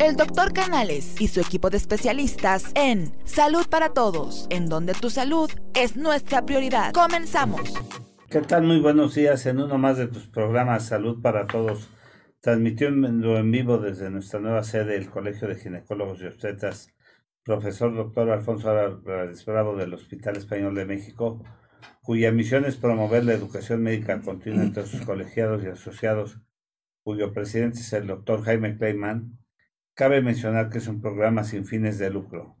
el doctor Canales y su equipo de especialistas en Salud para Todos, en donde tu salud es nuestra prioridad. Comenzamos. ¿Qué tal? Muy buenos días en uno más de tus programas Salud para Todos, transmitiendo en vivo desde nuestra nueva sede, el Colegio de Ginecólogos y Obstetras, profesor doctor Alfonso Álvarez Bravo del Hospital Español de México, cuya misión es promover la educación médica continua entre sus colegiados y asociados, cuyo presidente es el doctor Jaime Kleiman, Cabe mencionar que es un programa sin fines de lucro.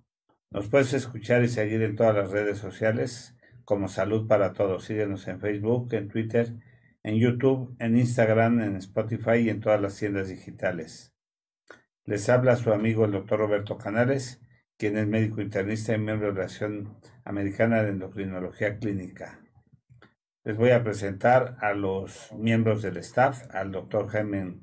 Nos puedes escuchar y seguir en todas las redes sociales como Salud para Todos. Síguenos en Facebook, en Twitter, en YouTube, en Instagram, en Spotify y en todas las tiendas digitales. Les habla su amigo el doctor Roberto Canales, quien es médico internista y miembro de la Asociación Americana de Endocrinología Clínica. Les voy a presentar a los miembros del staff, al doctor Jaime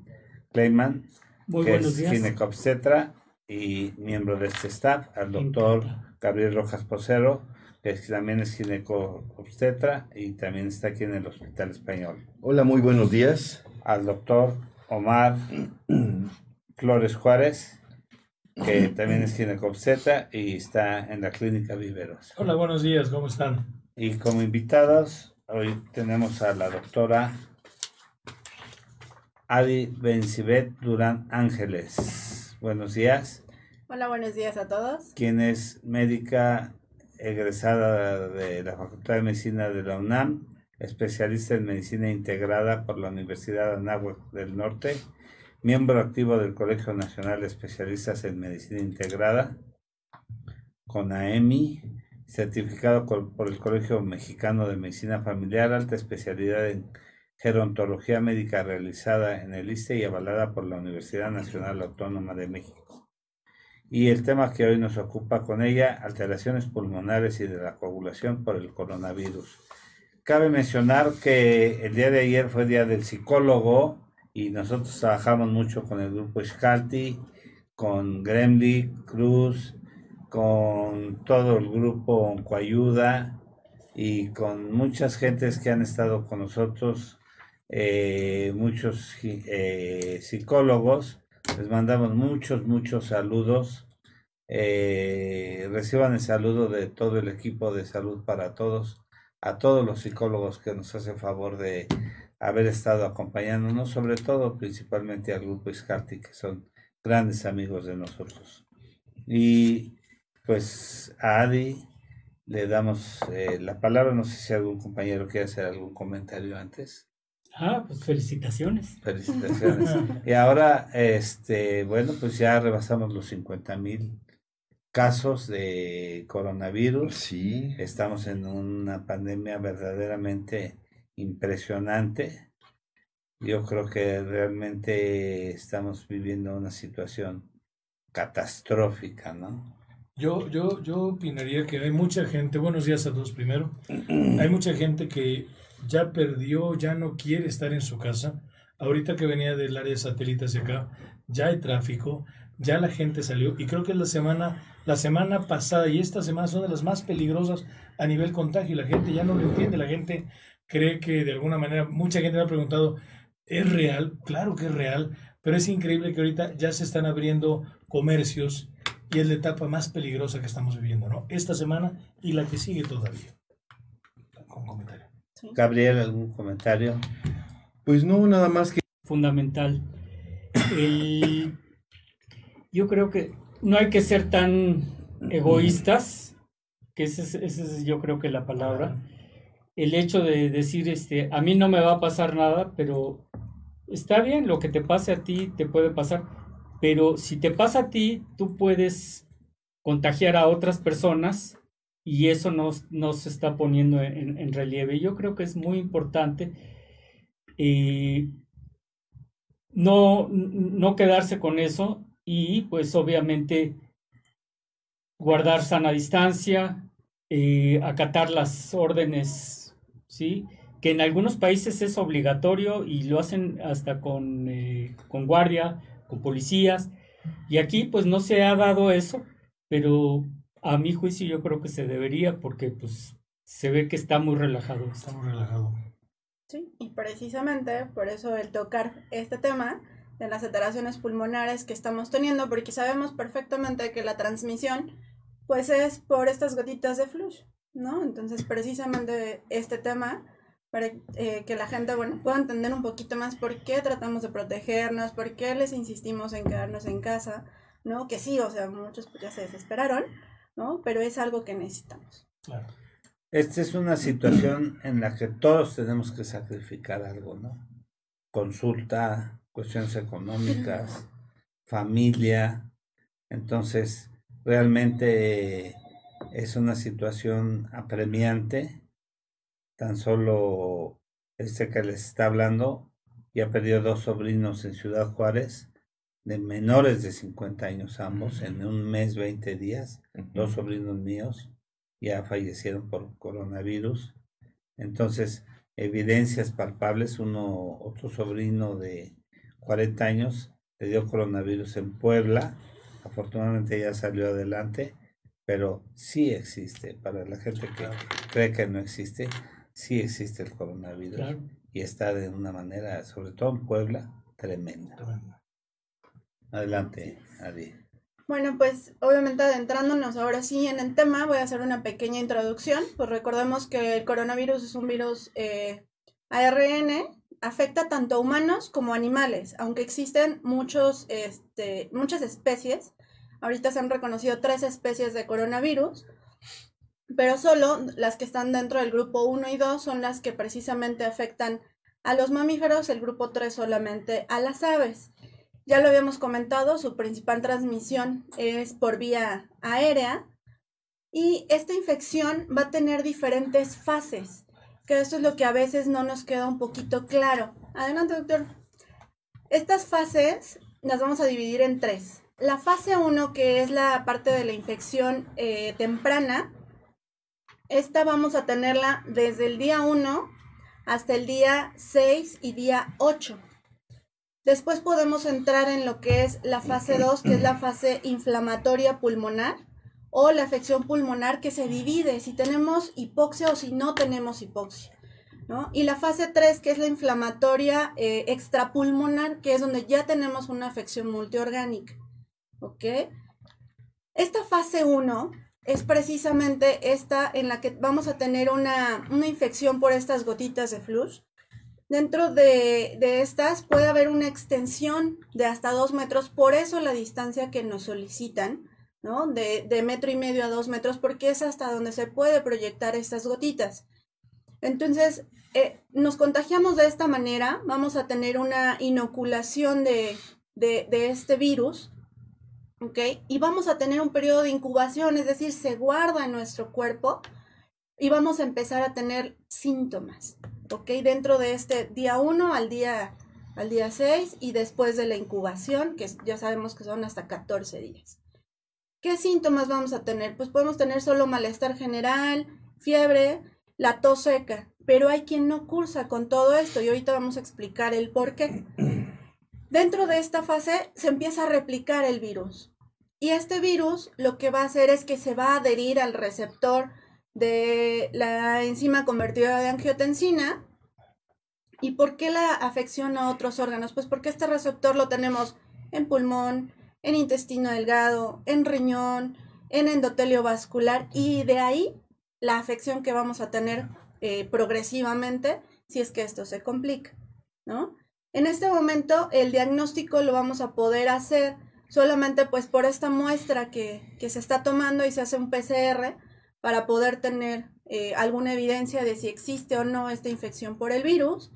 Kleiman, muy que buenos es días. ginecobstetra y miembro de este staff, al doctor Gabriel Rojas Posero, que también es ginecobstetra y también está aquí en el Hospital Español. Hola, muy buenos días. Al doctor Omar Flores Juárez, que también es ginecobstetra y está en la clínica Viveros. Hola, buenos días, ¿cómo están? Y como invitados, hoy tenemos a la doctora Adi Bencibet Durán Ángeles. Buenos días. Hola, buenos días a todos. Quien es médica egresada de la Facultad de Medicina de la UNAM, especialista en medicina integrada por la Universidad Anáhuac del Norte, miembro activo del Colegio Nacional de Especialistas en Medicina Integrada, con AEMI, certificado por el Colegio Mexicano de Medicina Familiar, alta especialidad en gerontología médica realizada en el ISTE y avalada por la Universidad Nacional Autónoma de México. Y el tema que hoy nos ocupa con ella, alteraciones pulmonares y de la coagulación por el coronavirus. Cabe mencionar que el día de ayer fue día del psicólogo y nosotros trabajamos mucho con el grupo Scalti, con Gremly, Cruz, con todo el grupo Oncoayuda y con muchas gentes que han estado con nosotros eh, muchos eh, psicólogos. Les mandamos muchos, muchos saludos. Eh, reciban el saludo de todo el equipo de salud para todos, a todos los psicólogos que nos hacen favor de haber estado acompañándonos, sobre todo principalmente al grupo Iscarti, que son grandes amigos de nosotros. Y pues a Adi le damos eh, la palabra, no sé si algún compañero quiere hacer algún comentario antes. Ah, pues felicitaciones. Felicitaciones. y ahora, este, bueno, pues ya rebasamos los 50 mil casos de coronavirus. Sí. Estamos en una pandemia verdaderamente impresionante. Yo creo que realmente estamos viviendo una situación catastrófica, ¿no? Yo, yo, yo opinaría que hay mucha gente, buenos días a todos primero, hay mucha gente que ya perdió, ya no quiere estar en su casa. Ahorita que venía del área de satélite hacia acá, ya hay tráfico, ya la gente salió y creo que la semana, la semana pasada y esta semana son de las más peligrosas a nivel contagio la gente ya no lo entiende, la gente cree que de alguna manera, mucha gente me ha preguntado, ¿es real? Claro que es real, pero es increíble que ahorita ya se están abriendo comercios y es la etapa más peligrosa que estamos viviendo, ¿no? Esta semana y la que sigue todavía. Con comentario. Sí. Gabriel, ¿algún comentario? Pues no, nada más que fundamental. El- yo creo que no hay que ser tan egoístas, que esa es, es yo creo que la palabra. El hecho de decir, este, a mí no me va a pasar nada, pero está bien, lo que te pase a ti te puede pasar, pero si te pasa a ti, tú puedes contagiar a otras personas y eso no, no se está poniendo en, en relieve. Yo creo que es muy importante eh, no, no quedarse con eso y pues obviamente guardar sana distancia, eh, acatar las órdenes, ¿sí? Que en algunos países es obligatorio y lo hacen hasta con, eh, con guardia, con policías. Y aquí pues no se ha dado eso, pero a mi juicio yo creo que se debería porque pues se ve que está muy relajado. Está muy relajado. Sí, y precisamente por eso el tocar este tema de las alteraciones pulmonares que estamos teniendo, porque sabemos perfectamente que la transmisión, pues es por estas gotitas de flush, ¿no? Entonces, precisamente este tema, para eh, que la gente, bueno, pueda entender un poquito más por qué tratamos de protegernos, por qué les insistimos en quedarnos en casa, ¿no? Que sí, o sea, muchos pues ya se desesperaron, ¿no? Pero es algo que necesitamos. Claro. Esta es una situación en la que todos tenemos que sacrificar algo, ¿no? Consulta, cuestiones económicas, familia. Entonces, realmente es una situación apremiante. Tan solo este que les está hablando ya perdió dos sobrinos en Ciudad Juárez, de menores de 50 años ambos, en un mes, 20 días, dos sobrinos míos ya fallecieron por coronavirus. Entonces, evidencias palpables, uno, otro sobrino de 40 años le dio coronavirus en Puebla, afortunadamente ya salió adelante, pero sí existe, para la gente que cree que no existe, sí existe el coronavirus Claro. y está de una manera, sobre todo en Puebla, tremenda. Adelante, Adi. Bueno, pues obviamente adentrándonos ahora sí en el tema, voy a hacer una pequeña introducción. Pues recordemos que el coronavirus es un virus eh, ARN, afecta tanto a humanos como a animales, aunque existen muchos, este, muchas especies. Ahorita se han reconocido tres especies de coronavirus, pero solo las que están dentro del grupo 1 y 2 son las que precisamente afectan a los mamíferos, el grupo 3 solamente a las aves. Ya lo habíamos comentado, su principal transmisión es por vía aérea y esta infección va a tener diferentes fases, que esto es lo que a veces no nos queda un poquito claro. Adelante, doctor. Estas fases las vamos a dividir en tres. La fase 1, que es la parte de la infección eh, temprana, esta vamos a tenerla desde el día 1 hasta el día 6 y día 8. Después podemos entrar en lo que es la fase 2, que es la fase inflamatoria pulmonar o la afección pulmonar que se divide si tenemos hipoxia o si no tenemos hipoxia. ¿no? Y la fase 3, que es la inflamatoria eh, extrapulmonar, que es donde ya tenemos una afección multiorgánica. Esta fase 1 es precisamente esta en la que vamos a tener una, una infección por estas gotitas de flush. Dentro de, estas puede haber una extensión de hasta dos metros, por eso la distancia que nos solicitan, ¿no? De, metro y medio a dos metros, porque es hasta donde se puede proyectar estas gotitas. Entonces, eh, nos contagiamos de esta manera, vamos a tener una inoculación de, de, de este virus, ¿ok? Y vamos a tener un periodo de incubación, es decir, se guarda en nuestro cuerpo y vamos a empezar a tener síntomas, ¿ok? Dentro de este día 1 al día, al día 6 y después de la incubación, que ya sabemos que son hasta 14 días. ¿Qué síntomas vamos a tener? Pues podemos tener solo malestar general, fiebre, la tos seca, pero hay quien no cursa con todo esto y ahorita vamos a explicar el por qué. Dentro de esta fase se empieza a replicar el virus y este virus lo que va a hacer es que se va a adherir al receptor de la enzima convertida de angiotensina. ¿Y por qué la afección a otros órganos? Pues porque este receptor lo tenemos en pulmón, en intestino delgado, en riñón, en endotelio vascular y de ahí la afección que vamos a tener eh, progresivamente si es que esto se complica, ¿no? En este momento el diagnóstico lo vamos a poder hacer solamente pues por esta muestra que, que se está tomando y se hace un PCR para poder tener eh, alguna evidencia de si existe o no esta infección por el virus,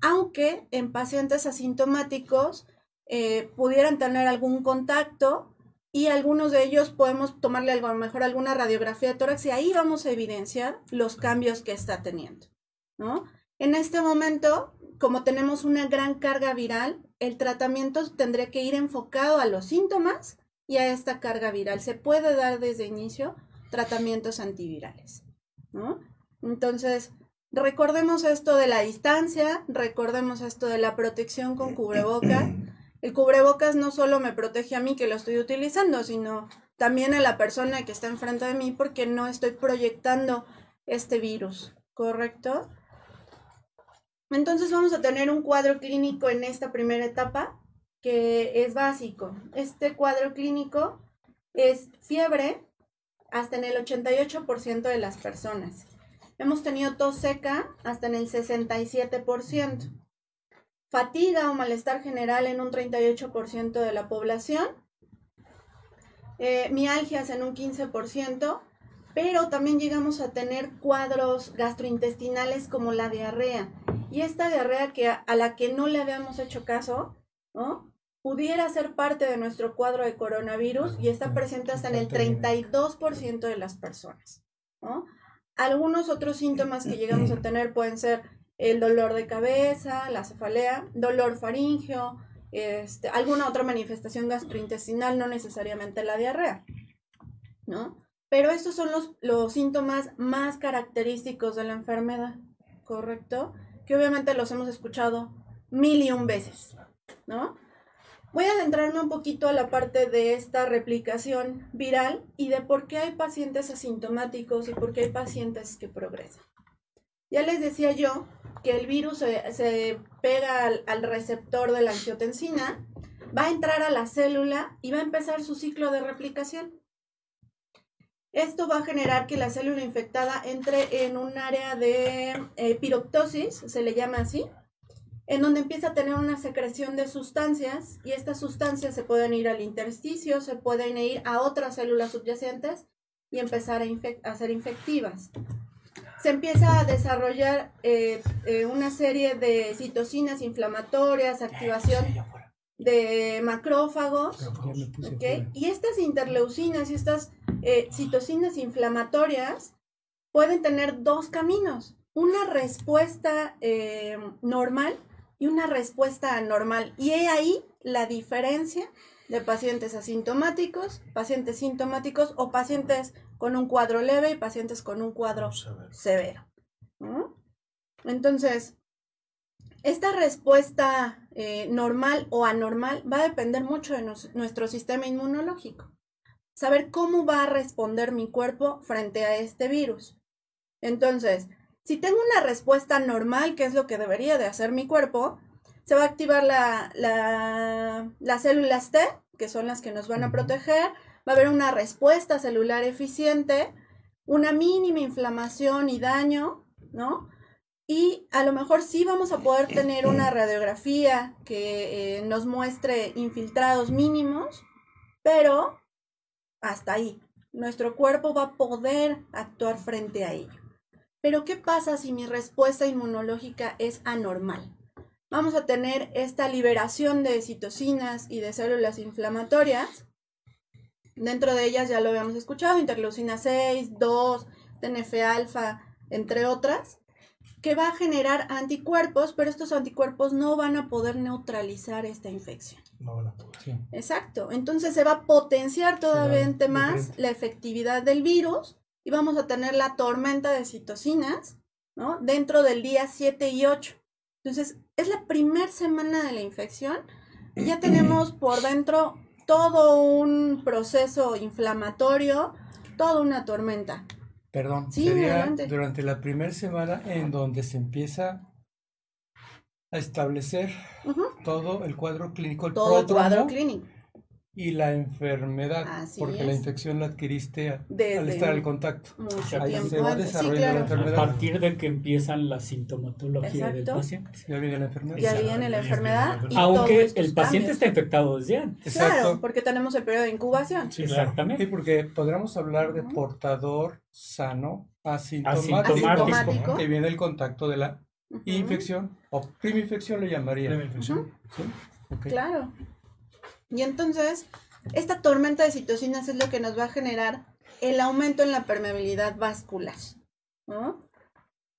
aunque en pacientes asintomáticos eh, pudieran tener algún contacto y algunos de ellos podemos tomarle a lo mejor alguna radiografía de tórax y ahí vamos a evidenciar los cambios que está teniendo, ¿no? En este momento, como tenemos una gran carga viral, el tratamiento tendría que ir enfocado a los síntomas y a esta carga viral. Se puede dar desde inicio tratamientos antivirales, ¿no? Entonces, recordemos esto de la distancia, recordemos esto de la protección con cubreboca. El cubrebocas no solo me protege a mí que lo estoy utilizando, sino también a la persona que está enfrente de mí porque no estoy proyectando este virus, ¿correcto? Entonces vamos a tener un cuadro clínico en esta primera etapa. que es básico. Este cuadro clínico es fiebre hasta en el 88% de las personas. Hemos tenido tos seca hasta en el 67%. Fatiga o malestar general en un 38% de la población. Eh, mialgias en un 15%, pero también llegamos a tener cuadros gastrointestinales como la diarrea. Y esta diarrea que a, a la que no le habíamos hecho caso, ¿no? Pudiera ser parte de nuestro cuadro de coronavirus y está presente hasta en el 32% de las personas. ¿no? Algunos otros síntomas que llegamos a tener pueden ser el dolor de cabeza, la cefalea, dolor faríngeo, este, alguna otra manifestación gastrointestinal, no necesariamente la diarrea, ¿no? Pero estos son los, los síntomas más característicos de la enfermedad, ¿correcto? Que obviamente los hemos escuchado mil y un veces, ¿no? Voy a adentrarme un poquito a la parte de esta replicación viral y de por qué hay pacientes asintomáticos y por qué hay pacientes que progresan. Ya les decía yo que el virus se, pega al, al, receptor de la angiotensina, va a entrar a la célula y va a empezar su ciclo de replicación. Esto va a generar que la célula infectada entre en un área de eh, piroptosis, se le llama así, en donde empieza a tener una secreción de sustancias y estas sustancias se pueden ir al intersticio, se pueden ir a otras células subyacentes y empezar a, a ser infectivas. Se empieza a desarrollar eh, eh, una serie de citocinas inflamatorias, activación de macrófagos, ¿okay? y estas interleucinas y estas eh, citocinas inflamatorias pueden tener dos caminos, una respuesta normal y una respuesta anormal. Y he ahí la diferencia de pacientes asintomáticos, pacientes sintomáticos o pacientes con un cuadro leve y pacientes con un cuadro severo. severo ¿no? Entonces, esta respuesta eh, normal o anormal va a depender mucho de nos, nuestro sistema inmunológico. Saber cómo va a responder mi cuerpo frente a este virus. Entonces, si tengo una respuesta normal, que es lo que debería de hacer mi cuerpo, se va a activar la, la, las células T, que son las que nos van a proteger, va a haber una respuesta celular eficiente, una mínima inflamación y daño, ¿no? Y a lo mejor sí vamos a poder tener una radiografía que eh, nos muestre infiltrados mínimos, pero hasta ahí. Nuestro cuerpo va a poder actuar frente a ello. Pero ¿qué pasa si mi respuesta inmunológica es anormal? Vamos a tener esta liberación de citocinas y de células inflamatorias. Dentro de ellas ya lo habíamos escuchado, interleucina 6, 2, TNF-alfa, entre otras, que va a generar anticuerpos, pero estos anticuerpos no van a poder neutralizar esta infección. No van a poder. Sí. Exacto. Entonces se va a potenciar todavía más la efectividad del virus y vamos a tener la tormenta de citocinas, ¿no? Dentro del día 7 y 8. Entonces, es la primera semana de la infección y ya tenemos por dentro todo un proceso inflamatorio, toda una tormenta. Perdón, Sí, sería durante la primera semana en donde se empieza a establecer todo el cuadro clínico, el Todo el cuadro clínico. Y la enfermedad, Así porque la es. infección la adquiriste Desde al estar en contacto. Mucho Ahí tiempo se va antes. Sí, desarrollando la claro. A enfermedad. partir de que empiezan la sintomatología del Exacto. paciente. Ya viene la enfermedad. Ya viene la enfermedad. la y enfermedad. Aunque el paciente cambios. está infectado desde antes. Claro, Exacto. porque tenemos el periodo de incubación. Sí, claro. Exactamente. Sí, porque podríamos hablar de portador sano asintomático, Asintomático. que viene el contacto de la Ujú. infección o prima-infección le llamaría. Primera infección. ¿Sí? Ok. Claro. Y entonces, esta tormenta de citocinas es lo que nos va a generar el aumento en la permeabilidad vascular. ¿no?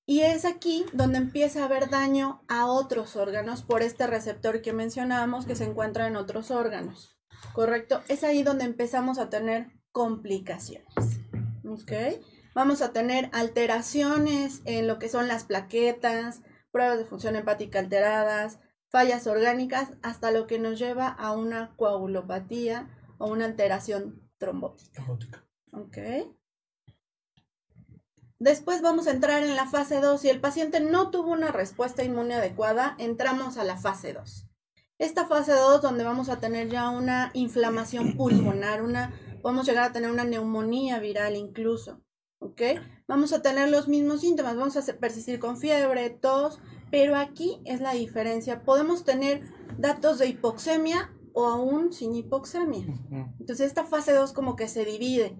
Y es aquí donde empieza a haber daño a otros órganos por este receptor que mencionábamos que se encuentra en otros órganos. ¿Correcto? Es ahí donde empezamos a tener complicaciones. ¿Ok? Vamos a tener alteraciones en lo que son las plaquetas, pruebas de función hepática alteradas, fallas orgánicas, hasta lo que nos lleva a una coagulopatía o una alteración trombótica. Trombótica. ¿Ok? Después vamos a entrar en la fase 2. Si el paciente no tuvo una respuesta inmune adecuada, entramos a la fase 2. Esta fase 2, donde vamos a tener ya una inflamación pulmonar, una, podemos llegar a tener una neumonía viral incluso, ¿ok? Vamos a tener los mismos síntomas, vamos a persistir con fiebre, tos, pero aquí es la diferencia. Podemos tener datos de hipoxemia o aún sin hipoxemia. Entonces esta fase 2 como que se divide.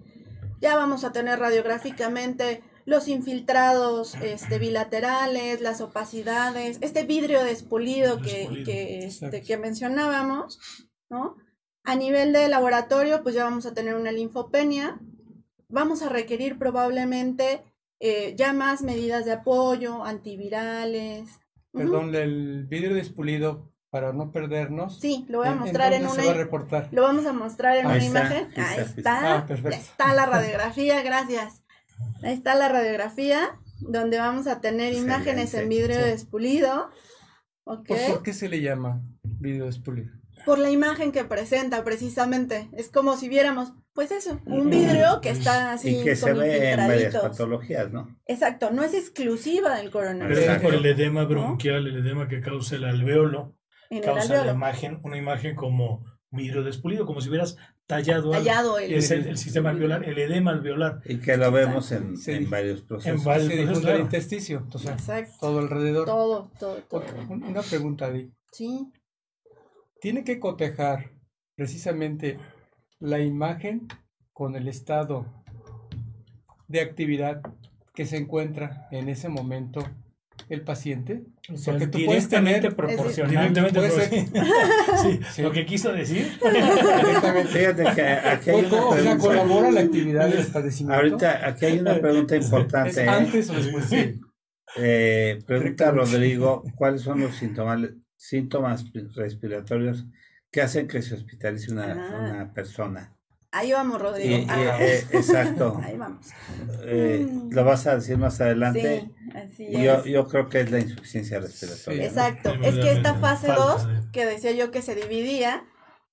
Ya vamos a tener radiográficamente los infiltrados este, bilaterales, las opacidades, este vidrio despulido que, que, este, que mencionábamos, ¿no? A nivel de laboratorio, pues ya vamos a tener una linfopenia, vamos a requerir probablemente eh, ya más medidas de apoyo, antivirales. Perdón, el vidrio despulido para no perdernos. Sí, lo voy a mostrar en, una. Se va a reportar? Lo vamos a mostrar en una imagen. Ahí está. Ah, está la radiografía, gracias. Ahí está la radiografía, donde vamos a tener imágenes en vidrio despulido. ¿Por qué se le llama vidrio despulido? Por la imagen que presenta, precisamente. Es como si viéramos, pues eso, un vidrio que está así. Y que se ve en varias patologías, ¿no? Exacto, no es exclusiva del coronavirus. Pero es por el edema bronquial, el edema que causa el alveolo, causa la imagen, una imagen como vidrio despulido, como si hubieras tallado, tallado el, es el, sistema alveolar, el edema alveolar. Y que lo vemos en, en varios procesos. En varios procesos, el intesticio, entonces, Exacto. todo alrededor. Todo, todo, todo. Una pregunta, Di. Sí. Tiene que cotejar precisamente la imagen con el estado de actividad que se encuentra en ese momento el paciente. O sea, que tú puedes tener proporcional. sí, Lo que quiso decir. Fíjate que aquí hay una o sea, colabora la actividad del padecimiento. Ahorita aquí hay una pregunta importante. ¿Es antes o después? Sí. Eh, pregunta Rodrigo, ¿cuáles son los síntomas, síntomas respiratorios que hacen que se hospitalice una, ah. una persona? Ahí vamos, Rodrigo. Ah, eh, exacto. Ahí vamos. Eh, mm. lo vas a decir más adelante. Sí, así yo, yo creo que es la insuficiencia respiratoria. exacto. Es que esta fase 2, que decía yo que se dividía,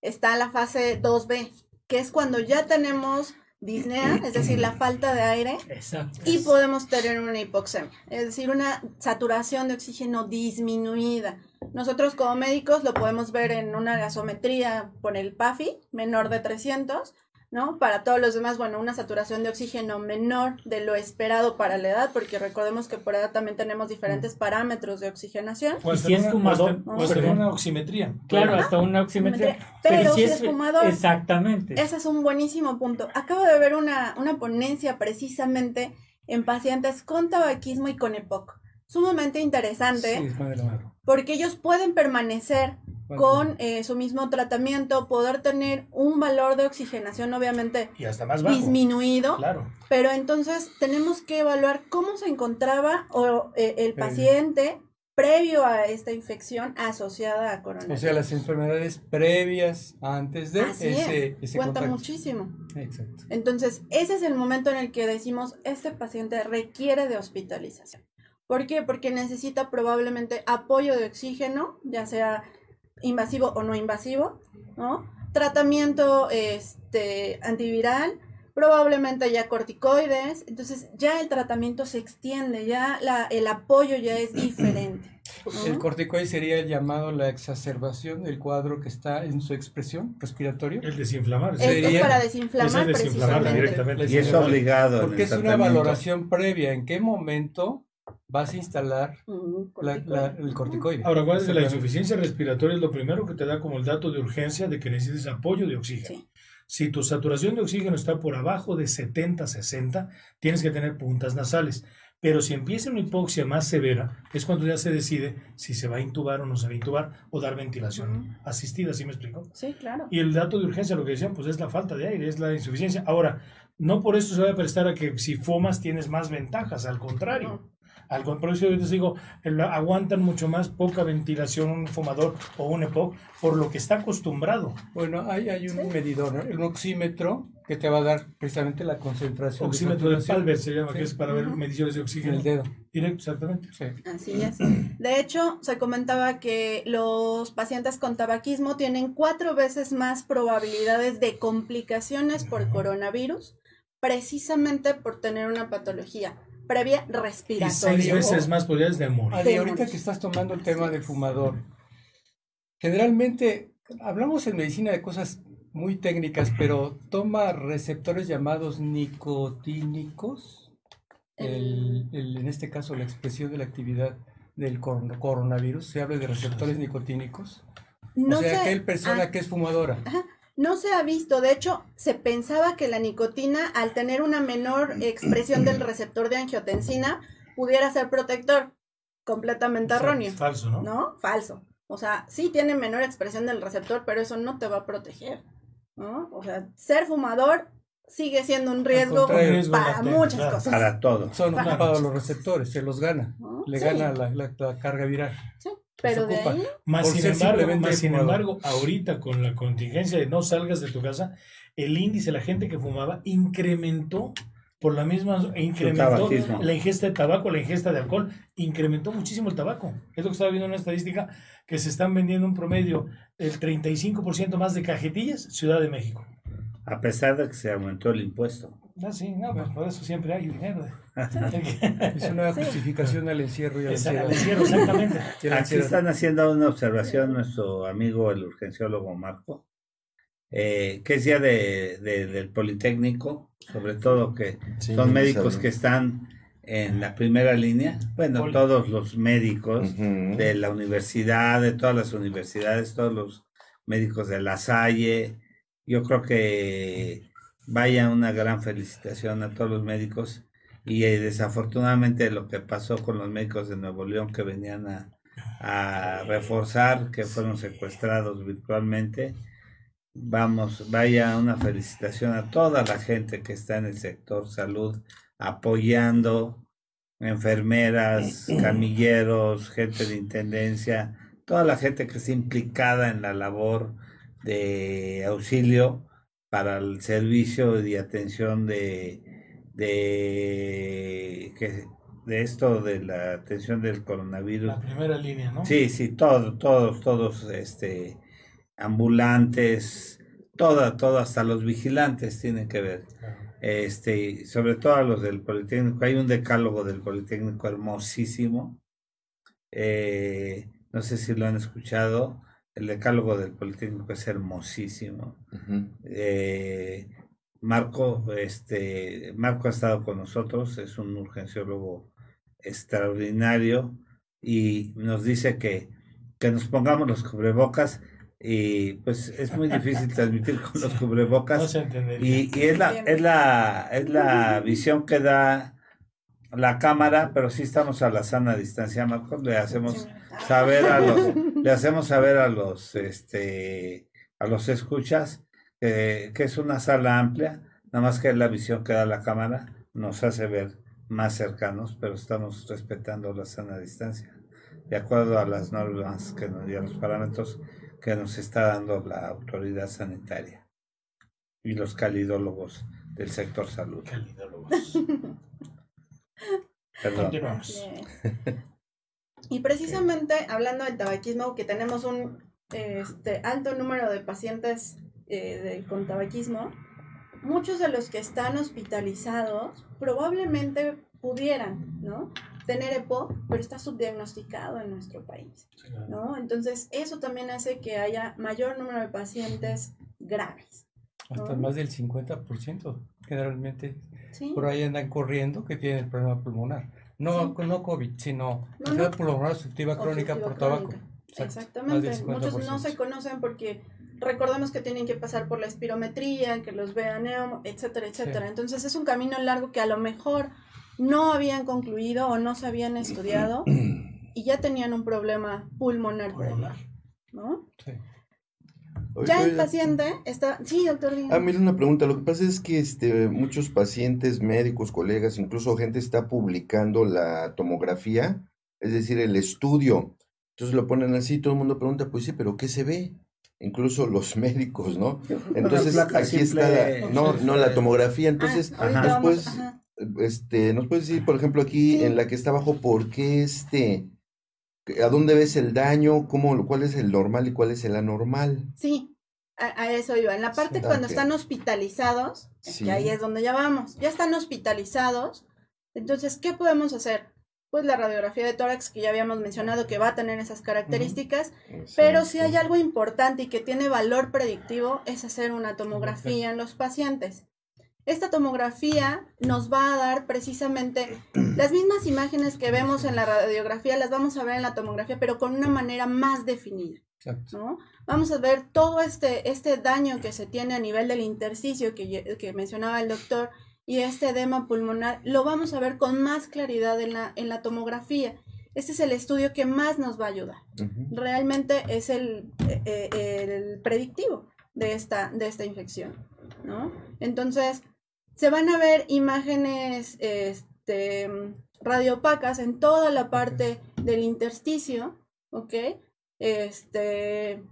está la fase 2B, que es cuando ya tenemos disnea, es decir, la falta de aire, Exacto. y podemos tener una hipoxemia, es decir, una saturación de oxígeno disminuida. Nosotros como médicos lo podemos ver en una gasometría con el PAFI menor de 300 ¿no? Para todos los demás, bueno, una saturación de oxígeno menor de lo esperado para la edad, porque recordemos que por edad también tenemos diferentes mm. parámetros de oxigenación. O si es fumador, o una oximetría. Claro, hasta una oximetría. Pero, si es, fumador. Exactamente. Ese es un buenísimo punto. Acabo de ver una, una ponencia precisamente en pacientes con tabaquismo y con EPOC. Sumamente interesante. Sí, porque ellos pueden permanecer con eh, su mismo tratamiento, poder tener un valor de oxigenación obviamente y hasta más disminuido, pero entonces tenemos que evaluar cómo se encontraba o, eh, el paciente previo a esta infección asociada a coronavirus. O sea, las enfermedades previas antes de ese, es. Cuenta muchísimo. Exacto. Entonces, ese es el momento en el que decimos, este paciente requiere de hospitalización. ¿Por qué? Porque necesita probablemente apoyo de oxígeno, ya sea invasivo o no invasivo, ¿no? Tratamiento este, antiviral, probablemente ya corticoides, entonces ya el tratamiento se extiende, ya la, el apoyo ya es diferente. El corticoide sería el llamado la exacerbación del cuadro que está en su expresión respiratoria. El desinflamar. es para desinflamar, directamente. Y es obligado. Porque es una valoración previa. ¿En qué momento vas a instalar el corticoide. Ahora, ¿cuál es la insuficiencia respiratoria? Es lo primero que te da como el dato de urgencia de que necesites apoyo de oxígeno. Si tu saturación de oxígeno está por abajo de 70-60, tienes que tener puntas nasales. Pero si empieza una hipoxia más severa, es cuando ya se decide si se va a intubar o no se va a intubar o dar ventilación asistida, ¿sí me explico? Sí, claro. Y el dato de urgencia, lo que decían, pues es la falta de aire, es la insuficiencia. Ahora, no por eso se va a prestar a que si fumas tienes más ventajas, al contrario. Al contrario, yo les digo, aguantan mucho más poca ventilación un fumador o un EPOC por lo que está acostumbrado. Bueno, hay, hay un medidor, el oxímetro, que te va a dar precisamente la concentración. Oxímetro de, Palmer se llama, que es para ver mediciones de oxígeno. En el dedo. Directo, exactamente. Así es. De hecho, se comentaba que los pacientes con tabaquismo tienen cuatro veces más probabilidades de complicaciones por coronavirus, precisamente por tener una patología previa respiratoria. Y seis veces más probabilidades de morir. ahorita que estás tomando el tema del fumador, Generalmente hablamos en medicina de cosas muy técnicas, pero toma receptores llamados nicotínicos, el, el- en este caso la expresión de la actividad del cor- coronavirus, se habla de receptores nicotínicos. No o sea, sé, aquel persona ah, que es fumadora. No se ha visto, de hecho, se pensaba que la nicotina, al tener una menor expresión del receptor de angiotensina, pudiera ser protector. Completamente erróneo. Falso, ¿no? ¿no? Falso. O sea, sí tiene menor expresión del receptor, pero eso no te va a proteger, ¿no? O sea, ser fumador sigue siendo un riesgo para latente, muchas claro. cosas. Para todo. Son Para- ocupados los receptores, se los gana. ¿no? Le Sí, gana la, la- la carga viral. sí, pero de ahí, Más sin embargo, más sin embargo, ahorita con la contingencia de no salgas de tu casa, el índice la gente que fumaba incrementó por la misma incrementó la ingesta de tabaco, la ingesta de alcohol, incrementó muchísimo el tabaco. Es lo que estaba viendo en una estadística que se están vendiendo un promedio el 35% más de cajetillas Ciudad de México. A pesar de que se aumentó el impuesto. Ah, sí, no, pues por eso siempre hay dinero. Es una justificación al encierro y al encierro, exactamente. Aquí están haciendo una observación nuestro amigo el urgenciólogo Marco, eh, que es ya de, de- del Politécnico, sobre todo que Sí, son médicos que están en la primera línea. Bueno, Poli. todos los médicos de la universidad, de todas las universidades, todos los médicos de la Salle. Yo creo que vaya una gran felicitación a todos los médicos. Y eh, desafortunadamente lo que pasó con los médicos de Nuevo León que venían a, a reforzar, que fueron secuestrados virtualmente. Vamos, vaya una felicitación a toda la gente que está en el sector salud apoyando enfermeras, camilleros, gente de intendencia, toda la gente que está implicada en la labor de auxilio para el servicio y atención de, de, que, de esto de la atención del coronavirus. La primera línea, ¿no? Sí, sí, todos, todos, todos, este, ambulantes, toda, todo, hasta los vigilantes tienen que ver. Este, sobre todo a los del Politécnico, hay un decálogo del Politécnico hermosísimo. Eh, no sé si lo han escuchado. El decálogo del Politécnico es hermosísimo. Eh, Marco, este, Marco ha estado con nosotros, es un urgenciólogo extraordinario y nos dice que, que nos pongamos los cubrebocas y pues es muy difícil transmitir con los cubrebocas. No se entendería. Y, y es la, es la, es la visión que da la cámara, pero sí estamos a la sana distancia, Marcos. Le hacemos saber a los, le hacemos saber a los, este, a los escuchas que, que es una sala amplia, nada más que la visión que da la cámara nos hace ver más cercanos, pero estamos respetando la sana distancia, de acuerdo a las normas que nos, y a los parámetros que nos está dando la autoridad sanitaria y los calidólogos del sector salud. Calidólogos. Perdón. Continuamos. Y precisamente hablando del tabaquismo, que tenemos un este, alto número de pacientes eh, de- con tabaquismo, muchos de los que están hospitalizados probablemente pudieran, ¿no? Tener EPOC, pero está subdiagnosticado en nuestro país, ¿no? Entonces, eso también hace que haya mayor número de pacientes graves, Hasta más del 50% generalmente ¿sí? por ahí andan corriendo que tienen el problema pulmonar. No, no COVID, sino No, enfermedad no. pulmonar obstructiva crónica Obstructiva por tabaco. crónica. Exacto, más Exactamente. Muchos no 50%. se conocen porque recordemos que tienen que pasar por la espirometría, que los vean, etcétera, etcétera. Sí. Entonces es un camino largo que a lo mejor no habían concluido o no se habían estudiado y ya tenían un problema pulmonar, Pulmonar. ¿no? Sí. Ya el paciente está... Sí, doctor. Ah, mira una pregunta. Lo que pasa es que este, muchos pacientes, médicos, colegas, incluso gente está publicando la tomografía, es decir, el estudio. Entonces lo ponen así, todo el mundo pregunta, pues sí, pero ¿qué se ve? Incluso los médicos, ¿no? Entonces aquí simple, está la, no, no la tomografía. Entonces, Ah, vamos- después, ajá. este, nos puedes decir, por ejemplo, aquí Sí. en la que está abajo, ¿por qué este, a dónde ves el daño? ¿Cómo, cuál es el normal y cuál es el anormal? Sí, a, a eso iba. En la parte Sí. cuando están hospitalizados, Sí. que ahí es donde ya vamos, ya están hospitalizados. Entonces, ¿qué podemos hacer? pues la radiografía de tórax que ya habíamos mencionado que va a tener esas características, pero si hay algo importante y que tiene valor predictivo es hacer una tomografía en los pacientes. Esta tomografía nos va a dar precisamente las mismas imágenes que vemos en la radiografía, las vamos a ver en la tomografía, pero con una manera más definida. Vamos a ver todo este, este daño que se tiene a nivel del intersticio que, mencionaba el doctor y este edema pulmonar, lo vamos a ver con más claridad en la, en la tomografía. Este es el estudio que más nos va a ayudar. Realmente es el, eh, eh, el predictivo de esta, de esta infección, ¿no? Entonces, se van a ver imágenes este, radiopacas en toda la parte del intersticio, ¿ok? Este,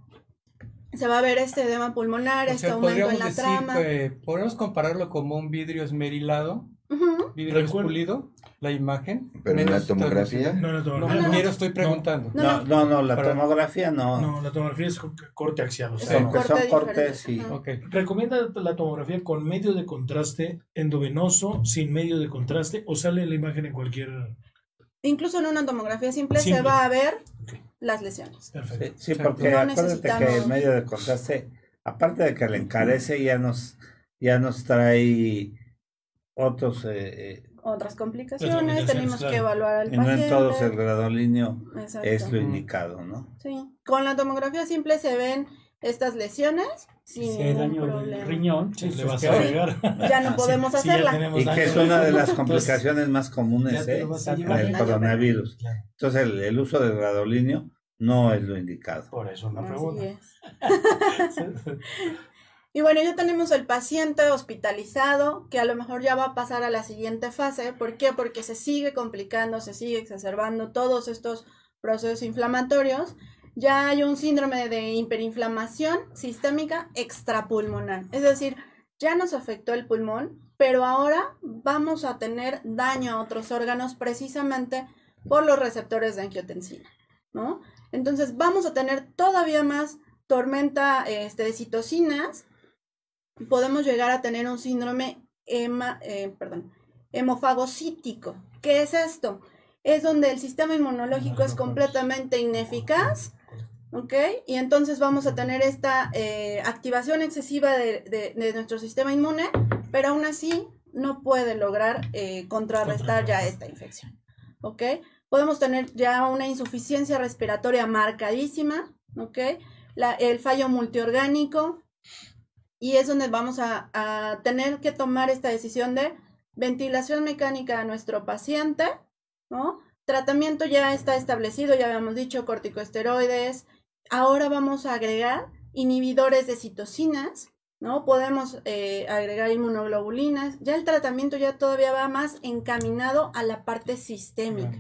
se va a ver este edema pulmonar, O este sea, aumento en la decir trama. que podemos compararlo como un vidrio esmerilado, Ujú. vidrio pulido, la imagen. Pero en la tomografía. No, la No, tomografía. no, no. quiero, estoy preguntando. No, No, no, no, la Para- tomografía no. No, la tomografía es co- corte axial. O sea, corte son cortes y ajá. Ok. Recomienda la tomografía con medio de contraste endovenoso, sin medio de contraste, o sale la imagen en cualquier. Incluso en una tomografía simple, se va a ver las lesiones. Perfecto. Sí, porque No acuérdate que el medio de contraste, aparte de que le encarece, ya nos, ya nos trae otros, eh, eh, Otras complicaciones, complicaciones, tenemos claro. que evaluar al y no en paciente. todos el gradolíneo Exacto. es lo indicado, ¿no? Sí. Con la tomografía simple se ven estas lesiones sin Si hay daño del problema. riñón, Sí, pues le vas a agregar. Ya no podemos Sí, hacerla. Y que es del una de las entonces, complicaciones más comunes ¿eh? lo vas a Sí, en llevar. el Daño coronavirus. Claro, Entonces el, el uso del gradolíneo no es lo indicado. Por eso la Así pregunta. es. Y bueno, ya tenemos el paciente hospitalizado que a lo mejor ya va a pasar a la siguiente fase. ¿Por qué? Porque se sigue complicando, se sigue exacerbando todos estos procesos inflamatorios. Ya hay un síndrome de hiperinflamación sistémica extrapulmonar. Es decir, ya nos afectó el pulmón, pero ahora vamos a tener daño a otros órganos precisamente por los receptores de angiotensina, ¿no? Entonces vamos a tener todavía más tormenta este, de citocinas, podemos llegar a tener un síndrome hema- eh, perdón, hemofagocítico. ¿Qué es esto? Es donde el sistema inmunológico es completamente ineficaz, ¿ok? Y entonces vamos a tener esta eh, activación excesiva de, de- de nuestro sistema inmune, pero aún así no puede lograr eh, contrarrestar ya esta infección, ¿ok? Podemos tener ya una insuficiencia respiratoria marcadísima, ¿ok? La- el fallo multiorgánico, y es donde vamos a, tener que tomar esta decisión de ventilación mecánica a nuestro paciente, ¿no? Tratamiento ya está establecido, ya habíamos dicho, corticosteroides. Ahora vamos a agregar inhibidores de citocinas, ¿no? Podemos eh, agregar inmunoglobulinas. Ya el tratamiento ya todavía va más encaminado a la parte sistémica.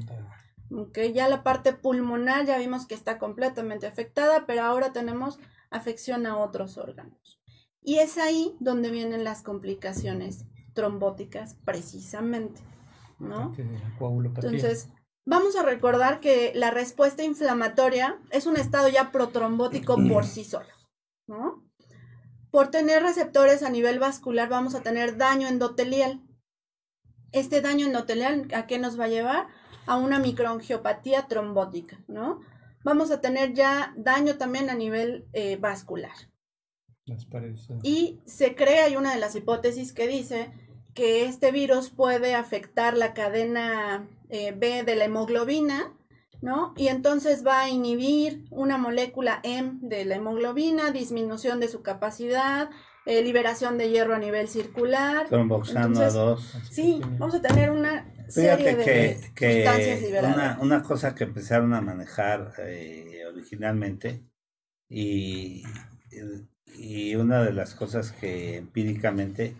Ok, ya la parte pulmonar ya vimos que está completamente afectada, pero ahora tenemos afección a otros órganos. Y es ahí donde vienen las complicaciones trombóticas precisamente, ¿no? Entonces, vamos a recordar que la respuesta inflamatoria es un estado ya protrombótico por sí solo, ¿no? Por tener receptores a nivel vascular vamos a tener daño endotelial. Este daño endotelial, ¿a qué nos va a llevar? A una microangiopatía trombótica, ¿no? Vamos a tener ya daño también a nivel eh, vascular. Las paredes. Y se cree, hay una de las hipótesis que dice que este virus puede afectar la cadena eh, B de la hemoglobina, ¿no? Y entonces va a inhibir una molécula M de la hemoglobina, disminución de su capacidad, eh, liberación de hierro a nivel circular. Tromboxano Entonces, 2. Así que Sí, vamos a tener una serie Fíjate de que, que sustancias liberadas. una, una cosa que empezaron a manejar eh, originalmente y, y una de las cosas que empíricamente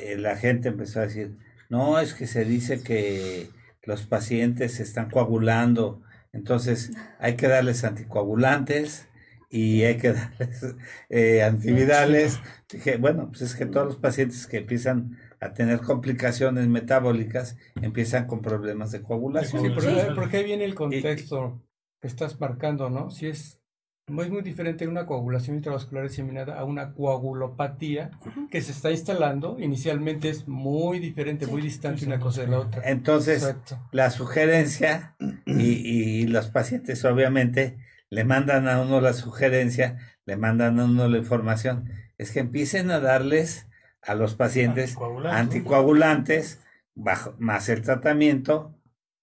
eh, la gente empezó a decir, no, es que se dice que los pacientes se están coagulando, entonces hay que darles anticoagulantes y hay que darles eh, antivirales. Dije, bueno, pues es que todos los pacientes que empiezan a tener complicaciones metabólicas empiezan con problemas de coagulación. Sí, Sí. porque, porque ahí viene el contexto que estás marcando, ¿no? Si es es muy diferente una coagulación intravascular diseminada a una coagulopatía que se está instalando. Inicialmente es muy diferente, muy distante una cosa de la otra. Entonces, Exacto. la sugerencia, y, y los pacientes obviamente le mandan a uno la sugerencia, le mandan a uno la información, es que empiecen a darles a los pacientes Anticoagulantes, anticoagulantes, bajo, más el tratamiento,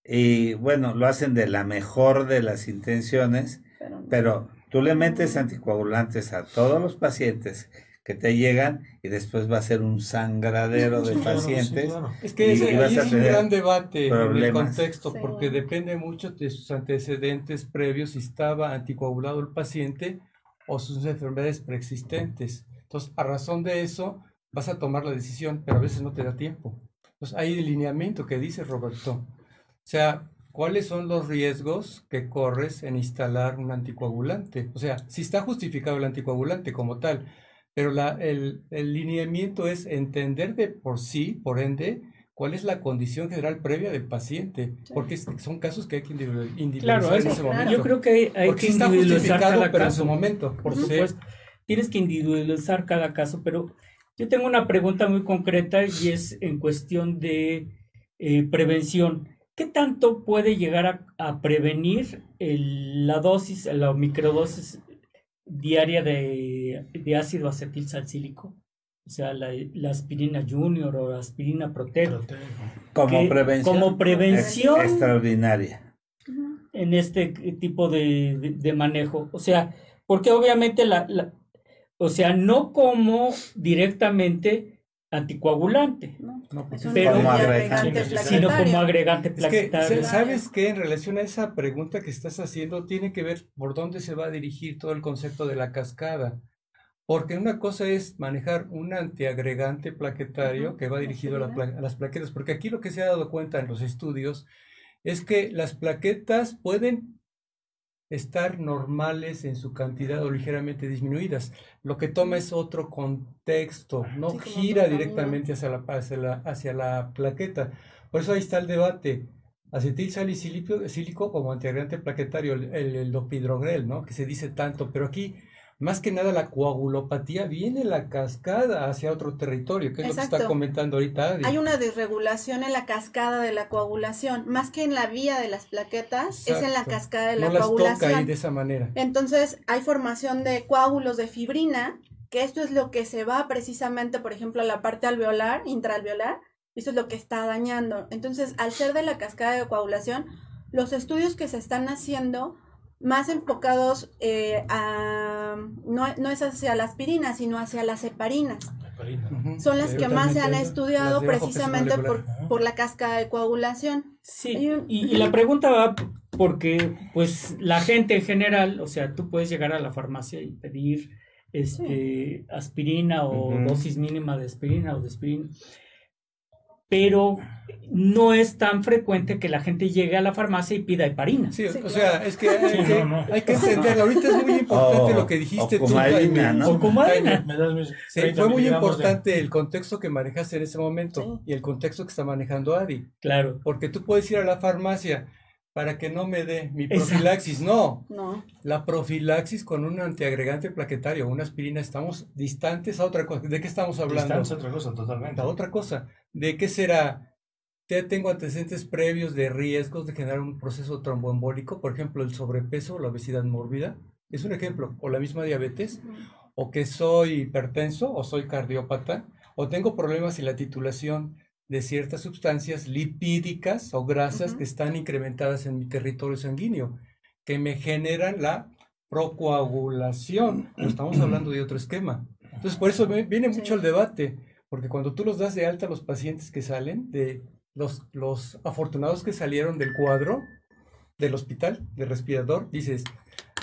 y bueno, lo hacen de la mejor de las intenciones, pero tú le metes anticoagulantes a todos los pacientes que te llegan y después va a ser un sangradero de sí, pacientes. claro. Es que Y- ese- ahí es un gran debate en el problemas. contexto, Sí. porque depende mucho de sus antecedentes previos, si estaba anticoagulado el paciente o sus enfermedades preexistentes. Entonces, a razón de eso, vas a tomar la decisión, pero a veces no te da tiempo. Entonces, hay el lineamiento que dice Roberto. O sea, ¿cuáles son los riesgos que corres en instalar un anticoagulante? O sea, si está justificado el anticoagulante como tal, pero la, el, el lineamiento es entender de por sí, por ende, cuál es la condición general previa del paciente, porque son casos que hay que individu- individualizar Claro, en ese claro. momento. yo creo que hay, porque que está individualizar justificado, cada pero en su momento. Por supuesto. Tienes que individualizar cada caso, pero yo tengo una pregunta muy concreta y es en cuestión de eh, prevención. ¿Qué tanto puede llegar a, a prevenir el- la dosis, la microdosis diaria de, de ácido acetil salicílico? O sea, la, la aspirina junior o la aspirina. Protejo. Como prevención. como prevención es- extraordinaria. en este tipo de, de- de manejo. O sea, porque obviamente la, la- o sea, no como directamente anticoagulante, ¿no? No, porque Es un Pero- Como agregante sino como plaquetario. agregante Es que, plaquetario. sa- ¿sabes qué? En relación a esa pregunta que estás haciendo, tiene que ver por dónde se va a dirigir todo el concepto de la cascada. Porque una cosa es manejar un antiagregante plaquetario que va dirigido a, la pla- a las plaquetas, porque aquí lo que se ha dado cuenta en los estudios es que las plaquetas pueden estar normales en su cantidad o ligeramente disminuidas. Lo que toma es otro contexto, no Sí, como gira directamente hacia la, hacia la, hacia la plaqueta. Por eso ahí está el debate. Acetil salicílico sílico como antiagregante plaquetario, el, el, el dopidrogrel, ¿no? Que se dice tanto, pero aquí, más que nada, la coagulopatía viene la cascada hacia otro territorio, que es lo que está comentando ahorita Adi. Hay una desregulación en la cascada de la coagulación, más que en la vía de las plaquetas, es en la cascada de la no las toca ahí coagulación. de esa manera. Entonces, hay formación de coágulos de fibrina, que esto es lo que se va precisamente, por ejemplo, a la parte alveolar, intraalveolar, eso es lo que está dañando. Entonces, al ser de la cascada de coagulación, los estudios que se están haciendo más enfocados eh, a, no, no es hacia la aspirina, sino hacia las heparinas. Heparina. Son las que más se han estudiado precisamente por, por la cascada de coagulación. Sí, un- y, y la pregunta va porque, pues, la gente en general, o sea, tú puedes llegar a la farmacia y pedir este, aspirina o dosis mínima de aspirina o de aspirina, pero no es tan frecuente que la gente llegue a la farmacia y pida heparina. Sí, Sí, o claro. sea, es que hay, Sí, que, no, no. hay que entenderlo. Ahorita es muy importante O- lo que dijiste o tú, Sí, 30 fue muy de- importante el contexto que manejaste en ese momento Sí. y el contexto que está manejando Adi. Claro. Porque tú puedes ir a la farmacia para que no me dé mi profilaxis. No, No, la profilaxis con un antiagregante plaquetario, una aspirina, estamos distantes a otra cosa. ¿De qué estamos hablando? Distancia, otra cosa totalmente. La otra cosa, ¿de qué será? Ya tengo antecedentes previos de riesgos de generar un proceso tromboembólico, por ejemplo, el sobrepeso o la obesidad mórbida. Es un ejemplo, o la misma diabetes, o que soy hipertenso, o soy cardiópata, o tengo problemas en la titulación de ciertas sustancias lipídicas o grasas Ujú. que están incrementadas en mi territorio sanguíneo, que me generan la procoagulación. Estamos hablando de otro esquema. Entonces, por eso viene mucho el debate, porque cuando tú los das de alta a los pacientes que salen, de los, los afortunados que salieron del cuadro del hospital, de respirador, dices,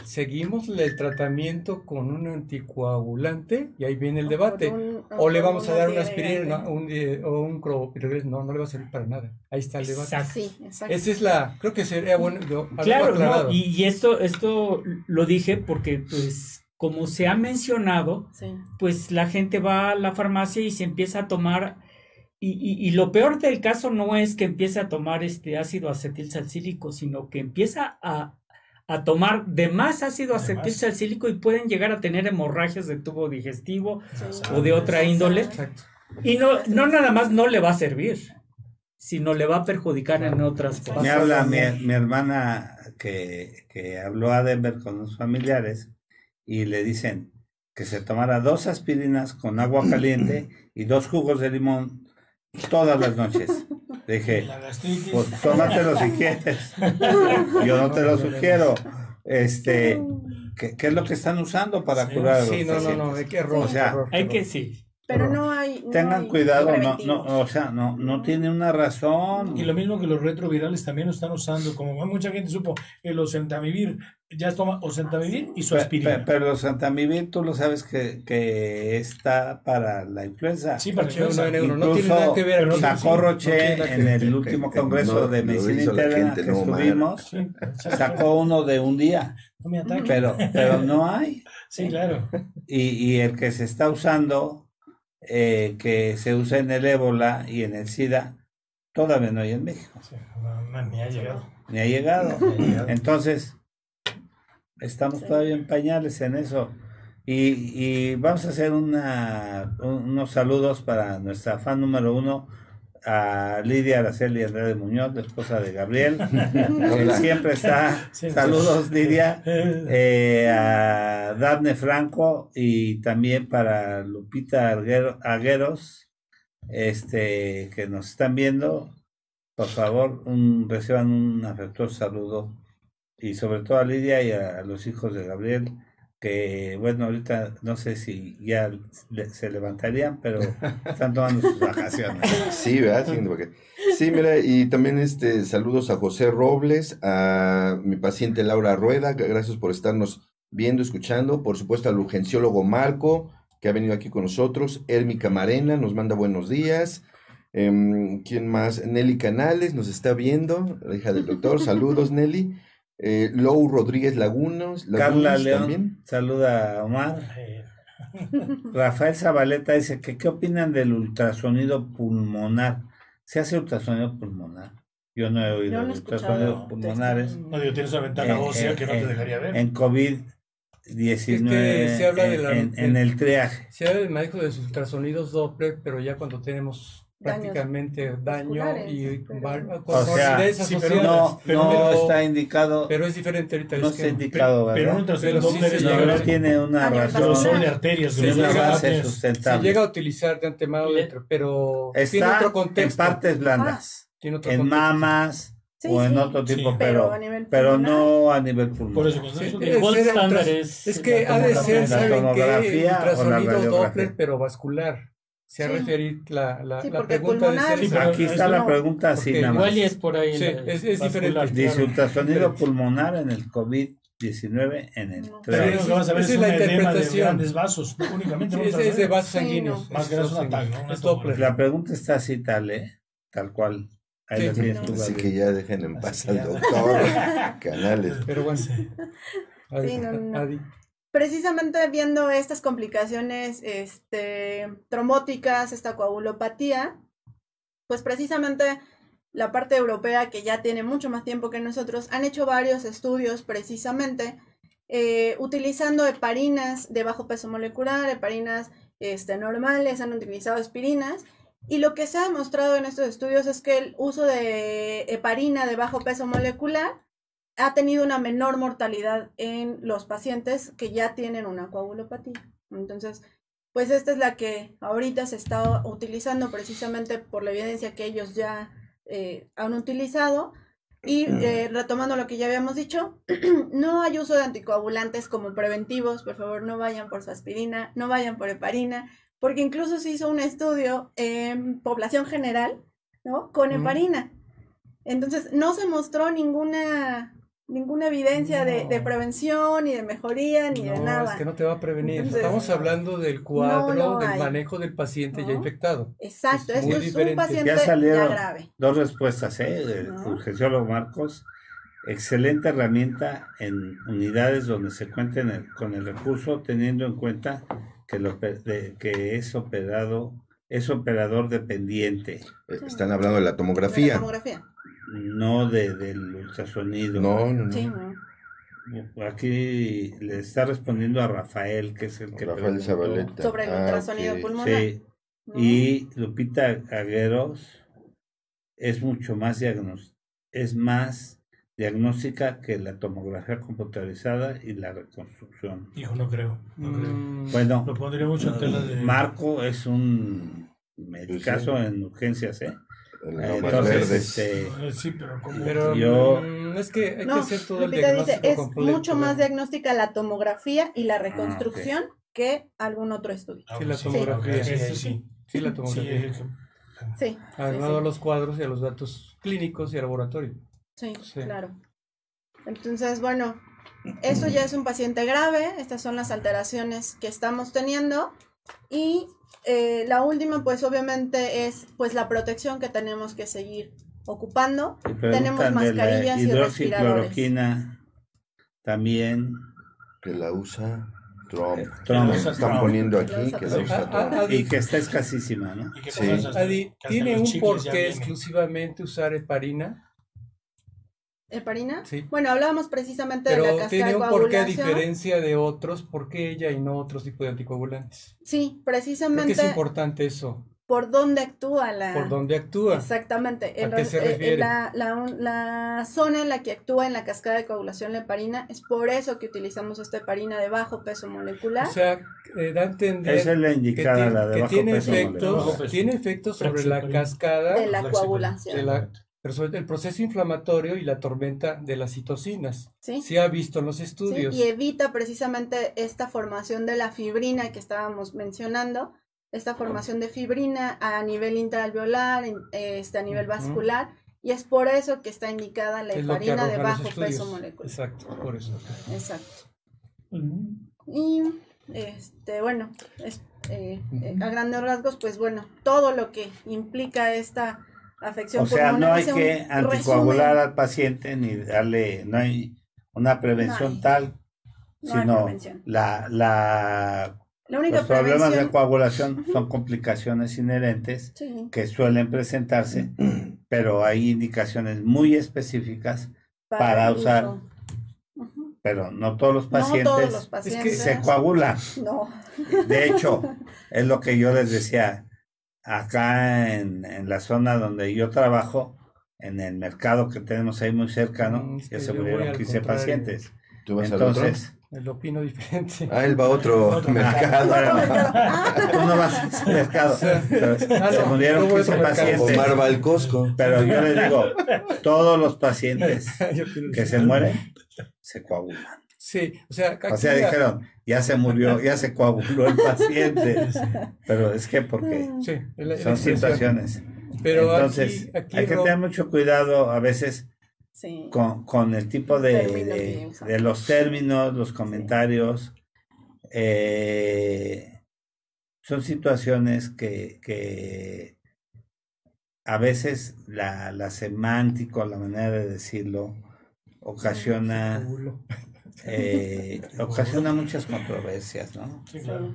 seguimos el tratamiento con un anticoagulante y ahí viene el debate. Un- O le vamos a dar una aspirina un, eh, o un clopidogrel. No, no le va a servir para nada. Ahí está el debate. Exacto. Sí, exacto. Esa es la, creo que sería bueno haberlo Claro, no, y, y esto, esto lo dije porque, pues, como se ha mencionado, Sí. pues la gente va a la farmacia y se empieza a tomar, y, y- y lo peor del caso no es que empiece a tomar este ácido acetil salicílico, sino que empieza a, a tomar de más ácido acetil salicílico y pueden llegar a tener hemorragias de tubo digestivo Sí. o de otra índole. Exacto. Y no, no nada más no le va a servir, sino le va a perjudicar en otras cosas. Me habla mi, mi hermana que, que habló a Denver con los familiares y le dicen que se tomara dos aspirinas con agua caliente y dos jugos de limón todas las noches. Le dije, pues tómatelo si quieres. Yo no te lo sugiero. Este, ¿qué, qué es lo que están usando para Sí, curar Sí, no, no, no, hay que error. O sea, error, que sí. Pero no hay. no Tengan hay cuidado, no, no, o sea, no, no tiene una razón. Y lo mismo que los retrovirales también lo están usando, como mucha gente supo, el osentamivir, ya toma osentamivir y su aspirina. pe- Pero Santamivir, tú lo sabes que, que está para la influenza. Sí, para que nueve, negro, no tiene Incluso nada que ver. pero no- Sacó no Roche que en el último congreso No, de medicina la interna gente, que no, estuvimos, Sí, sacó uno de un día, no me pero, pero no hay. Sí, claro. Y, y el que se está usando, eh, que se usa en el ébola y en el SIDA, todavía no hay en México, Sí, no, no, ni ha llegado. ni ha llegado. Ni ha llegado. Entonces, estamos Sí. todavía en pañales en eso. Y, y vamos a hacer una, un- unos saludos para nuestra fan número uno, a Lidia Araceli Andrade Muñoz, la esposa de Gabriel, que siempre está. Saludos, Lidia. eh, a Daphne Franco y también para Lupita Arguero- Agueros, este, que nos están viendo. Por favor, un, reciban un afectuoso saludo y sobre todo a Lidia y a, los hijos de Gabriel, que bueno, ahorita no sé si ya se levantarían, pero están tomando sus vacaciones. Sí, ¿verdad? Sí, mira, y también este saludos a José Robles, a mi paciente Laura Rueda, gracias por estarnos viendo, escuchando, por supuesto al urgenciólogo Marco, que ha venido aquí con nosotros, Ermi Camarena nos manda buenos días. Em, ¿quién más? Nelly Canales nos está viendo, la hija del doctor, saludos Nelly. Eh, Lou Rodríguez Lagunos, Carla León también. saluda a Omar. Rafael Zabaleta dice que qué opinan del ultrasonido pulmonar. ¿Se hace ultrasonido pulmonar? Yo no he oído Yo no ultrasonidos pulmonares. No, digo, tienes una ventana Eh, ósea eh, que no te eh, dejaría ver. En COVID-19, Es que se habla de la- en, en el triaje. Se habla del manejo de los ultrasonidos Doppler, pero ya cuando tenemos prácticamente daño y pero- O sea, sí, pero asociadas. No, pero- no pero- está indicado, Pero es diferente ahorita no está indicado, ¿verdad? Pero sí se No, a no tiene una razón, grosor de arterias, Sí, de llega-. Se sustentable. llega a utilizar de antemano, dentro, pero tiene Está otro en contexto. partes blandas, tiene otro en contexto. mamas Sí, o en sí. otro tipo, Sí. pero, Pero a nivel pero no a nivel pulmonar. Por eso, Sí, eso- es- es Es que ha de ser, ¿saben qué? Ultrasonido. Doppler, pero vascular. Se ha Sí. referido la, la, Sí, la pregunta pulmonar- de ser. pero Aquí es está la no, pregunta así nada más. Igual y es por ahí. Sí, la- es- es vascular, diferente. Dice claro. ultrasonido pulmonar en el COVID-19 en el No. Pero triaje. lo que vas a ver Esa es es la un edema de interpretación. grandes vasos, no únicamente Sí, es, de vasos Sí, sanguíneos. no. Más que es un ataque, ¿no? La pregunta está así tal, ¿eh? Tal cual. Ahí Sí, la tienes tú, Así que ya dejen en paz al doctor Canales. Pero bueno. Adi, Precisamente viendo estas complicaciones este, esta coagulopatía, pues precisamente la parte europea, que ya tiene mucho más tiempo que nosotros, han hecho varios estudios precisamente eh, utilizando heparinas de bajo peso molecular, heparinas este, normales, han utilizado aspirinas. Y lo que se ha demostrado en estos estudios es que el uso de heparina de bajo peso molecular ha tenido una menor mortalidad en los pacientes que ya tienen una coagulopatía. Entonces, pues esta es la que ahorita se está utilizando precisamente por la evidencia que ellos ya eh, han utilizado. Y eh, retomando lo que ya habíamos dicho, no hay uso de anticoagulantes como preventivos, por favor no vayan por su aspirina, no vayan por heparina, porque incluso se hizo un estudio en población general, ¿no? Con heparina. Entonces, no se mostró ninguna, ninguna evidencia de, de prevención, ni de mejoría, ni de No, nada. es que no te va a prevenir. Entonces, Estamos hablando del cuadro, no del hay. manejo del paciente ya infectado. Exacto, es esto muy es un diferente. paciente Ya ya, salieron. grave. Dos respuestas, ¿eh? Del urgenciólogo Marcos. Excelente herramienta en unidades donde se cuenten el- con el recurso, teniendo en cuenta que, lo, de- que es operado, es operador dependiente, Eh, Están hablando de la de la tomografía. No de, del ultrasonido. No, no, no. Sí, ¿no? aquí le está respondiendo a Rafael, que es el que Rafael. Zabaleta. Sobre el Ah, ultrasonido pulmonar. Sí, ¿no? y Lupita Agueros es mucho más diagnos es más diagnóstica que la tomografía computarizada y la reconstrucción. Hijo, no creo. No creo. Mm, Bueno, Lo pondría mucho en tela de. Marco es un medicazo en urgencias, ¿eh? Entonces, este, Eh, Sí, pero como. Pero Yo- mm, es que hay No, que hacer todo el Lupita dice, diagnóstico es completo. mucho más diagnóstica la tomografía y la reconstrucción que algún otro estudio. Ah, Sí, la sí, tomografía. ok, Eso sí. Sí, la Sí, tomografía. Sí, a sí, los cuadros y a los datos clínicos y al laboratorio. sí, Sí. claro. Entonces, bueno, eso ya es un paciente grave, estas son las alteraciones que estamos teniendo y eh, la última, pues obviamente es pues la protección que tenemos que seguir ocupando. Tenemos de la mascarillas y hidroxicloroquina también. Que la usa Trump. Trump. Están Trump. poniendo aquí usa que la Trump. usa Trump. Adi, Y que está escasísima, ¿no? Sí. Adi, ¿tiene un porqué exclusivamente usar heparina? ¿Heparina? Sí. Bueno, hablábamos precisamente de la Pero cascada tiene de un porqué a diferencia de otros, ¿por qué ella y no otros tipos de anticoagulantes? Sí, Creo que precisamente es importante eso, por dónde actúa la... por dónde actúa. Exactamente. ¿A En qué re- se eh, refiere? la, la- la zona en la que actúa en la cascada de coagulación la heparina es por eso que utilizamos esta heparina de bajo peso molecular. O sea, eh, da a entender Esa es la que, indicada, tiene- la de que bajo tiene peso efectos, molecular. Tiene efectos sobre la cascada de la coagulación. de la, pero el proceso inflamatorio y la tormenta de las citocinas. ¿sí? Se ha visto en los ¿sí? estudios. Y evita precisamente esta formación de la fibrina que estábamos mencionando, esta formación de fibrina a nivel intraalveolar, este, a nivel vascular, y es por eso que está indicada la es heparina de bajo estudios. peso molecular. Exacto, por eso. Exacto. Y este, bueno, es, eh, eh, a grandes rasgos, pues bueno, todo lo que implica esta afección O sea, no hay es que anticoagular resumen. al paciente ni darle, no hay una prevención No hay. tal, No hay sino prevención. la, la, La única los problemas de coagulación son complicaciones inherentes sí, que suelen presentarse, pero hay indicaciones muy específicas, para usar pero no todos los No pacientes todos los pacientes. se coagulan. No. De hecho, es lo que yo les decía, acá en, en la zona donde yo trabajo, en el mercado que tenemos ahí muy cercano, Mm, es ya que se murieron al 15 contrario. pacientes. ¿Tú vas al otro? Entonces, El opino diferente. Ah, él va a otro Otro mercado. Ah, tú no vas a ese mercado, Ah, se no, murieron yo voy a 15 otro mercado. pacientes. Omar va al Costco. Pero yo les digo, todos los pacientes que se mueren, se coagulan. Sí, o sea, O sea, dijeron, ya se murió, ya se coaguló el paciente. Pero es que porque Sí, es la- la son situaciones. Pero Entonces, aquí, aquí hay que tener mucho cuidado a veces sí. con, con el tipo de, de los términos, los comentarios. eh, son situaciones que, que a veces la, la semántica, la manera de decirlo, ocasiona, eh, ocasiona muchas controversias, ¿no? Sí, claro.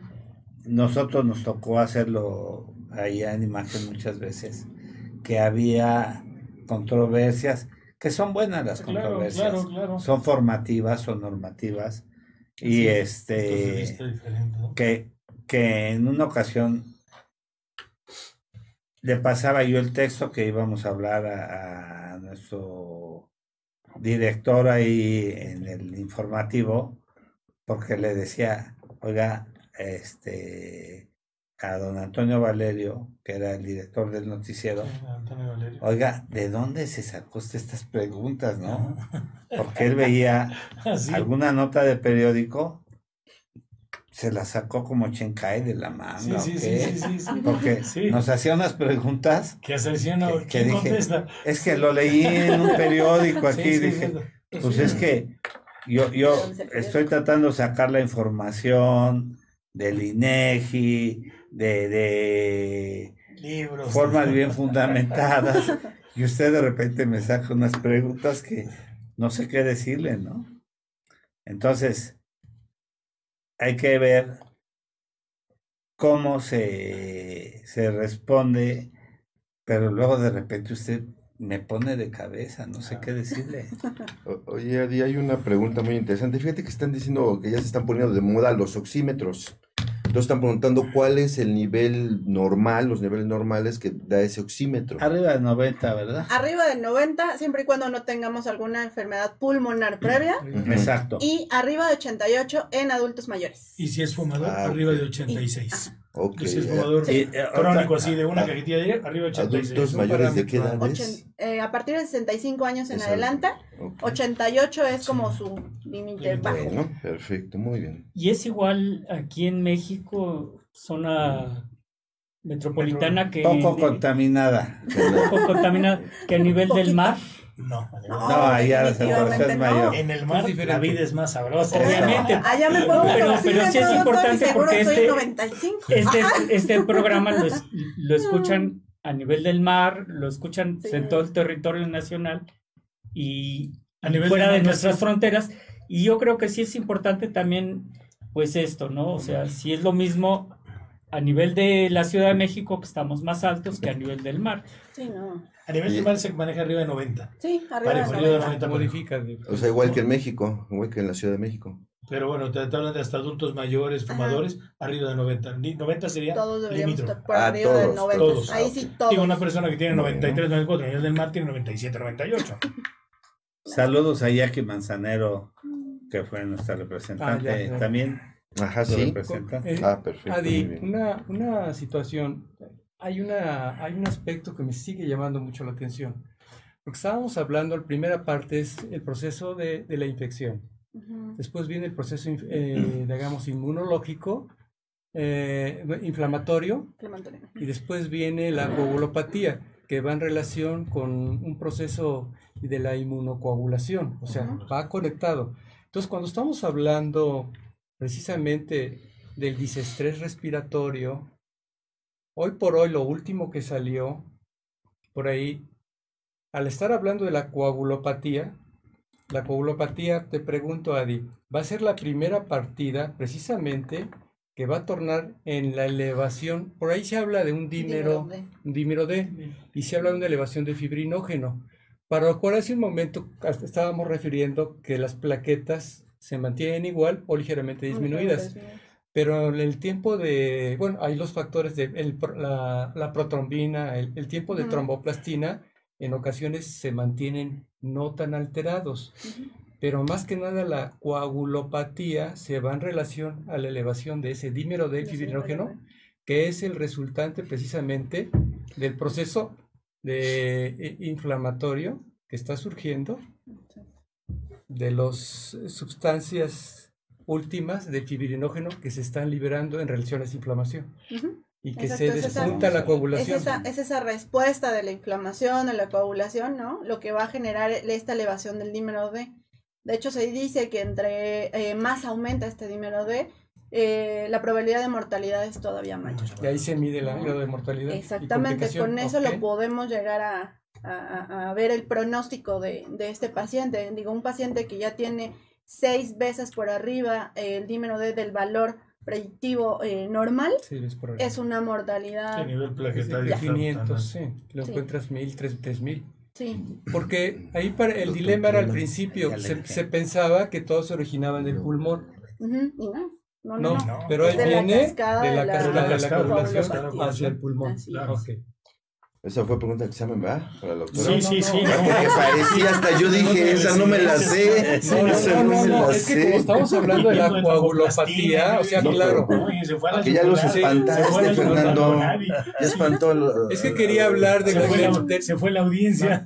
Nosotros nos tocó hacerlo allá en imagen muchas veces, que había controversias, que son buenas las Claro, controversias, claro, claro. son formativas o normativas, y Sí, este, ¿no? que, que en una ocasión le pasaba yo el texto que íbamos a hablar a, a nuestro director ahí en el informativo, porque le decía, oiga, este, a don Antonio Valerio, que era el director del noticiero, Sí, oiga, ¿de dónde se sacó usted estas preguntas, no? Porque él veía alguna nota de periódico, se la sacó como Chencay de la manga. Sí, sí, ¿o sí, sí, sí, sí. Porque Sí. nos hacía unas preguntas. Que- que ¿Quién dije, contesta? Es que lo leí en un periódico aquí Sí, y sí, dije, sí. pues es que yo, yo estoy tratando de sacar la información del INEGI, de, de Libros. formas bien fundamentadas, y usted de repente me saca unas preguntas que no sé qué decirle, ¿no? Entonces, hay que ver cómo se, se responde, pero luego de repente usted me pone de cabeza, no sé qué decirle. Oye, Adi, hay una pregunta muy interesante. Fíjate que están diciendo que ya se están poniendo de moda los oxímetros. Entonces están preguntando cuál es el nivel normal, los niveles normales que da ese oxímetro. Arriba de 90, ¿verdad? Arriba de 90, siempre y cuando no tengamos alguna enfermedad pulmonar previa. Exacto. Y arriba de 88 en adultos mayores. Y si es fumador, Ah, arriba de 86. Ok, Y si es eh, fumador Y, eh, crónico otra- así de una ah, cajetilla de arriba de 86. Adultos mayores de qué edades? Ochen- eh, a partir de 65 años en Es adelante, ok. 88 es Sí. como su límite bajo. Bueno, perfecto, muy bien. Y es igual aquí en México, zona metropolitana que Poco contaminada. poco contaminada, que a nivel del mar, No, No, No, allá la definitivamente separación es mayor. en el mar la vida es más sabrosa. Obviamente. Allá me pongo Pero- pero sí es importante porque este- 95. este, este programa lo, es- lo escuchan a nivel del mar, lo escuchan Sí. en todo el territorio nacional y A nivel fuera de nuestras sí. fronteras. Y yo creo que sí es importante también, pues esto, ¿no? O sea, si es lo mismo a nivel de la Ciudad de México, que estamos más altos que a nivel del mar. Sí, no. A nivel del mar se maneja arriba de 90. Sí, arriba Parejo, de arriba de 90. 90. Modifica. de- O sea, igual que en México, igual que en la Ciudad de México. Pero bueno, te, te hablan de hasta adultos mayores, Ajá. fumadores, arriba de 90. Ni- 90 sería Todos estar por Ah, arriba de todos, 90. todos. Ahí sí, todos. Digo, una persona que tiene Bueno. 93, 94, a nivel del mar tiene 97, 98. Saludos a Jackie Manzanero, que fue nuestra representante. Ah, ya, ya. También Ajá, lo sí. representa. Eh, Ah, perfecto. Adi, una, una situación, hay, una, hay un aspecto que me sigue llamando mucho la atención. Porque estábamos hablando, la primera parte es el proceso de, de la infección. Ujú. Después viene el proceso, eh, digamos, inmunológico, eh, inflamatorio, Clementina. y después viene la coagulopatía, que va en relación con un proceso de la inmunocoagulación, o sea, Ujú. va conectado. Entonces, cuando estamos hablando precisamente del disestrés respiratorio, hoy por hoy lo último que salió por ahí, al estar hablando de la coagulopatía, la coagulopatía, te pregunto, Adi, va a ser la primera partida precisamente que va a tornar en la elevación, por ahí se habla de un dímero, Dímero un dímero D, y se habla de una elevación de fibrinógeno, para lo cual hace un momento estábamos refiriendo que las plaquetas se mantienen igual o ligeramente disminuidas. Pero el tiempo de, bueno, hay los factores de el la, la protrombina, el, el tiempo de tromboplastina, en ocasiones se mantienen no tan alterados. Pero más que nada la coagulopatía se va en relación a la elevación de ese dímero del fibrinógeno, que es el resultante precisamente del proceso de eh, inflamatorio que está surgiendo de las sustancias últimas de fibrinógeno que se están liberando en relación a esa inflamación y que Exacto, se es esa- despunta la Es coagulación. esa, es esa respuesta de la inflamación, de la coagulación, ¿no? Lo que va a generar esta elevación del dímero D. De hecho, se dice que entre eh, más aumenta este dímero D, eh, la probabilidad de mortalidad es todavía mayor. Y ahí se mide la grado de mortalidad. Exactamente, con eso lo podemos llegar a, a- a ver el pronóstico de, de este paciente. Digo, un paciente que ya tiene seis veces por arriba el dímero D del valor predictivo eh, normal, Sí, es es una mortalidad. a nivel Es de plaquetario. 500, sí. Lo Sí. encuentras 1000, 3000. Sí, Porque ahí para, el dilema era al principio, se, se pensaba que todo se originaba en el pulmón. ujú, y no, no, no, No, no. pero Es ahí de la viene cascada de de la la- de la cascada, coagulación coagulación. hacia el pulmón. Claro. Ok. Esa fue pregunta de examen, ¿verdad? Para la doctora. Sí, No, sí, no, sí. no. Porque parecía hasta yo dije, esa no me la sé. No, no, esa no, no, me no, la es que como sé. estamos hablando de la coagulopatía, o sea, No, claro. pero- Uy, se fue a la Que ya los espantaste, Fernando. Ya espantó. Es que quería hablar de Se fue, la, de- se fue la audiencia.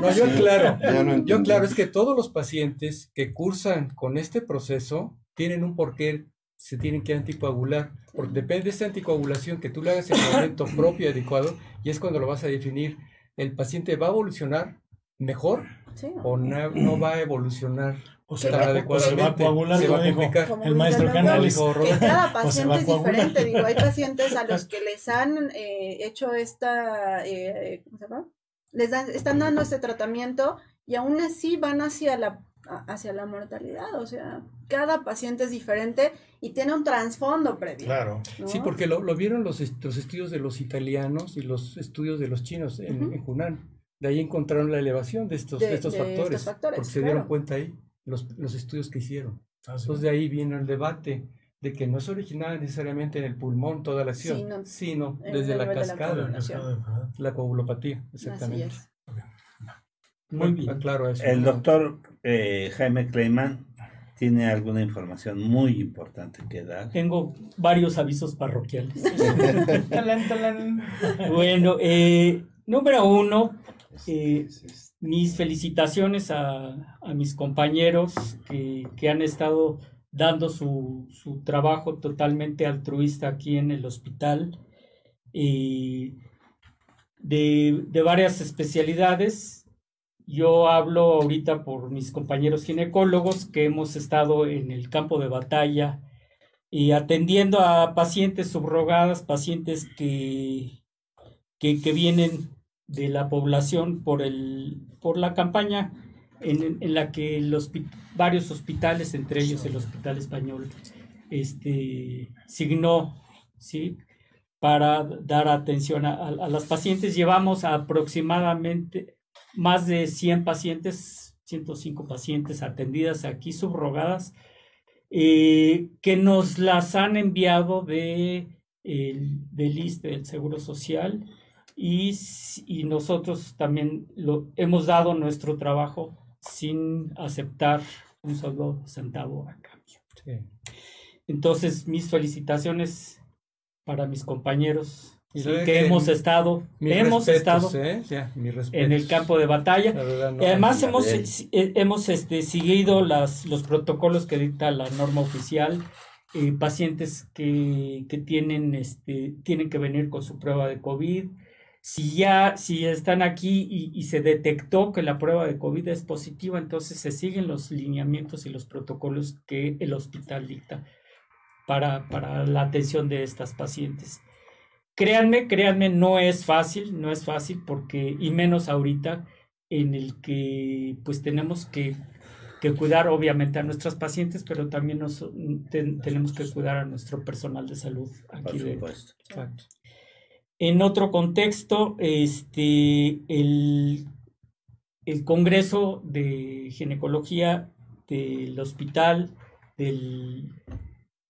No, yo claro. Yo claro, es que todos los pacientes que cursan con este proceso tienen un porqué se tienen que anticoagular, porque depende de esta anticoagulación que tú le hagas en el momento propio y adecuado, y es cuando lo vas a definir. ¿El paciente va a evolucionar mejor Sí, o no, no va a evolucionar O se va, o se va a coagular, Se va a complicar. El maestro Canales. que cada paciente es diferente. Digo, hay pacientes a los que les han eh, hecho esta, eh, ¿cómo se llama? Les dan, están dando este tratamiento y aún así van hacia la, hacia la mortalidad. O sea, cada paciente es diferente y tiene un trasfondo previo. Claro. ¿no? Sí, porque lo, lo vieron los, est- los estudios de los italianos y los estudios de los chinos en, Ujú. en Hunan. De ahí encontraron la elevación de estos, De- de estos de estos factores, factores, porque se dieron claro. cuenta ahí los, los estudios que hicieron. Ah, sí. Entonces de ahí viene el debate de que no es original necesariamente en el pulmón toda la acción, Sino sino desde la nivel de la cascada, La la coagulopatía, Así exactamente. es. Muy bien. Claro, eso. El doctor eh, Jaime Kleiman tiene alguna información muy importante que dar. Tengo varios avisos parroquiales. Talán, talán. Bueno, eh, número uno, eh, mis felicitaciones a, a mis compañeros que, que han estado dando su, su trabajo totalmente altruista aquí en el hospital, eh, de, de varias especialidades. Yo hablo ahorita por mis compañeros ginecólogos que hemos estado en el campo de batalla y atendiendo a pacientes subrogadas, pacientes que, que, vienen de la población por, el, por la campaña en, la que los varios hospitales, entre ellos el Hospital Español, este, signó ¿sí? para dar atención a las pacientes. Llevamos aproximadamente más de 100 pacientes, 105 pacientes atendidas aquí subrogadas, eh, que nos las han enviado de, el, del ISSSTE, del Seguro Social, y, y nosotros también lo, hemos dado nuestro trabajo sin aceptar un solo centavo a cambio. Sí. Entonces, mis felicitaciones para mis compañeros Y sí, sabe que que hemos mi- estado, hemos respetos, estado ¿eh? Ya, en el campo de batalla. No, Y Además hemos, eh, hemos este, seguido las, los protocolos que dicta la norma oficial. eh, pacientes que, que tienen, este, tienen que venir con su prueba de COVID. Si ya si están aquí y, y se detectó que la prueba de COVID es positiva, entonces se siguen los lineamientos y los protocolos que el hospital dicta para, para la atención de estas pacientes. Créanme, créanme, no es fácil, no es fácil porque, y menos ahorita, en el que pues tenemos que, que cuidar obviamente a nuestras pacientes, pero también nos, ten- tenemos que cuidar a nuestro personal de salud Por aquí de, supuesto. Exacto. en otro contexto, este, el, el Congreso de Ginecología del hospital, del,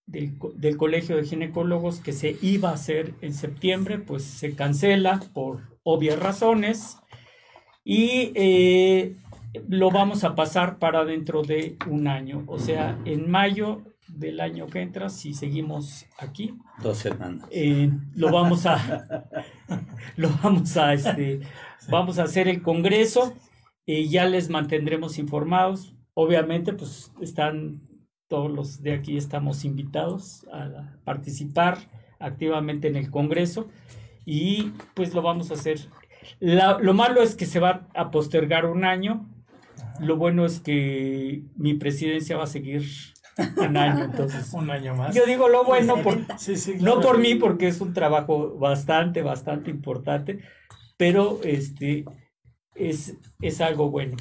del, del Colegio de Ginecólogos que se iba a hacer en septiembre, pues se cancela por obvias razones. Y eh, lo vamos a pasar para dentro de un año, o sea, en mayo del año que entra, si seguimos aquí, Dos semanas. eh, lo vamos a lo vamos a este vamos a hacer el congreso y ya les mantendremos informados. Obviamente pues están todos los de aquí estamos invitados a participar activamente en el congreso y pues lo vamos a hacer La- lo malo es que se va a postergar un año lo bueno es que mi presidencia va a seguir un año entonces Un año más. yo digo lo bueno por, Sí, sí, no por mí, porque es un trabajo bastante, bastante importante, pero este es, es algo bueno.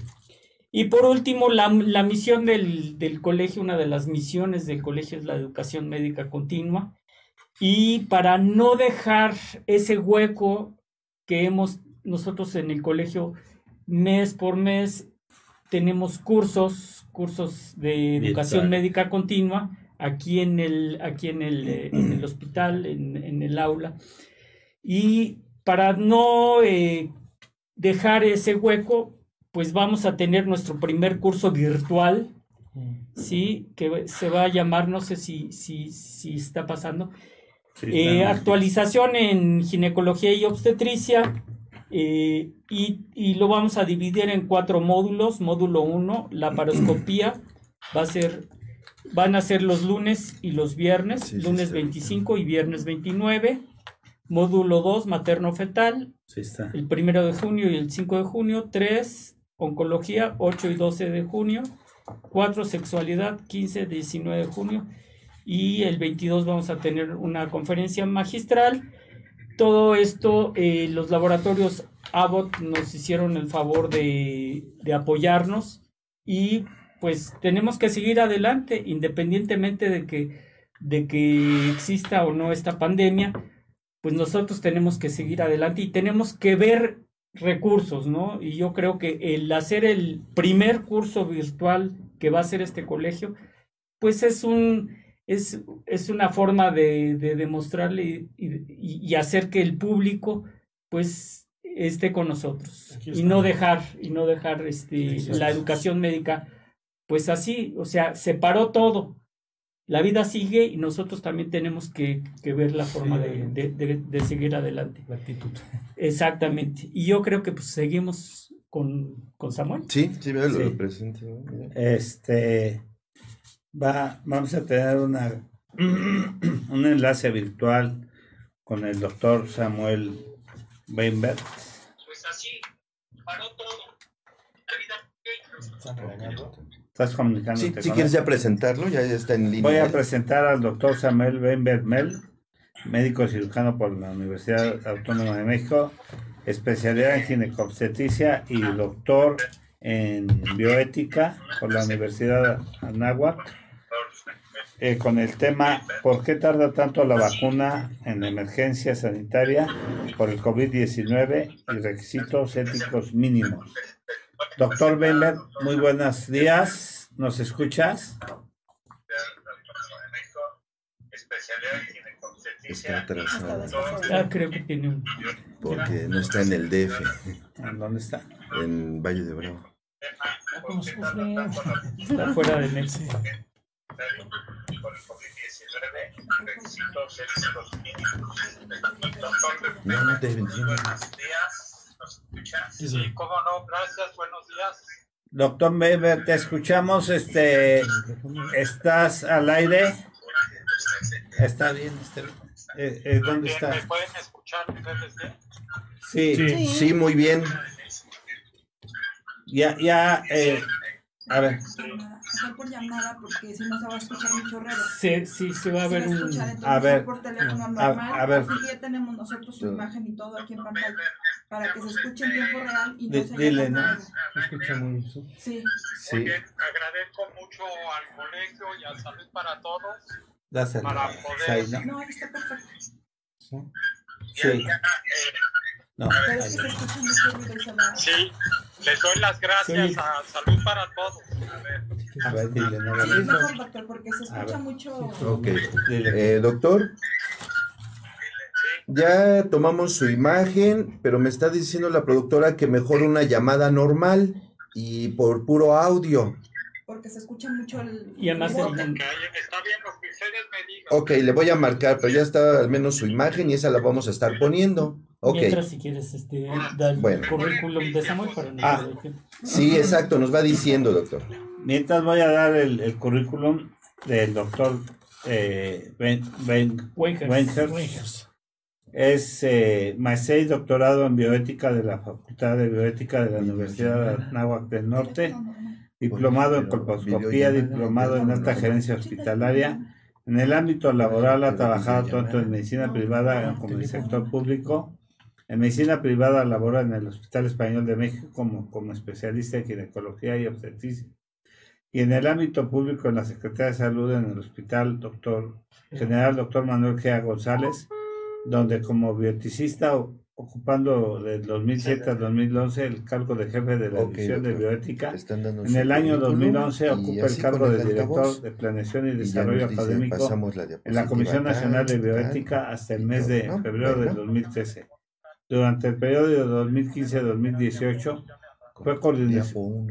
Y por último, la, la misión del, del colegio, una de las misiones del colegio es la educación médica continua. Y para no dejar ese hueco que hemos nosotros en el colegio mes por mes, tenemos cursos, cursos de educación médica continua aquí en el, aquí en el, eh, en el hospital, en, en el aula. Y para no eh, dejar ese hueco, pues vamos a tener nuestro primer curso virtual, ¿sí? Que se va a llamar, no sé si, si, si está pasando, Sí, eh, actualización en ginecología y obstetricia. eh, y, y lo vamos a dividir en cuatro módulos. Módulo 1, la paroscopía, va a ser, van a ser los lunes y los viernes, Sí, lunes está. 25 y viernes 29. Módulo 2, materno-fetal, el primero de junio y el 5 de junio. 3, oncología, 8 y 12 de junio. 4, sexualidad, 15, 19 de junio. Y el 22 vamos a tener una conferencia magistral. Todo esto, eh, los laboratorios Abbott nos hicieron el favor de, de apoyarnos y pues tenemos que seguir adelante independientemente de que, de que exista o no esta pandemia, pues nosotros tenemos que seguir adelante y tenemos que ver recursos, ¿no? Y yo creo que el hacer el primer curso virtual que va a hacer este colegio, pues es un es, es una forma de, de demostrarle y, y- y hacer que el público pues esté con nosotros y no dejar y no dejar este la educación médica pues así, o sea, se paró todo. La vida sigue y nosotros también tenemos que, que ver la forma de, de- de- de seguir adelante. La actitud. Exactamente. Y yo creo que pues seguimos con, con Samuel. Sí, sí, veo Sí. lo. Mira. Este va, vamos a tener una un enlace virtual con el doctor Samuel Weinberg. Pues así, paró todo. La vida Están regañando. ¿Estás comunicándote Sí, si él? quieres ya presentarlo, ya, está en línea. Voy a presentar al doctor Samuel Weinberg Mel, médico cirujano por la Universidad Autónoma de México, especialidad en ginecobstetricia y doctor en bioética por la Universidad Anáhuac, eh, con el tema ¿Por qué tarda tanto la vacuna en la emergencia sanitaria por el COVID-19 y requisitos éticos mínimos? Doctor Weinberg, muy buenos días, ¿nos escuchas? Está atrasado Ah, creo que tiene un... porque no está en el DF, ¿En ¿Dónde está? en Valle de Bravo. ¿Cómo sufre? Está fuera de Nexo. No, no te entiendo. Sí, sí. cómo no, gracias, buenos días. Doctor Weber, te escuchamos, este, estás al aire. Está bien, este, eh, eh, ¿dónde está? ¿Me pueden escuchar? Sí, Sí. Sí, muy bien. ya, ya, eh, a ver, Mejor por llamada porque si no se va a escuchar mucho ruido. Sí, sí, se va a a un... a ver, por teléfono a- normal. a ver. Así ya tenemos nosotros su imagen y todo aquí en pantalla para que se escuche en tiempo real y no se dile, ¿no? escucha muy... Sí. Muy Sí. bien, agradezco mucho al colegio y a Salud para Todos. dáselo. Para poder- ¿no? No, ahí está perfecto. Sí, que se no. Sí, les doy las gracias Sí. a Salud para Todos. A ver, a ver, dile, no, Sí, dile. es mejor, doctor, porque se A escucha ver. mucho. Ok. Eh, doctor, ya tomamos su imagen, pero me está diciendo la productora que mejor una llamada normal y por puro audio. Porque se escucha mucho el. Y además el está bien lo que ustedes me digan. Ok, le voy a marcar, pero ya está al menos su imagen y esa la vamos a estar poniendo. Ok. Mientras, si quieres, este, Bueno. currículum de Samuel para no Ah. Sí, exacto, nos va diciendo, doctor. Mientras voy a dar el, el currículum del doctor eh, Ben, Ben-. Es eh, maestría y doctorado en bioética de la Facultad de Bioética de la Universidad de Anáhuac del Norte, diplomado en colposcopía, diplomado en alta gerencia hospitalaria. En el ámbito laboral ha trabajado tanto en medicina privada como en el sector público. En medicina privada labora en el Hospital Español de México como, como especialista en ginecología y obstetricia. Y en el ámbito público en la Secretaría de Salud en el Hospital Doctor General Doctor Manuel Gea González, donde como bioeticista ocupando del 2007 al 2011 el cargo de jefe de la División de. Bioética. En el año currículum 2011 y ocupa el cargo de director de Planeación y Desarrollo Académico la en la Comisión Nacional de tal, Bioética hasta el mes de febrero del Bueno. 2013. Durante el periodo de 2015-2018 fue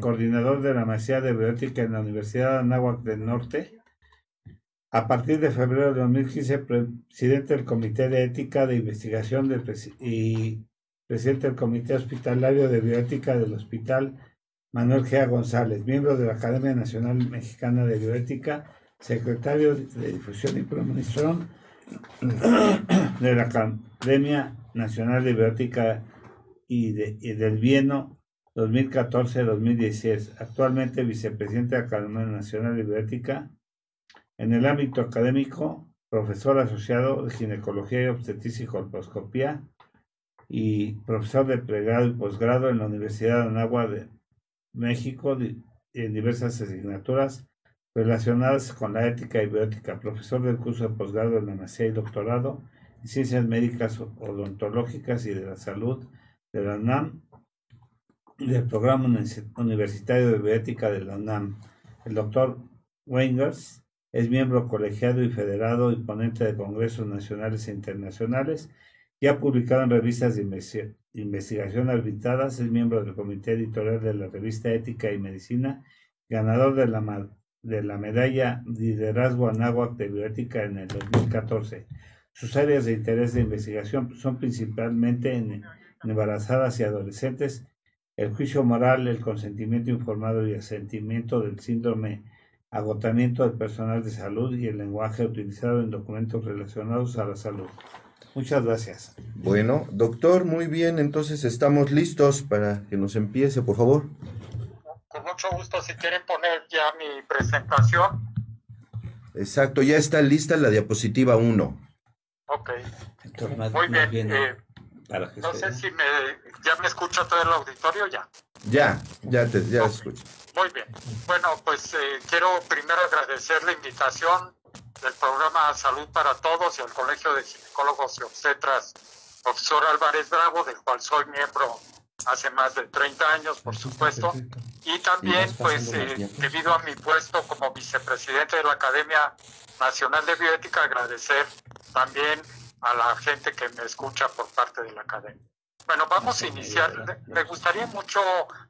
coordinador de la maestría de bioética en la Universidad de Anáhuac del Norte. A partir de febrero de 2015, presidente del Comité de Ética de Investigación presi- y presidente del Comité Hospitalario de Bioética del Hospital Manuel Gea González, miembro de la Academia Nacional Mexicana de Bioética, secretario de Difusión y Promoción de la Academia Nacional de Bioética y, de- y del Bieno 2014-2016. Actualmente vicepresidente de la Academia Nacional de Bioética. En el ámbito académico, profesor asociado de ginecología y obstetricia y colposcopía y profesor de pregrado y posgrado en la Universidad de Anáhuac de México en diversas asignaturas relacionadas con la ética y bioética, profesor del curso de posgrado en la maestría y doctorado en ciencias médicas odontológicas y de la salud de la UNAM del Programa Universitario de Bioética de la UNAM. El doctor Weingers es miembro colegiado y federado y ponente de congresos nacionales e internacionales y ha publicado en revistas de investigación arbitradas. Es miembro del comité editorial de la revista Ética y Medicina, ganador de la, de la medalla Liderazgo Anáhuac de Bioética en el 2014. Sus áreas de interés de investigación son principalmente en embarazadas y adolescentes, el juicio moral, el consentimiento informado y asentimiento del síndrome agotamiento del personal de salud y el lenguaje utilizado en documentos relacionados a la salud. Muchas gracias. Bueno, doctor, muy bien, entonces estamos listos para que nos empiece, por favor. Con mucho gusto, si quieren poner ya mi presentación. Exacto, ya está lista la diapositiva 1. Ok. muy bien. Eh, no sé si me, ya me escucha todo el auditorio ya. Ya, ya te ya escucho. Muy bien. Bueno, pues eh, quiero primero agradecer la invitación del programa Salud para Todos y al Colegio de Ginecólogos y Obstetras, profesor Álvarez Bravo, del cual soy miembro hace más de 30 años, por supuesto. Y también, pues, eh, debido a mi puesto como vicepresidente de la Academia Nacional de Bioética, agradecer también a la gente que me escucha por parte de la academia. Bueno, vamos a iniciar. Me gustaría mucho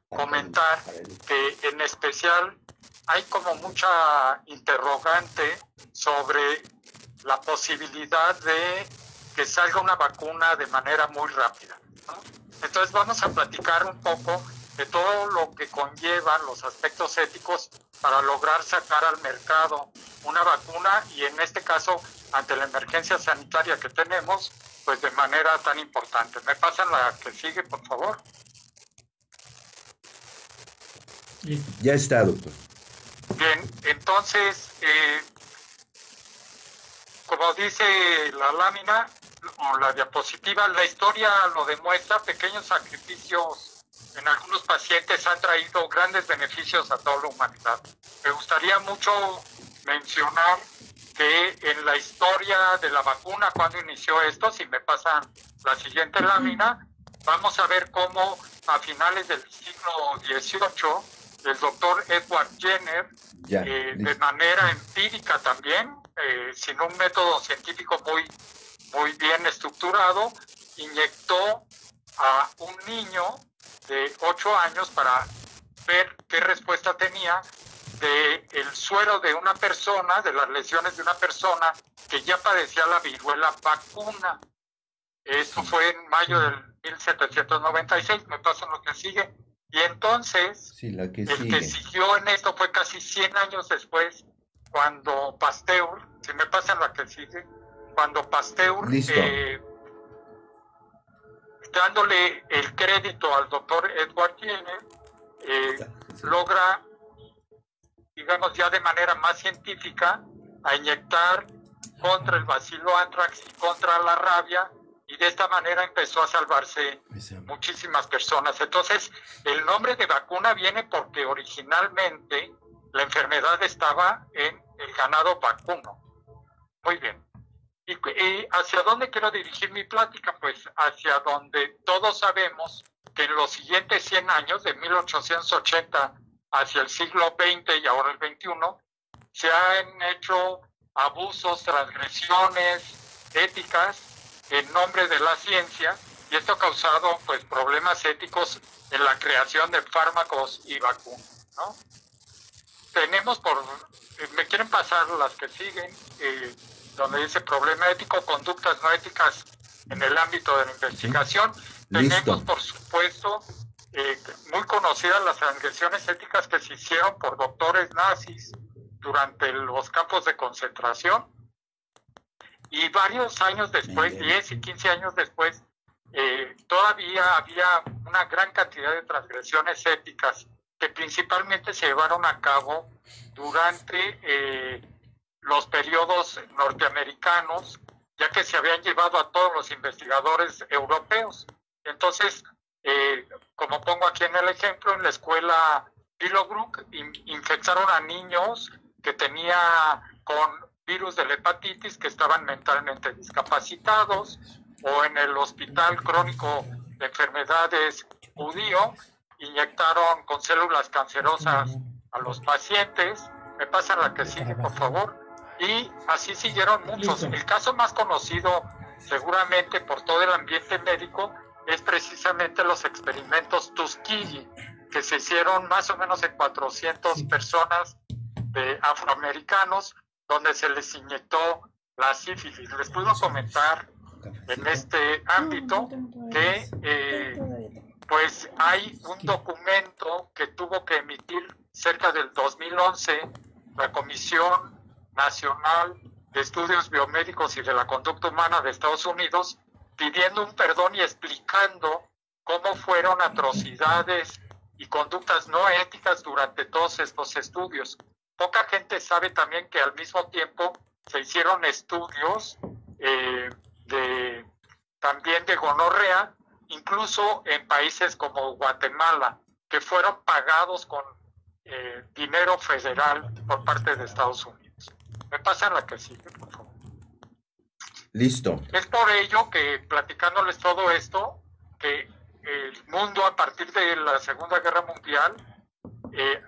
comentar que en especial hay como mucha interrogante sobre la posibilidad de que salga una vacuna de manera muy rápida. Entonces vamos a platicar un poco de todo lo que conllevan los aspectos éticos para lograr sacar al mercado una vacuna y en este caso ante la emergencia sanitaria que tenemos, pues de manera tan importante. ¿Me pasan la que sigue, por favor? Ya está, doctor. Bien, entonces, eh, como dice la lámina o la diapositiva, la historia lo demuestra, pequeños sacrificios en algunos pacientes han traído grandes beneficios a toda la humanidad. Me gustaría mucho mencionar que en la historia de la vacuna, cuando inició esto, si me pasan la siguiente lámina, vamos a ver cómo a finales del siglo XVIII, el doctor Edward Jenner, eh, de manera empírica también, eh, sin un método científico muy, muy bien estructurado, inyectó a un niño de 8 años para ver qué respuesta tenía de el suero de una persona, de las lesiones de una persona que ya padecía la viruela vacuna. Esto fue en mayo del 1796, me pasa lo que sigue. Y entonces, el que siguió en esto fue casi 100 años después, cuando Pasteur, si me pasa lo que sigue, cuando Pasteur, eh, dándole el crédito al doctor Edward Jenner, eh, logra digamos ya de manera más científica, a inyectar contra el bacilo anthrax y contra la rabia, y de esta manera empezó a salvarse muchísimas personas. Entonces, el nombre de vacuna viene porque originalmente la enfermedad estaba en el ganado vacuno. Muy bien. ¿Y, hacia dónde quiero dirigir mi plática? Pues hacia donde todos sabemos que en los siguientes 100 años, de 1880 hacia el siglo XX y ahora el XXI, se han hecho abusos, transgresiones éticas en nombre de la ciencia y esto ha causado pues problemas éticos en la creación de fármacos y vacunas. ¿no? Tenemos por, me quieren pasar las que siguen, eh, donde dice problema ético, conductas no éticas en el ámbito de la investigación. Tenemos por supuesto eh, muy conocidas las transgresiones éticas que se hicieron por doctores nazis durante los campos de concentración. Y varios años después, 10 y 15 años después, eh, todavía había una gran cantidad de transgresiones éticas que principalmente se llevaron a cabo durante eh, los periodos norteamericanos, ya que se habían llevado a todos los investigadores europeos. Entonces, eh, como pongo aquí en el ejemplo, en la escuela Willowbrook infectaron a niños que tenía con virus de la hepatitis que estaban mentalmente discapacitados o en el hospital crónico de enfermedades judío inyectaron con células cancerosas a los pacientes. Me pasan la que sigue, por favor. Y así siguieron muchos. El caso más conocido, seguramente por todo el ambiente médico, es precisamente los experimentos Tuskegee, que se hicieron más o menos en 400 personas de afroamericanos, donde se les inyectó la sífilis. Les puedo comentar en este ámbito que eh, pues hay un documento que tuvo que emitir cerca del 2011 la Comisión Nacional de Estudios Biomédicos y de la Conducta Humana de Estados Unidos pidiendo un perdón y explicando cómo fueron atrocidades y conductas no éticas durante todos estos estudios. Poca gente sabe también que al mismo tiempo se hicieron estudios eh, de, también de gonorrea, incluso en países como Guatemala, que fueron pagados con eh, dinero federal por parte de Estados Unidos. Me pasan la que sigue, por favor. Listo. Es por ello que platicándoles todo esto, que el mundo a partir de la Segunda Guerra Mundial eh,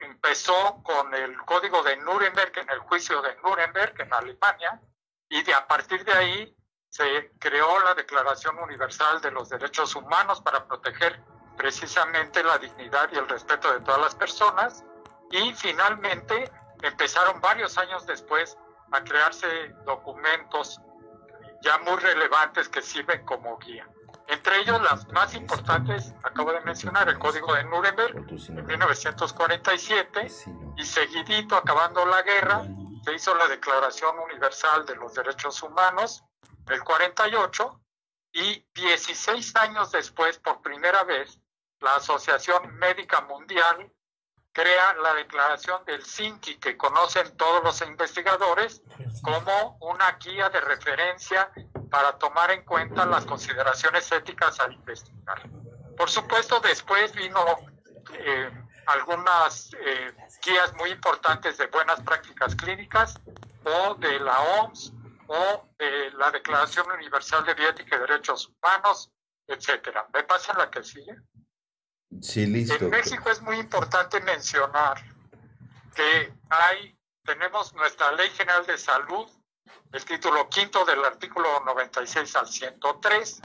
empezó con el código de Nuremberg, en el juicio de Nuremberg en Alemania, y de, a partir de ahí se creó la Declaración Universal de los Derechos Humanos para proteger precisamente la dignidad y el respeto de todas las personas, y finalmente empezaron varios años después a crearse documentos ya muy relevantes que sirven como guía. Entre ellos, las más importantes, acabo de mencionar, el Código de Nuremberg en 1947 y seguidito, acabando la guerra, se hizo la Declaración Universal de los Derechos Humanos, el 48, y 16 años después, por primera vez, la Asociación Médica Mundial crea la declaración del SINCI, que conocen todos los investigadores, como una guía de referencia para tomar en cuenta las consideraciones éticas al investigar. Por supuesto, después vino eh, algunas eh, guías muy importantes de buenas prácticas clínicas o de la OMS o de la Declaración Universal de Bioética y Derechos Humanos, etcétera. ¿Me pasa la que sigue? Sí, listo. En México es muy importante mencionar que hay, tenemos nuestra Ley General de Salud, el título quinto del artículo 96 al 103,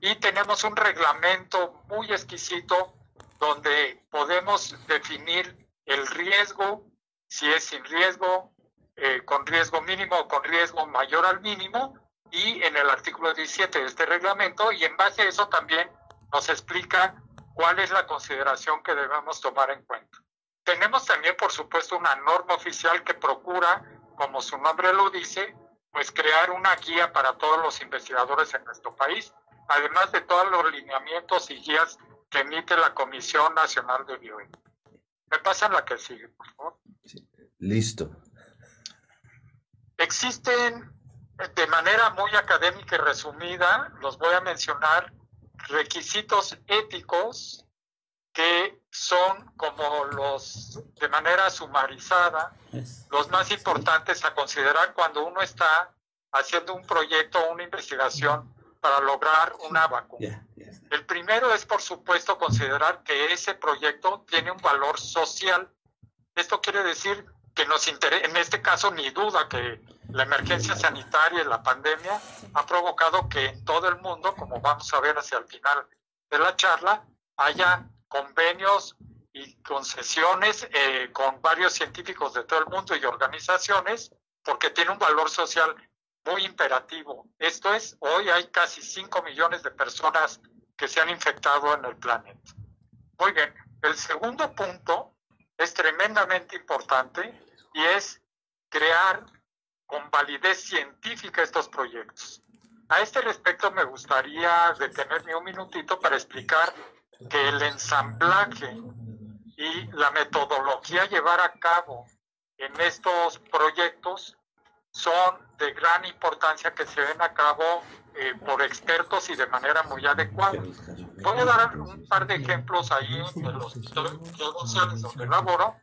y tenemos un reglamento muy exquisito donde podemos definir el riesgo, si es sin riesgo, eh, con riesgo mínimo o con riesgo mayor al mínimo, y en el artículo 17 de este reglamento, y en base a eso también nos explica cuál es la consideración que debemos tomar en cuenta. Tenemos también, por supuesto, una norma oficial que procura, como su nombre lo dice, pues crear una guía para todos los investigadores en nuestro país, además de todos los lineamientos y guías que emite la Comisión Nacional de Bioética. Me pasan la que sigue, por favor. Listo. Existen de manera muy académica y resumida, los voy a mencionar, requisitos éticos que son como los de manera sumarizada los más importantes a considerar cuando uno está haciendo un proyecto o una investigación para lograr una vacuna. El primero es, por supuesto, considerar que ese proyecto tiene un valor social. Esto quiere decir que nos interesa, en este caso, ni duda que la emergencia sanitaria y la pandemia ha provocado que en todo el mundo, como vamos a ver hacia el final de la charla, haya convenios y concesiones eh, con varios científicos de todo el mundo y organizaciones, porque tiene un valor social muy imperativo. Esto es, hoy hay casi 5 millones de personas que se han infectado en el planeta. Muy bien, el segundo punto es tremendamente importante y es crear con validez científica estos proyectos. A este respecto me gustaría detenerme un minutito para explicar que el ensamblaje y la metodología a llevar a cabo en estos proyectos son de gran importancia que se den a cabo eh, por expertos y de manera muy adecuada. Voy a dar un par de ejemplos ahí de los instituciones donde laboro,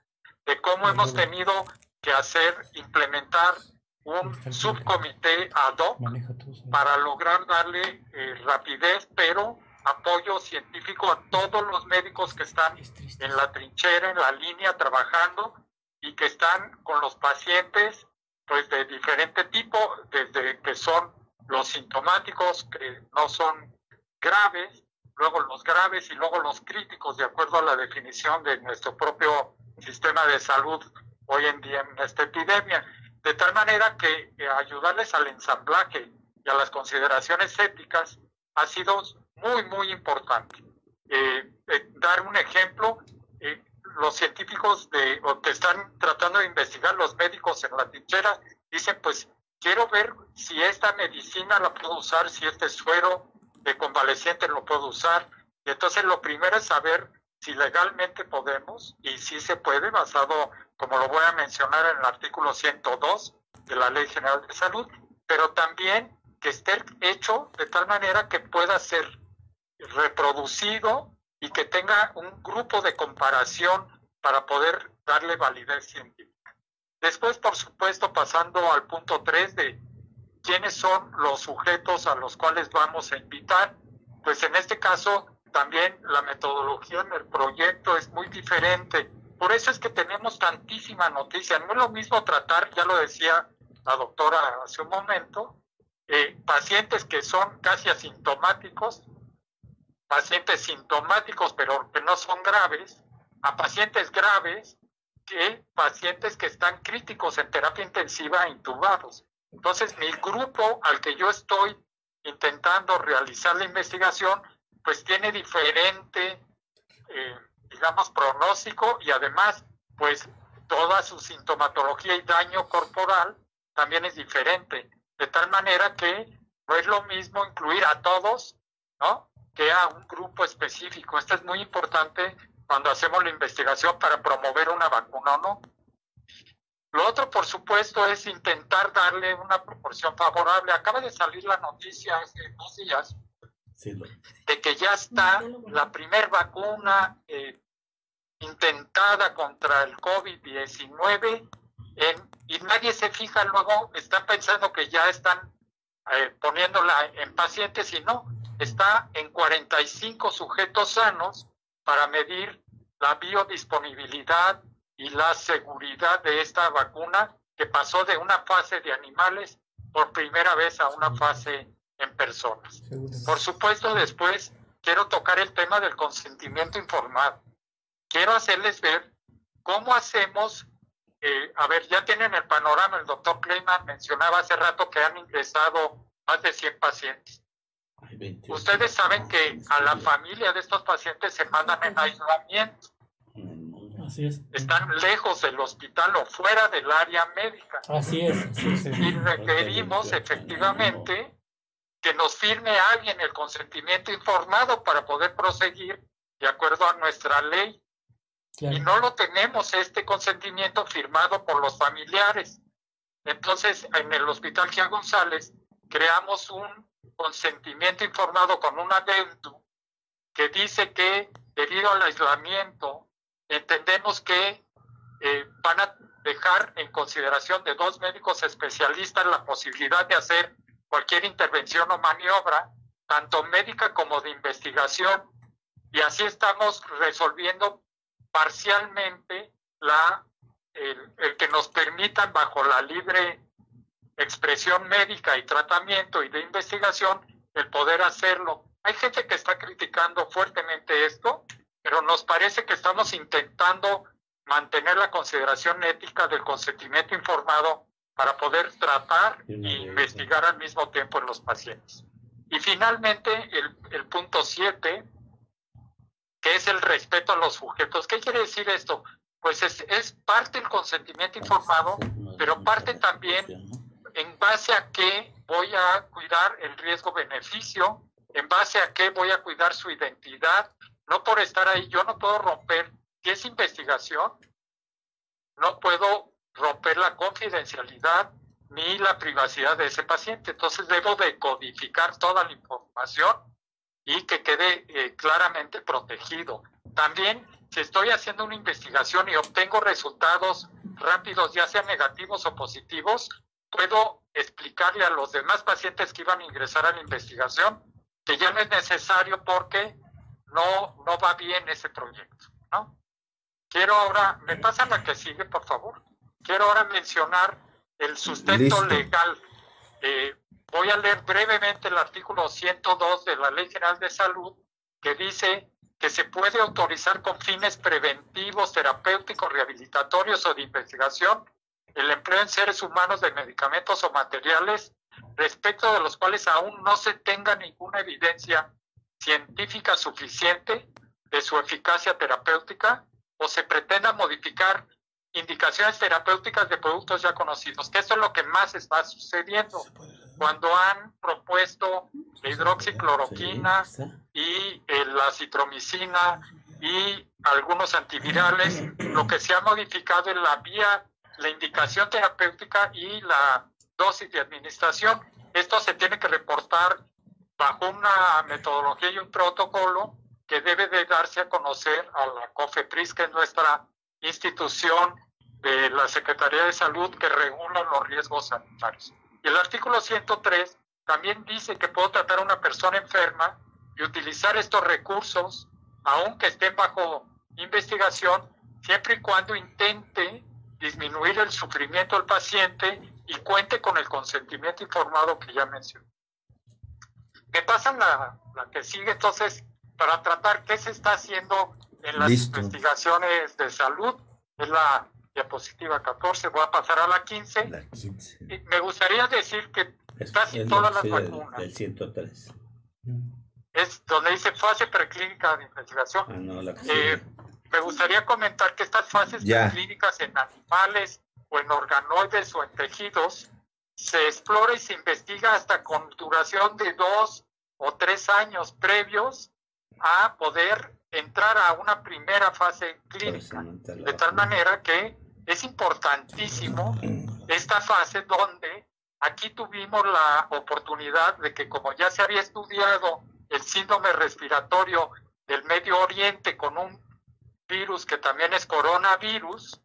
de cómo hemos tenido que hacer, implementar un subcomité ad hoc para lograr darle eh, rapidez, pero apoyo científico a todos los médicos que están en la trinchera, en la línea, trabajando y que están con los pacientes pues de diferente tipo, desde que son los sintomáticos, que no son graves, luego los graves y luego los críticos, de acuerdo a la definición de nuestro propio sistema de salud hoy en día en esta epidemia. De tal manera que eh, ayudarles al ensamblaje y a las consideraciones éticas ha sido muy, muy importante. Eh, eh, dar un ejemplo, los científicos de, o que están tratando de investigar los médicos en la trinchera dicen, pues quiero ver si esta medicina la puedo usar, si este suero de convaleciente lo puedo usar. Y entonces lo primero es saber si legalmente podemos y si se puede, basado, como lo voy a mencionar en el artículo 102 de la Ley General de Salud, pero también que esté hecho de tal manera que pueda ser reproducido y que tenga un grupo de comparación para poder darle validez científica. Después, por supuesto, pasando al punto 3 de quiénes son los sujetos a los cuales vamos a invitar, pues en este caso también la metodología en el proyecto es muy diferente. Por eso es que tenemos tantísima noticia. No es lo mismo tratar, ya lo decía la doctora hace un momento, eh, pacientes que son casi asintomáticos pacientes sintomáticos pero que no son graves, a pacientes graves que pacientes que están críticos en terapia intensiva e intubados. Entonces, mi grupo al que yo estoy intentando realizar la investigación, pues tiene diferente, eh, digamos, pronóstico y además, pues toda su sintomatología y daño corporal también es diferente. De tal manera que no es lo mismo incluir a todos, ¿no? que a un grupo específico. Esto es muy importante cuando hacemos la investigación para promover una vacuna no. Lo otro, por supuesto, es intentar darle una proporción favorable. Acaba de salir la noticia hace dos días de que ya está la primer vacuna eh, intentada contra el COVID-19 y nadie se fija luego, están pensando que ya están eh, poniéndola en pacientes y no, está en 45 sujetos sanos para medir la biodisponibilidad y la seguridad de esta vacuna que pasó de una fase de animales por primera vez a una fase en personas. Por supuesto, después quiero tocar el tema del consentimiento informado. Quiero hacerles ver cómo hacemos, eh, a ver, ya tienen el panorama, el doctor Kleiman mencionaba hace rato que han ingresado más de 100 pacientes. Ustedes saben que a la familia de estos pacientes se mandan en aislamiento. Así es. Están lejos del hospital o fuera del área médica. Así es. Y requerimos efectivamente que nos firme alguien el consentimiento informado para poder proseguir de acuerdo a nuestra ley. Y no lo tenemos este consentimiento firmado por los familiares. Entonces, en el Hospital Gia González creamos un consentimiento informado con un adendum que dice que debido al aislamiento entendemos que eh, van a dejar en consideración de dos médicos especialistas la posibilidad de hacer cualquier intervención o maniobra, tanto médica como de investigación, y así estamos resolviendo parcialmente la, el, el que nos permitan bajo la libre expresión médica y tratamiento y de investigación el poder hacerlo. Hay gente que está criticando fuertemente esto, pero nos parece que estamos intentando mantener la consideración ética del consentimiento informado para poder tratar e investigar al mismo tiempo en los pacientes. Y finalmente, el, el punto 7, que es el respeto a los sujetos. ¿Qué quiere decir esto? Pues es, es parte del consentimiento informado, pero parte también en base a qué voy a cuidar el riesgo-beneficio, en base a qué voy a cuidar su identidad, no por estar ahí, yo no puedo romper, si es investigación, no puedo romper la confidencialidad ni la privacidad de ese paciente. Entonces debo de codificar toda la información y que quede eh, claramente protegido. También, si estoy haciendo una investigación y obtengo resultados rápidos, ya sean negativos o positivos, puedo explicarle a los demás pacientes que iban a ingresar a la investigación que ya no es necesario porque no, no va bien ese proyecto, ¿no? Quiero ahora, me pasa la que sigue, por favor. Quiero ahora mencionar el sustento legal. Eh, voy a leer brevemente el artículo 102 de la Ley General de Salud que dice que se puede autorizar con fines preventivos, terapéuticos, rehabilitatorios o de investigación el empleo en seres humanos de medicamentos o materiales respecto de los cuales aún no se tenga ninguna evidencia científica suficiente de su eficacia terapéutica o se pretenda modificar indicaciones terapéuticas de productos ya conocidos, que eso es lo que más está sucediendo. Cuando han propuesto la hidroxicloroquina y eh, la citromicina y algunos antivirales, lo que se ha modificado es la vía, la indicación terapéutica y la dosis de administración. Esto se tiene que reportar bajo una metodología y un protocolo que debe de darse a conocer a la COFEPRIS, que es nuestra institución de la Secretaría de Salud que regula los riesgos sanitarios. Y el artículo 103 también dice que puedo tratar a una persona enferma y utilizar estos recursos, aunque estén bajo investigación, siempre y cuando intente disminuir el sufrimiento del paciente y cuente con el consentimiento informado que ya mencioné. Me pasan la, la que sigue entonces para tratar qué se está haciendo en las investigaciones de salud. Es la diapositiva 14, voy a pasar a la 15. me gustaría decir que casi todas las vacunas. Del 103. Es donde dice fase preclínica de investigación. Ah, eh, me gustaría comentar que estas fases preclínicas en animales o en organoides o en tejidos se explora y se investiga hasta con duración de dos o tres años previos a poder entrar a una primera fase clínica. De tal manera que es importantísimo esta fase donde aquí tuvimos la oportunidad de que como ya se había estudiado el síndrome respiratorio del Medio Oriente con un virus que también es coronavirus,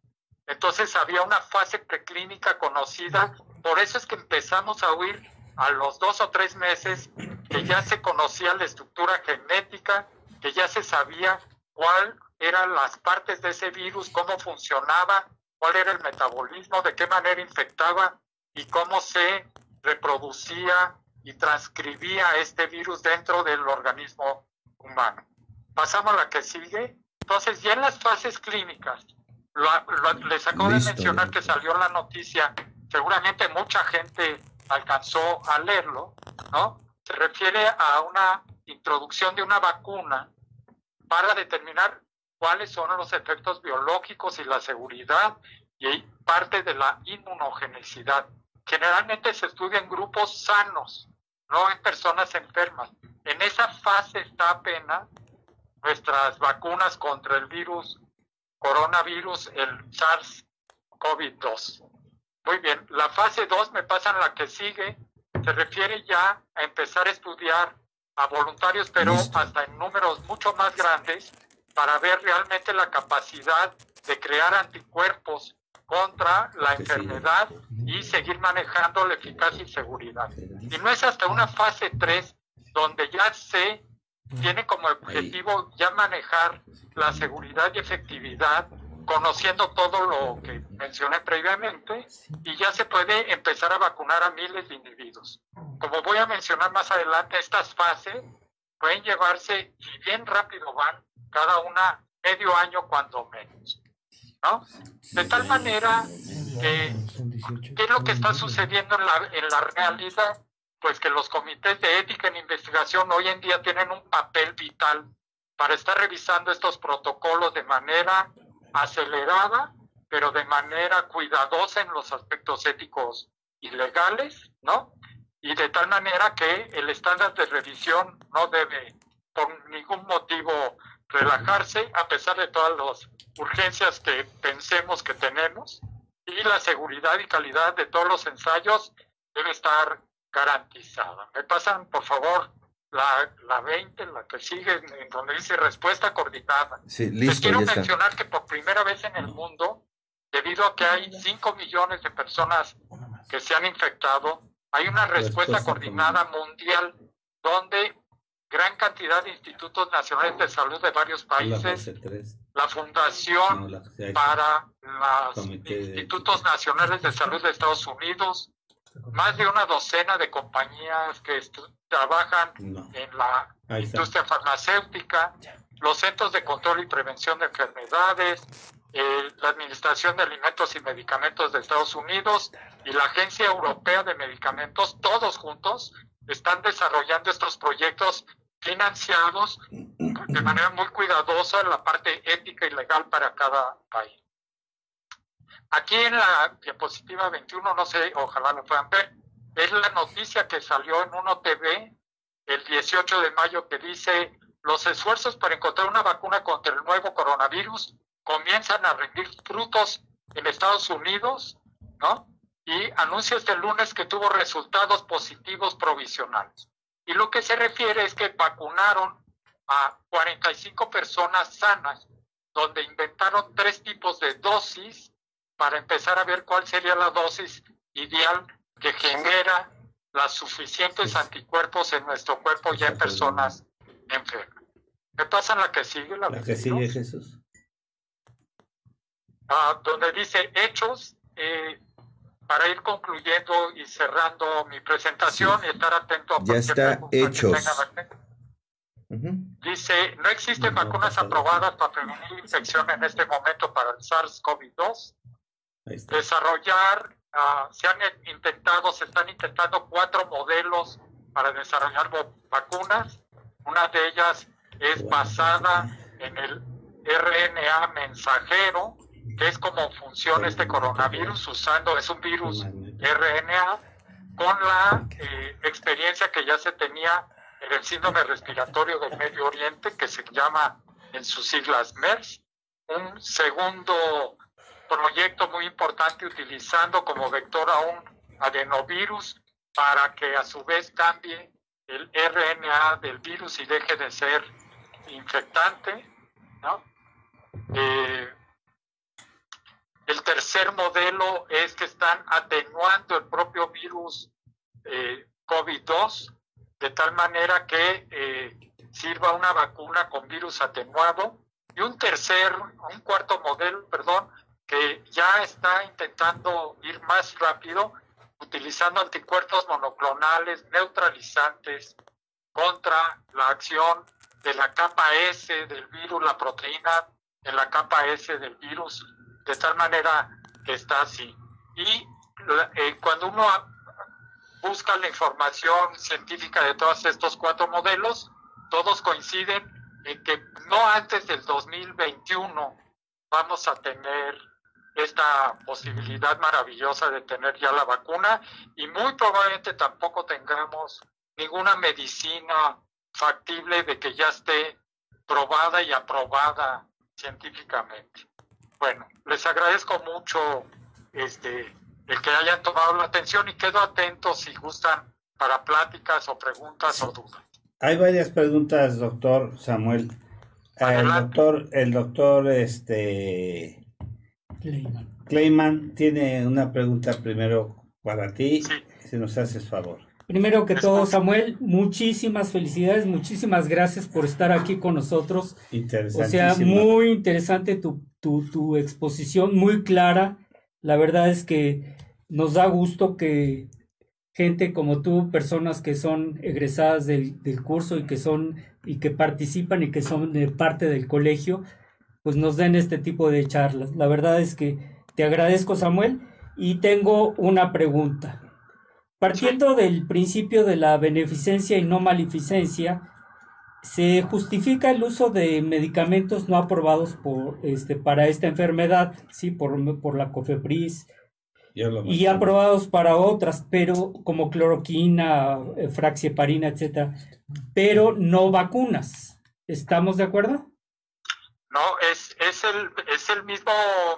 entonces había una fase preclínica conocida, por eso es que empezamos a oír a los dos o tres meses que ya se conocía la estructura genética, que ya se sabía cuál eran las partes de ese virus, cómo funcionaba, cuál era el metabolismo, de qué manera infectaba y cómo se reproducía y transcribía este virus dentro del organismo humano. Pasamos a la que sigue. Entonces, ya en las fases clínicas, les acabo de mencionar que salió la noticia, seguramente mucha gente alcanzó a leerlo, ¿no? Se refiere a una introducción de una vacuna para determinar cuáles son los efectos biológicos y la seguridad y parte de la inmunogenicidad. Generalmente se estudia en grupos sanos, no en personas enfermas. En esa fase está apenas nuestras vacunas contra el virus coronavirus, el SARS-CoV-2. Muy bien, la fase 2 me pasa en la que sigue, se refiere ya a empezar a estudiar a voluntarios, pero hasta en números mucho más grandes, para ver realmente la capacidad de crear anticuerpos contra la enfermedad y seguir manejando la eficacia y seguridad. Y no es hasta una fase 3 donde ya se tiene como objetivo ya manejar la seguridad y efectividad, conociendo todo lo que mencioné previamente, y ya se puede empezar a vacunar a miles de individuos. Como voy a mencionar más adelante, estas fases pueden llevarse, y bien rápido van, cada una medio año cuando menos. ¿no? De tal manera que, ¿qué es lo que está sucediendo en la, en la realidad? Pues que los comités de ética en investigación hoy en día tienen un papel vital para estar revisando estos protocolos de manera acelerada, pero de manera cuidadosa en los aspectos éticos y legales, ¿no? Y de tal manera que el estándar de revisión no debe por ningún motivo relajarse a pesar de todas las urgencias que pensemos que tenemos y la seguridad y calidad de todos los ensayos debe estar garantizada. Me pasan, por favor, la, la 20, la que sigue, en donde dice respuesta coordinada. Sí, Les quiero mencionar que por primera vez en el mundo, debido a que hay 5 millones de personas que se han infectado, hay una respuesta, coordinada. mundial donde gran cantidad de institutos nacionales de salud de varios países, la Fundación para los Institutos Nacionales de Salud de Estados Unidos, más de una docena de compañías que trabajan en la industria farmacéutica, los Centros de Control y Prevención de Enfermedades, eh, la Administración de Alimentos y Medicamentos de Estados Unidos y la Agencia Europea de Medicamentos, todos juntos, están desarrollando estos proyectos financiados de manera muy cuidadosa en la parte ética y legal para cada país. Aquí en la diapositiva 21, no sé, ojalá lo puedan ver, es la noticia que salió en Uno TV el 18 de mayo que dice los esfuerzos para encontrar una vacuna contra el nuevo coronavirus comienzan a rendir frutos en Estados Unidos, ¿no? Y anuncia este lunes que tuvo resultados positivos provisionales. Y lo que se refiere es que vacunaron a 45 personas sanas, donde inventaron tres tipos de dosis para empezar a ver cuál sería la dosis ideal que genera las suficientes anticuerpos en nuestro cuerpo ya en personas enfermas. ¿Qué pasa la que sigue? La, que sigue, Jesús. Ah, donde dice hechos, eh, para ir concluyendo y cerrando mi presentación y estar atento a ya está hechos. Dice, no existen vacunas aprobadas para prevenir infección en este momento para el SARS-CoV-2. Desarrollar, uh, se han intentado, se están intentando cuatro modelos para desarrollar vacunas. Una de ellas es basada en el RNA mensajero, que es como funciona este coronavirus usando, es un virus RNA, con la eh, experiencia que ya se tenía en el síndrome respiratorio del Medio Oriente, que se llama en sus siglas MERS. Un segundo proyecto muy importante utilizando como vector a un adenovirus para que a su vez cambie el RNA del virus y deje de ser infectante. ¿no? Eh, el tercer modelo es que están atenuando el propio virus eh, COVID-2 de tal manera que eh, sirva una vacuna con virus atenuado. Y un tercer, un cuarto modelo, perdón, que ya está intentando ir más rápido, utilizando anticuerpos monoclonales neutralizantes contra la acción de la capa S del virus, la proteína en la capa S del virus de tal manera que está así. Y eh, cuando uno busca la información científica de todos estos cuatro modelos, todos coinciden en que no antes del 2021 vamos a tener esta posibilidad maravillosa de tener ya la vacuna y muy probablemente tampoco tengamos ninguna medicina factible de que ya esté probada y aprobada científicamente. Bueno, les agradezco mucho este, el que hayan tomado la atención y quedo atento si gustan para pláticas o preguntas o dudas. Hay varias preguntas, doctor Samuel. El doctor, el doctor este Clayman. tiene una pregunta primero para ti, si nos haces favor. Primero que todo, Samuel, muchísimas felicidades, muchísimas gracias por estar aquí con nosotros. O sea, muy interesante tu, tu, exposición, muy clara. La verdad es que nos da gusto que gente como tú, personas que son egresadas del, del curso y que son y que participan y que son de parte del colegio, pues nos den este tipo de charlas. La verdad es que te agradezco, Samuel, y tengo una pregunta. Partiendo del principio de la beneficencia y no maleficencia, se justifica el uso de medicamentos no aprobados por, este, para esta enfermedad, sí, por, por la COFEPRIS, y aprobados para otras, pero como cloroquina, eh, fraxieparina, etcétera, pero no vacunas. ¿Estamos de acuerdo? No, es, es, el, es el mismo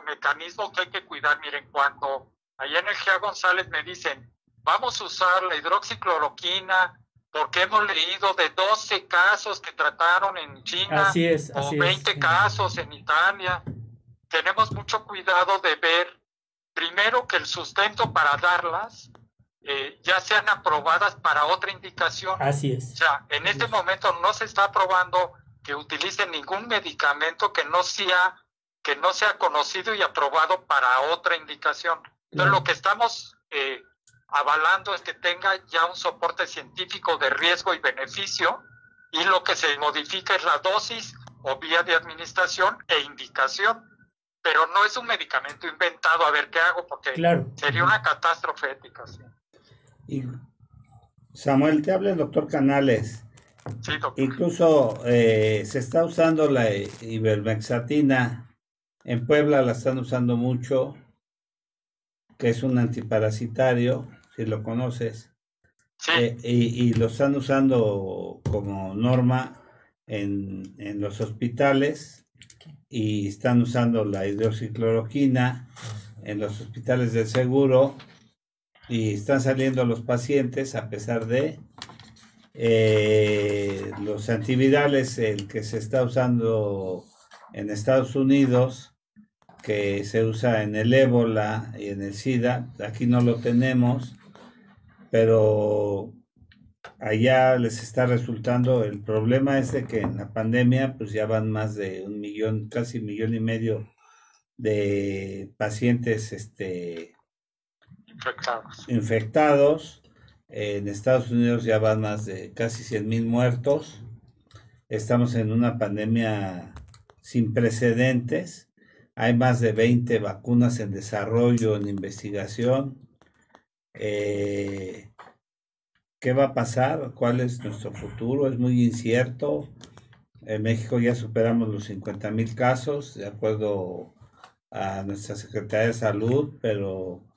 mecanismo que hay que cuidar. Miren, cuando allá en el GEA González me dicen, vamos a usar la hidroxicloroquina porque hemos leído de 12 casos que trataron en China así es, o 20 casos en Italia. Tenemos mucho cuidado de ver primero que el sustento para darlas eh, ya sean aprobadas para otra indicación. Así es. O sea, en este momento no se está aprobando que utilicen ningún medicamento que no sea que no sea conocido y aprobado para otra indicación. Entonces, lo que estamos eh, avalando es que tenga ya un soporte científico de riesgo y beneficio y lo que se modifica es la dosis o vía de administración e indicación. Pero no es un medicamento inventado, a ver qué hago, porque Claro. sería una catástrofe ética. Sí, Y Samuel, te habla el doctor Canales. Sí. Incluso eh, se está usando la ivermectina. En Puebla la están usando mucho, que es un antiparasitario, si lo conoces. Sí, Eh, y, y lo están usando como norma en, en los hospitales y están usando la hidroxicloroquina en los hospitales del seguro y están saliendo los pacientes a pesar de eh, los antivirales, el que se está usando en Estados Unidos, que se usa en el ébola y en el SIDA, aquí no lo tenemos, pero allá les está resultando, el problema es de que en la pandemia pues ya van más de un millón, casi un millón y medio de pacientes este, infectados. infectados. En Estados Unidos ya van más de casi 100 mil muertos. Estamos en una pandemia sin precedentes. Hay más de 20 vacunas en desarrollo, en investigación. Eh, ¿Qué va a pasar? ¿Cuál es nuestro futuro? Es muy incierto. En México ya superamos los 50 mil casos, de acuerdo a nuestra Secretaría de Salud, pero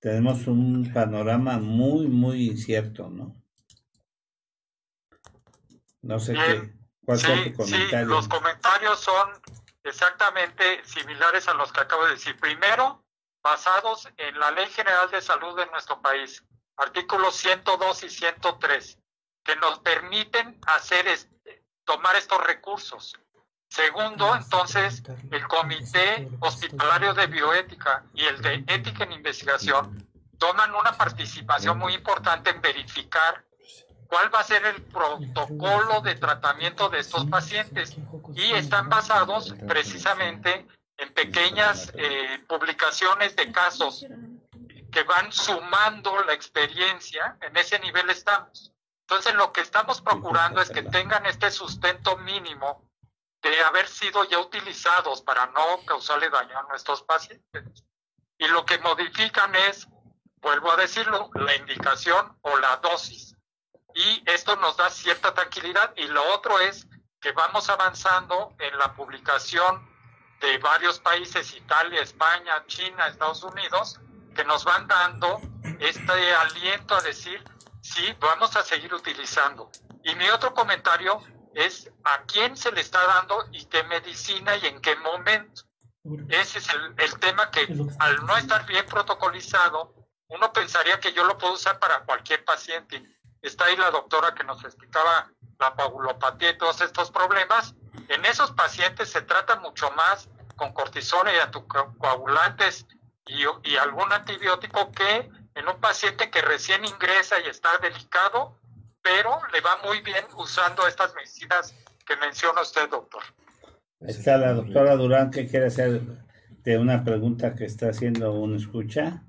tenemos un panorama muy, muy incierto, ¿no? No sé qué, Bien. cuál sea Sí, sí, comentario. los comentarios son exactamente similares a los que acabo de decir. Primero, basados en la Ley General de Salud de nuestro país, artículos 102 y 103, que nos permiten hacer este, tomar estos recursos. Segundo, entonces, el Comité Hospitalario de Bioética y el de Ética en Investigación toman una participación muy importante en verificar cuál va a ser el protocolo de tratamiento de estos pacientes y están basados precisamente en pequeñas eh, publicaciones de casos que van sumando la experiencia, en ese nivel estamos. Entonces lo que estamos procurando es que tengan este sustento mínimo de haber sido ya utilizados para no causarle daño a nuestros pacientes. Y lo que modifican es, vuelvo a decirlo, la indicación o la dosis. Y esto nos da cierta tranquilidad. Y lo otro es que vamos avanzando en la publicación de varios países, Italia, España, China, Estados Unidos, que nos van dando este aliento a decir, sí, vamos a seguir utilizando. Y mi otro comentario es a quién se le está dando y qué medicina y en qué momento. Ese es el, el tema que al no estar bien protocolizado, uno pensaría que yo lo puedo usar para cualquier paciente. Está ahí la doctora que nos explicaba la coagulopatía y todos estos problemas. En esos pacientes se trata mucho más con cortisona y anticoagulantes y, y algún antibiótico que en un paciente que recién ingresa y está delicado, pero le va muy bien usando estas medicinas que menciona usted, doctor. Está la doctora Durán que quiere hacer de una pregunta que está haciendo un escucha.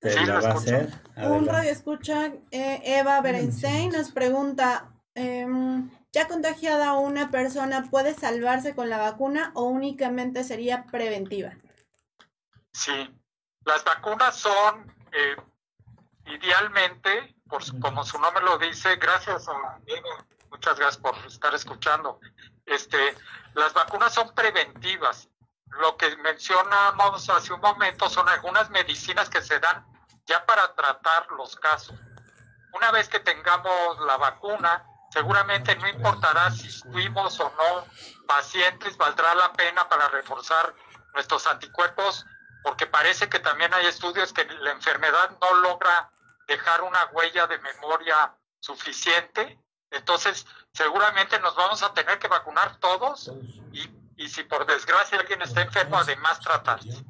Te Sí, la va a hacer. Un radio escucha, eh, Eva Berenstein nos pregunta, em, ¿ya contagiada una persona puede salvarse con la vacuna o únicamente sería preventiva? Sí, las vacunas son eh, idealmente, por, como su nombre lo dice, gracias a muchas gracias por estar escuchando. Este, las vacunas son preventivas. Lo que mencionamos hace un momento son algunas medicinas que se dan ya para tratar los casos. Una vez que tengamos la vacuna, seguramente no importará si fuimos o no pacientes, valdrá la pena para reforzar nuestros anticuerpos, porque parece que también hay estudios que la enfermedad no logra dejar una huella de memoria suficiente. Entonces, seguramente nos vamos a tener que vacunar todos y, y si por desgracia alguien está enfermo, además tratarse.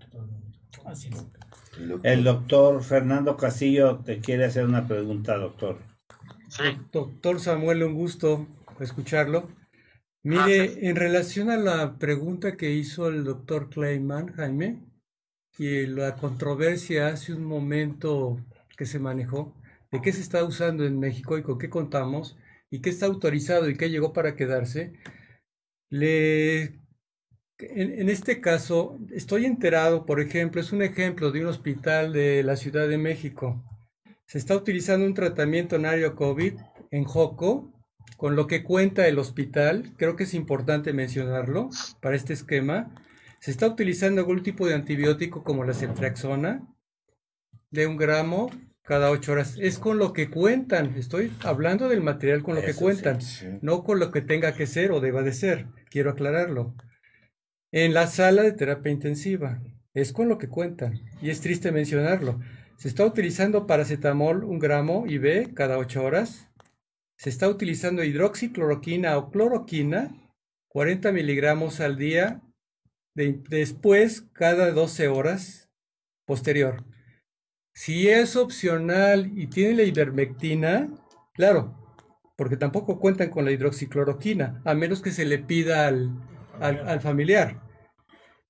Así es. El doctor Fernando Casillo te quiere hacer una pregunta, doctor. Sí. Doctor Samuel, un gusto escucharlo. Mire, en relación a la pregunta que hizo el doctor Kleiman, Jaime, y la controversia hace un momento que se manejó, de qué se está usando en México y con qué contamos, y qué está autorizado y qué llegó para quedarse, en, este caso estoy enterado, por ejemplo, es un ejemplo de un hospital de la Ciudad de México. Se está utilizando un tratamiento en área COVID en Joco, con lo que cuenta el hospital, creo que es importante mencionarlo para este esquema. Se está utilizando algún tipo de antibiótico como la ceftriaxona, de un gramo cada ocho horas. Es con lo que cuentan. Estoy hablando del material con lo que cuentan, sí, sí. no con lo que tenga que ser o deba de ser. Quiero aclararlo. En la sala de terapia intensiva. Es con lo que cuentan. Y es triste mencionarlo. Se está utilizando paracetamol un gramo IV cada ocho horas. Se está utilizando hidroxicloroquina o cloroquina 40 miligramos al día. de- después cada 12 horas posterior. Si es opcional y tiene la ivermectina, claro, porque tampoco cuentan con la hidroxicloroquina, a menos que se le pida al, al- al familiar.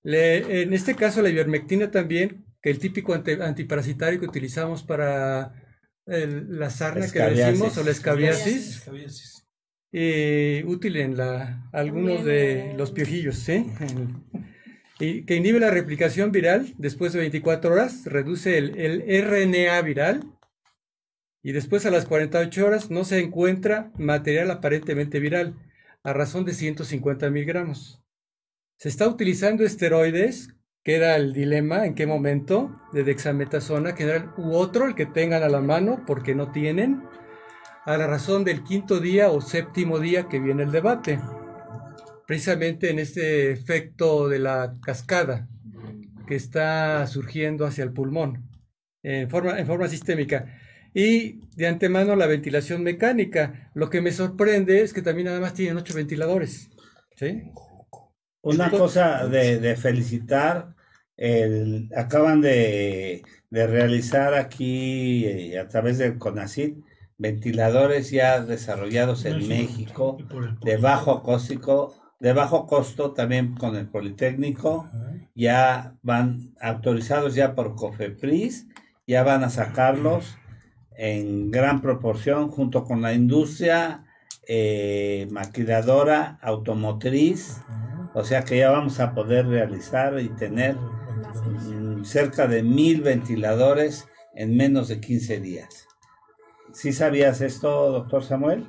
Le- en este caso, la ivermectina también, que el típico antiparasitario que utilizamos para el- la sarna que decimos, o la escabiasis, Escabiasis. eh, útil en la, algunos de los piojillos, ¿sí? Que inhibe la replicación viral después de 24 horas, reduce el, RNA viral y después a las 48 horas no se encuentra material aparentemente viral a razón de 150 miligramos. Se está utilizando esteroides, queda el dilema en qué momento, de dexametasona general u otro, el que tengan a la mano porque no tienen, a la razón del quinto día o séptimo día que viene el debate, precisamente en este efecto de la cascada que está surgiendo hacia el pulmón en forma, en forma sistémica. Y de antemano la ventilación mecánica. Lo que me sorprende es que también nada más tienen ocho ventiladores. ¿sí? Una cosa de, de felicitar, el, acaban de, de realizar aquí eh, a través del CONACYT ventiladores ya desarrollados en México de bajo acústico, de bajo costo también con el Politécnico, ya van autorizados ya por COFEPRIS, ya van a sacarlos en gran proporción junto con la industria eh, maquiladora automotriz, o sea que ya vamos a poder realizar y tener mm, cerca de mil ventiladores en menos de 15 días. ¿Sí sabías esto, doctor Samuel?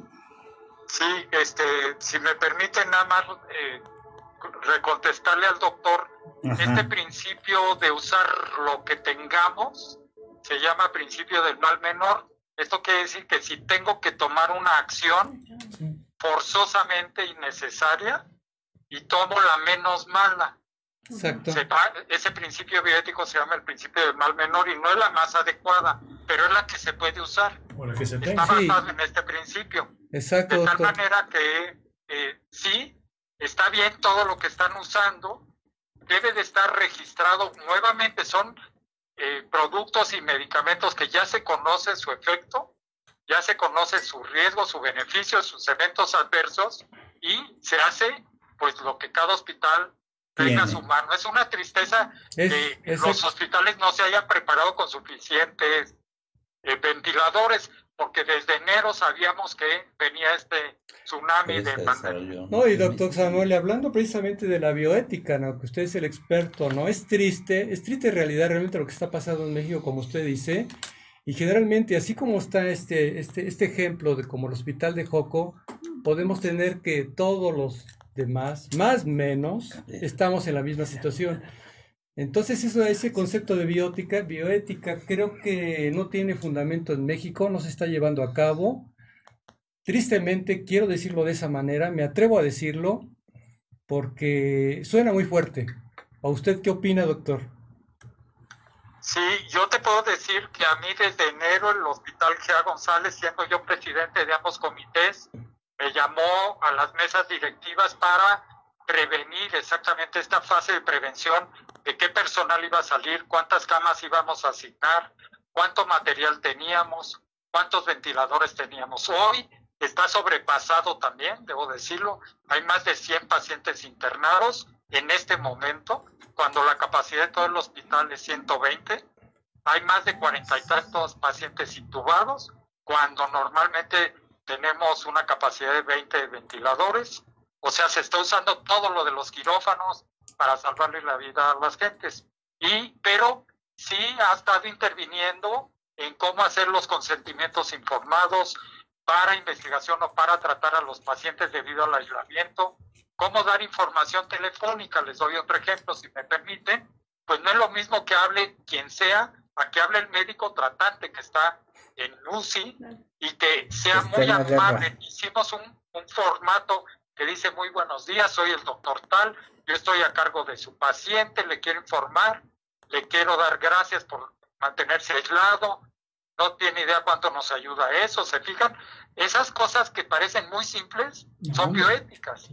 Sí, este, si me permiten nada más eh, recontestarle al doctor, Ajá. este principio de usar lo que tengamos se llama principio del mal menor. Esto quiere decir que si tengo que tomar una acción forzosamente innecesaria y tomo la menos mala, Exacto. se ese principio bioético se llama el principio del mal menor y no es la más adecuada, pero es la que se puede usar. Por la que se Está. Sí. basado en este principio. Exacto, De tal doctor. manera que eh, sí, está bien todo lo que están usando, debe de estar registrado nuevamente, son eh, productos y medicamentos que ya se conoce su efecto, ya se conoce su riesgo, su beneficio, sus eventos adversos y se hace pues lo que cada hospital tenga su mano. Es una tristeza Es- que es- los hospitales no se hayan preparado con suficientes eh, ventiladores, porque desde enero sabíamos que venía este tsunami de pandemia. No, y doctor Samuel, hablando precisamente de la bioética, ¿no? Que usted es el experto, ¿no? Es triste, es triste en realidad realmente lo que está pasando en México, como usted dice, y generalmente, así como está este, este, este ejemplo de como el hospital de Joco, podemos tener que todos los demás, más menos, estamos en la misma situación. Entonces, eso, ese concepto de biótica, bioética, creo que no tiene fundamento en México, no se está llevando a cabo. Tristemente, quiero decirlo de esa manera, me atrevo a decirlo porque suena muy fuerte. ¿A usted qué opina, doctor? Sí, yo te puedo decir que a mí desde enero el Hospital Gea González, siendo yo presidente de ambos comités, me llamó a las mesas directivas para prevenir exactamente esta fase de prevención de qué personal iba a salir, cuántas camas íbamos a asignar, cuánto material teníamos, cuántos ventiladores teníamos. Hoy está sobrepasado también, debo decirlo. Hay más de 100 pacientes internados en este momento, cuando la capacidad de todo el hospital es 120. Hay más de 40 y tantos pacientes intubados, cuando normalmente tenemos una capacidad de 20 ventiladores. O sea, se está usando todo lo de los quirófanos para salvarle la vida a las gentes. Y, pero sí ha estado interviniendo en cómo hacer los consentimientos informados, para investigación o para tratar a los pacientes debido al aislamiento, cómo dar información telefónica, les doy otro ejemplo si me permiten, pues no es lo mismo que hable quien sea, a que hable el médico tratante que está en UCI y que sea muy amable. Hicimos un, un formato que dice muy buenos días, soy el doctor tal, yo estoy a cargo de su paciente, le quiero informar, le quiero dar gracias por mantenerse aislado, no tiene idea cuánto nos ayuda eso, ¿se fijan? Esas cosas que parecen muy simples son bioéticas.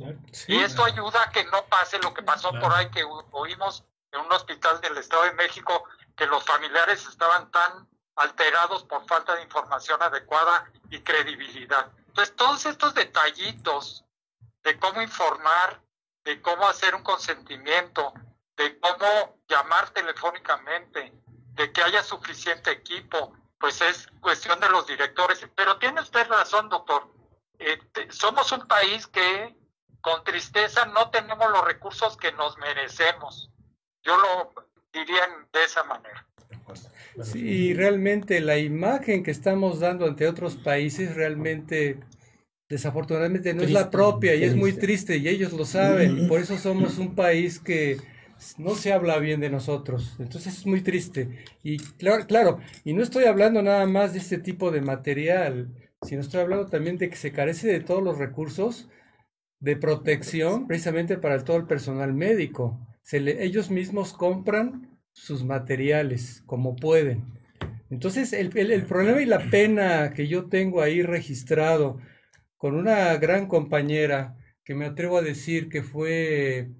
y esto ayuda a que no pase lo que pasó por ahí, que oímos en un hospital del Estado de México, que los familiares estaban tan alterados por falta de información adecuada y credibilidad. Entonces, todos estos detallitos de cómo informar, de cómo hacer un consentimiento, de cómo llamar telefónicamente, de que haya suficiente equipo, pues es cuestión de los directores. Pero tiene usted razón, doctor. Este, somos un país que con tristeza no tenemos los recursos que nos merecemos. Yo lo diría de esa manera. Sí, realmente la imagen que estamos dando ante otros países realmente desafortunadamente no es la propia y es muy triste y ellos lo saben. Por eso somos un país que no se habla bien de nosotros. Entonces es muy triste. Y claro, claro, y no estoy hablando nada más de este tipo de material, sino estoy hablando también de que se carece de todos los recursos de protección precisamente para todo el personal médico. Se ellos mismos compran sus materiales como pueden. Entonces el, el problema y la pena que yo tengo ahí registrado con una gran compañera que me atrevo a decir que fue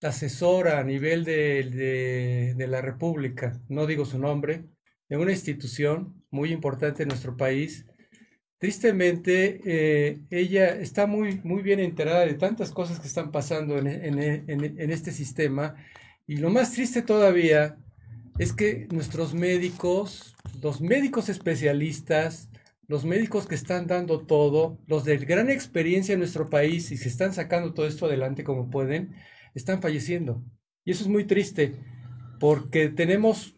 asesora a nivel de, la República, no digo su nombre, de una institución muy importante en nuestro país. Tristemente, eh, ella está muy, muy bien enterada de tantas cosas que están pasando en, en este sistema y lo más triste todavía es que nuestros médicos, los médicos especialistas, los médicos que están dando todo, los de gran experiencia en nuestro país y se están sacando todo esto adelante como pueden, están falleciendo. Y eso es muy triste, porque tenemos,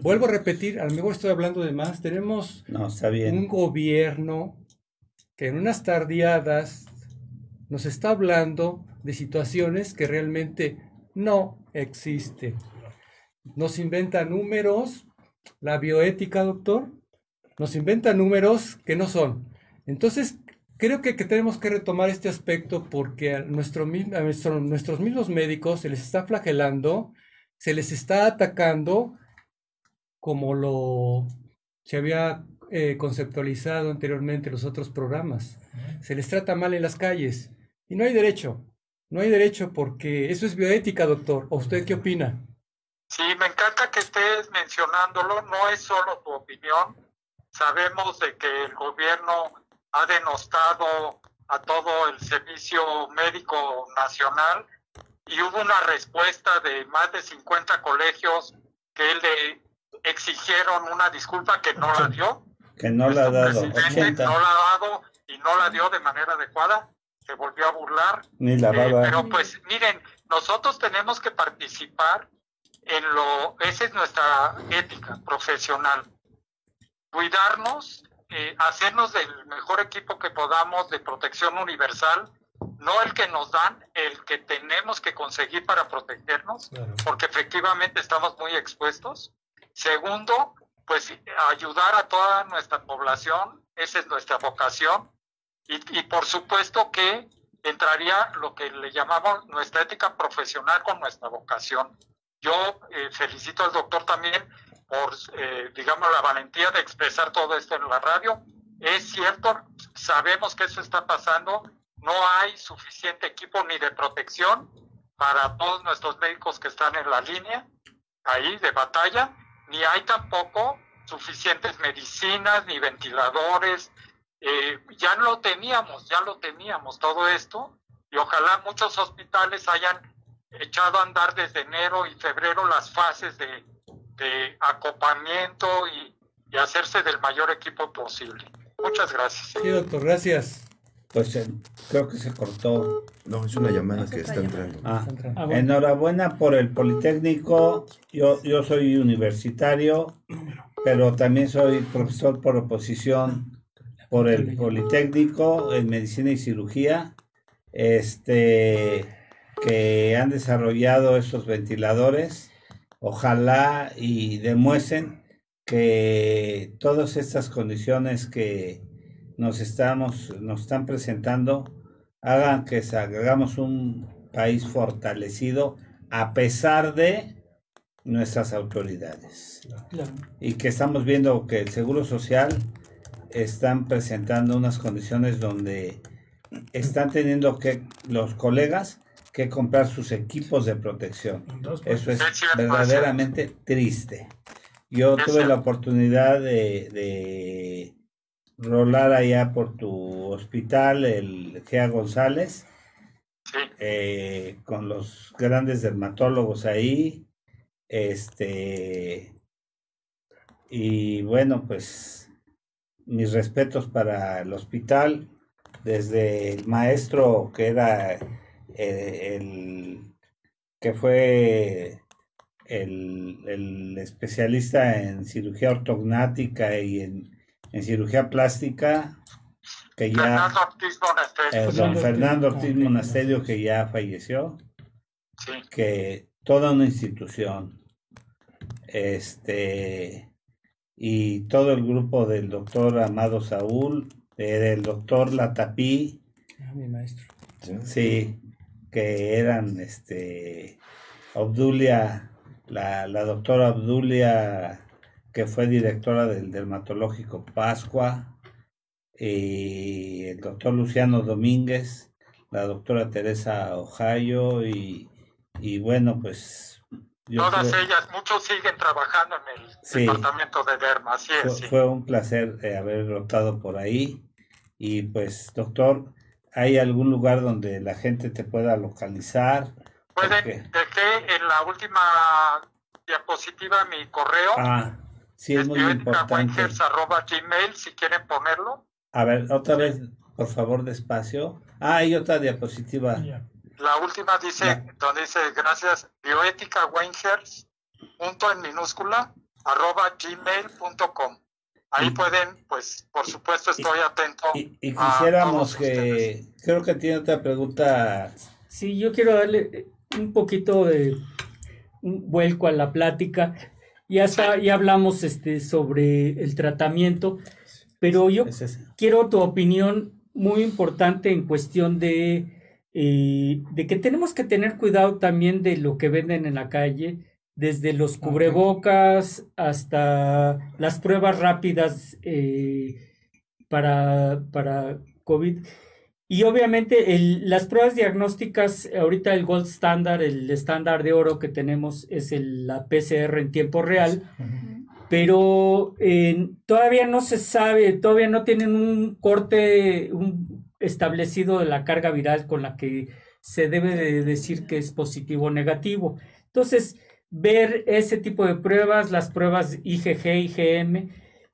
vuelvo a repetir, a lo mejor estoy hablando de más, tenemos un gobierno que en unas tardiadas nos está hablando de situaciones que realmente no existen. Nos inventa números, la bioética, doctor, nos inventa números que no son. Entonces, Creo que, tenemos que retomar este aspecto porque a, nuestro, nuestros mismos médicos se les está flagelando, se les está atacando como lo se había eh, conceptualizado anteriormente en los otros programas. Se les trata mal en las calles y no hay derecho. No hay derecho porque eso es bioética, doctor. ¿O usted qué opina? Sí, me encanta que estés mencionándolo. No es solo tu opinión. Sabemos de que el gobierno ha denostado a todo el servicio médico nacional y hubo una respuesta de más de 50 colegios que le exigieron una disculpa que no la dio. Que no la ha dado. No la ha dado y no la dio de manera adecuada. Se volvió a burlar. Ni la eh, pero pues miren, nosotros tenemos que participar en lo, esa es nuestra ética profesional. Cuidarnos eh, hacernos del mejor equipo que podamos de protección universal, no el que nos dan, el que tenemos que conseguir para protegernos, porque efectivamente estamos muy expuestos. Segundo, pues ayudar a toda nuestra población, esa es nuestra vocación. Y, por supuesto que entraría lo que le llamamos nuestra ética profesional con nuestra vocación. Yo eh, felicito al doctor también por, eh, digamos, la valentía de expresar todo esto en la radio. Es cierto, sabemos que eso está pasando, no hay suficiente equipo ni de protección, para todos nuestros médicos que están en la línea, ahí de batalla, ni hay tampoco suficientes medicinas, ni ventiladores. Eh, ya lo teníamos, ya lo teníamos todo esto, y ojalá muchos hospitales hayan echado a andar desde enero y febrero las fases de, de acopamiento y, y hacerse del mayor equipo posible. Muchas gracias. Sí, doctor, gracias. Pues eh, creo que se cortó. No, es una llamada que otra está entrando. Ah, Ah, bueno. enhorabuena por el Politécnico. Yo, yo soy universitario, pero también soy profesor por oposición por el Politécnico en Medicina y Cirugía. Este que han desarrollado esos ventiladores. Ojalá y demuestren que todas estas condiciones que nos estamos, nos están presentando hagan que hagamos un país fortalecido a pesar de nuestras autoridades. Claro. Y que estamos viendo que el Seguro Social están presentando unas condiciones donde están teniendo que los colegas que comprar sus equipos de protección. Eso es verdaderamente triste. Yo tuve la oportunidad de, de rolar allá por tu hospital, el Gea González, eh, con los grandes dermatólogos ahí. Este, y bueno, pues mis respetos para el hospital, desde el maestro que era eh, el que fue el, el especialista en cirugía ortognática y en, en cirugía plástica, que ya Fernando Ortiz Monasterio. eh, don Fernando Ortiz, Monasterio, que ya falleció, Sí, que toda una institución, este, y todo el grupo del doctor Amado Saúl, eh, del doctor Latapí, Ah, mi maestro. sí, que eran, este, Obdulia, la, la doctora Obdulia, que fue directora del dermatológico Pascua, y el doctor Luciano Domínguez, la doctora Teresa Ojayo, y, y bueno, pues yo todas creo- ellas, muchos siguen trabajando en el Sí. departamento de Derma, así fue, es, sí. fue un placer eh, haber rotado por ahí. Y pues, doctor, ¿hay algún lugar donde la gente te pueda localizar? Pueden, Ok. dejé en la última diapositiva mi correo, Ah, sí, es muy importante. gmail si quieren ponerlo. A ver, otra vez, por favor, despacio. Ah, hay otra diapositiva. La última dice, donde dice, gracias, bioética Weingers, punto en minúscula, arroba gmail.com. Ahí Y- pueden, pues, por supuesto, estoy atento. Y, y a quisiéramos todos que, creo que tiene otra pregunta. Sí, yo quiero darle eh, un poquito de un vuelco a la plática. Ya está, ya hablamos este, sobre el tratamiento, pero yo Es quiero tu opinión muy importante en cuestión de, eh, de que tenemos que tener cuidado también de lo que venden en la calle, desde los cubrebocas hasta las pruebas rápidas eh, para, para COVID. Y obviamente el- las pruebas diagnósticas, ahorita el gold standard, el estándar de oro que tenemos es el- la PCR en tiempo real pero eh, todavía no se sabe, todavía no tienen un corte un establecido de la carga viral con la que se debe de decir que es positivo o negativo. Entonces, ver ese tipo de pruebas, las pruebas IgG, IgM,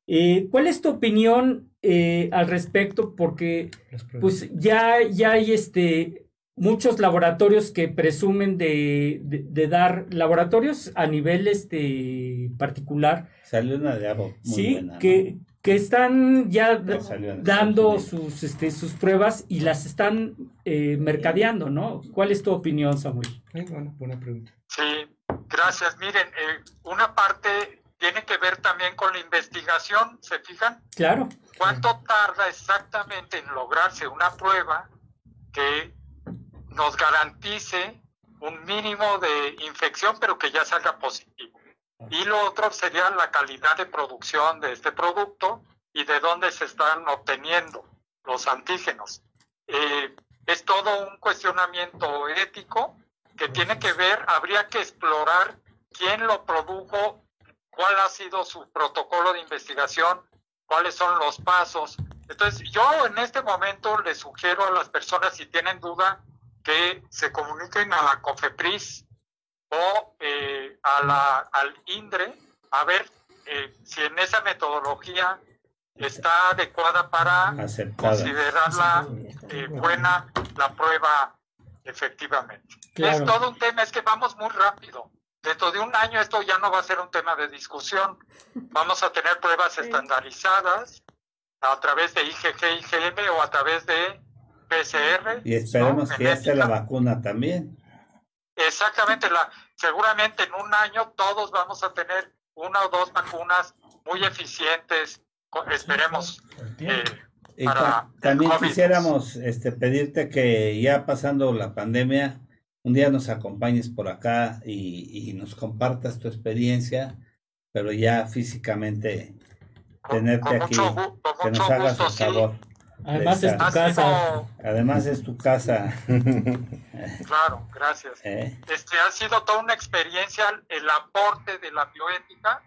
eh, ¿cuál es tu opinión eh, al respecto? Porque pues ya, ya hay este, muchos laboratorios que presumen de, de- de dar laboratorios a nivel este, particular, Salió una de muy sí, buena, ¿no? que, que están ya dando sus, este, sus pruebas y las están eh, mercadeando, ¿no? ¿Cuál es tu opinión, Samuel? Eh, bueno, buena pregunta. Sí, gracias. Miren, eh, una parte tiene que ver también con la investigación, ¿se fijan? Claro, ¿Cuánto tarda exactamente en lograrse una prueba que nos garantice un mínimo de infección, pero que ya salga positivo? Y lo otro sería la calidad de producción de este producto y de dónde se están obteniendo los antígenos. Eh, es todo un cuestionamiento ético que tiene que ver, habría que explorar quién lo produjo, cuál ha sido su protocolo de investigación, cuáles son los pasos. Entonces, yo en este momento le sugiero a las personas, si tienen duda, que se comuniquen a la COFEPRIS o eh, a la, al INDRE a ver eh, si en esa metodología está adecuada para Aceptada. considerarla eh, buena la prueba efectivamente. Claro. Es todo un tema, es que vamos muy rápido. Dentro de un año esto ya no va a ser un tema de discusión. Vamos a tener pruebas estandarizadas a través de IgG, IgM o a través de PCR. Y esperemos ¿no? que ya esté la vacuna también. Exactamente, la, seguramente en un año todos vamos a tener una o dos vacunas muy eficientes, esperemos. eh, Y para el también COVID. quisiéramos este, pedirte que ya pasando la pandemia, un día nos acompañes por acá y, y nos compartas tu experiencia, pero ya físicamente con, tenerte con aquí, mucho, que nos hagas gusto, el sí. favor. Además de es tu casa. sido, Además es tu casa. claro, gracias. ¿eh? Este ha sido toda una experiencia el aporte de la bioética.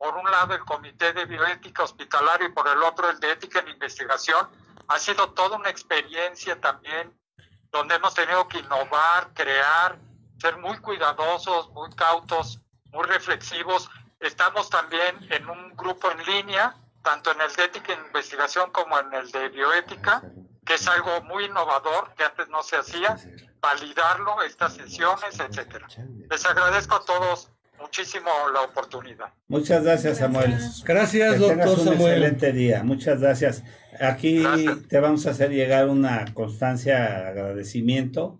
Por un lado el Comité de Bioética Hospitalario y por el otro el de Ética en Investigación. Ha sido toda una experiencia también donde hemos tenido que innovar, crear, ser muy cuidadosos, muy cautos, muy reflexivos. Estamos también en un grupo en línea, tanto en el de Ética en Investigación como en el de Bioética, que es algo muy innovador que antes no se hacía validarlo, estas sesiones, etcétera. Les agradezco a todos muchísimo la oportunidad. Muchas gracias, Samuel. Gracias, Que doctor un Samuel. excelente día. Muchas gracias. Aquí Gracias. te vamos a hacer llegar una constancia de agradecimiento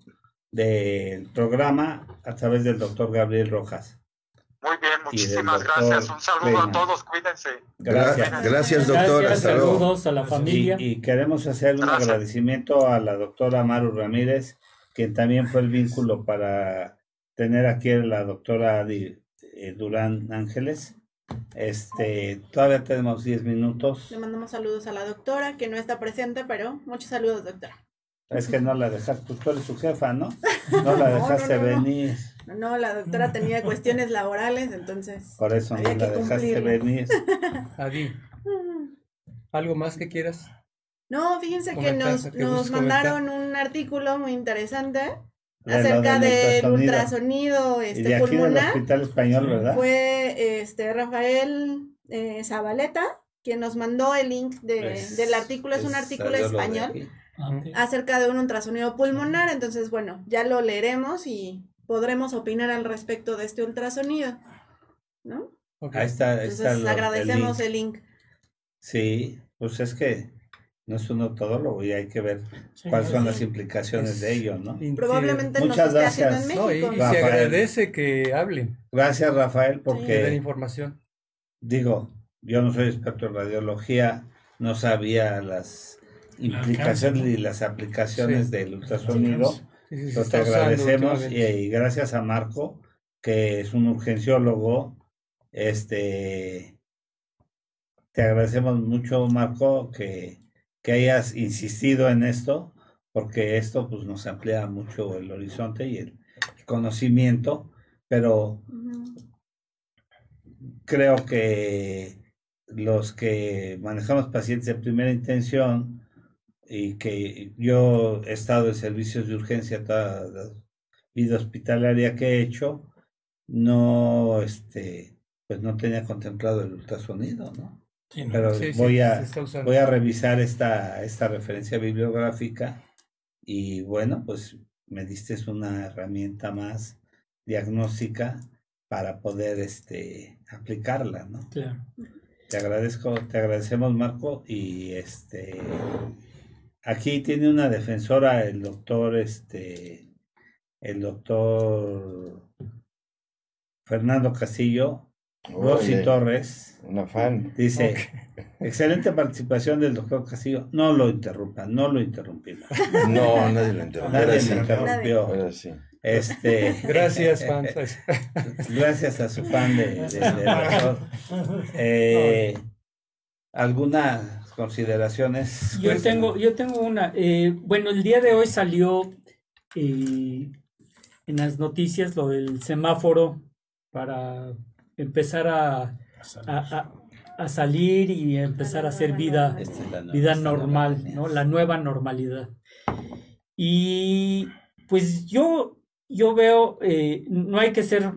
del programa a través del doctor Gabriel Rojas. Muy bien, muchísimas gracias. Un saludo Peña. a todos, cuídense. Gracias. Gra- Gracias, doctor. Gracias, Hasta luego. saludos a la familia. Y, y queremos hacer un Gracias. agradecimiento a la doctora Maru Ramírez, quien también fue el vínculo para tener aquí a la doctora eh, Durán Ángeles. Este, todavía tenemos 10 minutos. Le mandamos saludos a la doctora, que no está presente, pero muchos saludos, doctora. Es que no la dejaste, pues tú eres su jefa, ¿no? No la dejaste no, no, no. venir, No, la doctora tenía cuestiones laborales, entonces. por eso no la que dejaste cumplirlo. venir. Adi, ¿algo más que quieras? No, fíjense que nos, que nos un artículo muy interesante acerca del ultrasonido. ultrasonido Y este, de aquí del pulmonar. Hospital Español, ¿verdad? Fue este Rafael eh, Zabaleta quien nos mandó el link de- del artículo. Es un artículo español. Ah, acerca de un ultrasonido pulmonar. Entonces, bueno, ya lo leeremos y podremos opinar al respecto de este ultrasonido. ¿No? Ok. Ahí está, ahí está Entonces, lo- el agradecemos link. el link. Sí, pues es que no es un todólogo y hay que ver Sí, cuáles son sí. las implicaciones de ello, ¿no? Probablemente Muchas nos esté haciendo en gracias. No, y, México. y se agradece que hablen, Gracias, Rafael, que den porque información. digo, yo no soy experto en radiología, no sabía las implicaciones y las aplicaciones Sí. del ultrasonido. Sí, sí, se Pero te agradecemos y, y gracias a Marco, que es un urgenciólogo. Este, te agradecemos mucho, Marco, que, que hayas insistido en esto, porque esto pues, nos amplía mucho el horizonte y el conocimiento, pero creo que los que manejamos pacientes de primera intención y que yo he estado en servicios de urgencia toda la vida hospitalaria que he hecho, no, este, pues no tenía contemplado el ultrasonido, ¿no? Sí, no. Pero Sí, voy a, voy a revisar esta, esta referencia bibliográfica y bueno, pues me diste una herramienta más diagnóstica para poder este, aplicarla, ¿no? Claro. Te agradezco, te agradecemos Marco y este aquí tiene una defensora el doctor este el doctor Fernando Castillo, Rosy Torres Una fan. dice excelente participación del doctor Castillo, no lo interrumpan, no lo interrumpimos, No, nadie lo interrumpió. nadie Ahora lo sí. interrumpió, Ahora sí. este Gracias, fans. gracias a su fan de, de- del doctor. Eh, ¿Algunas consideraciones? Yo tengo, yo tengo una. eh, bueno, el día de hoy salió eh, en las noticias lo del semáforo para empezar a, a, a- a salir y empezar a hacer vida, vida normal. ¿no? La nueva normalidad. Y pues yo, yo veo, eh, no hay que ser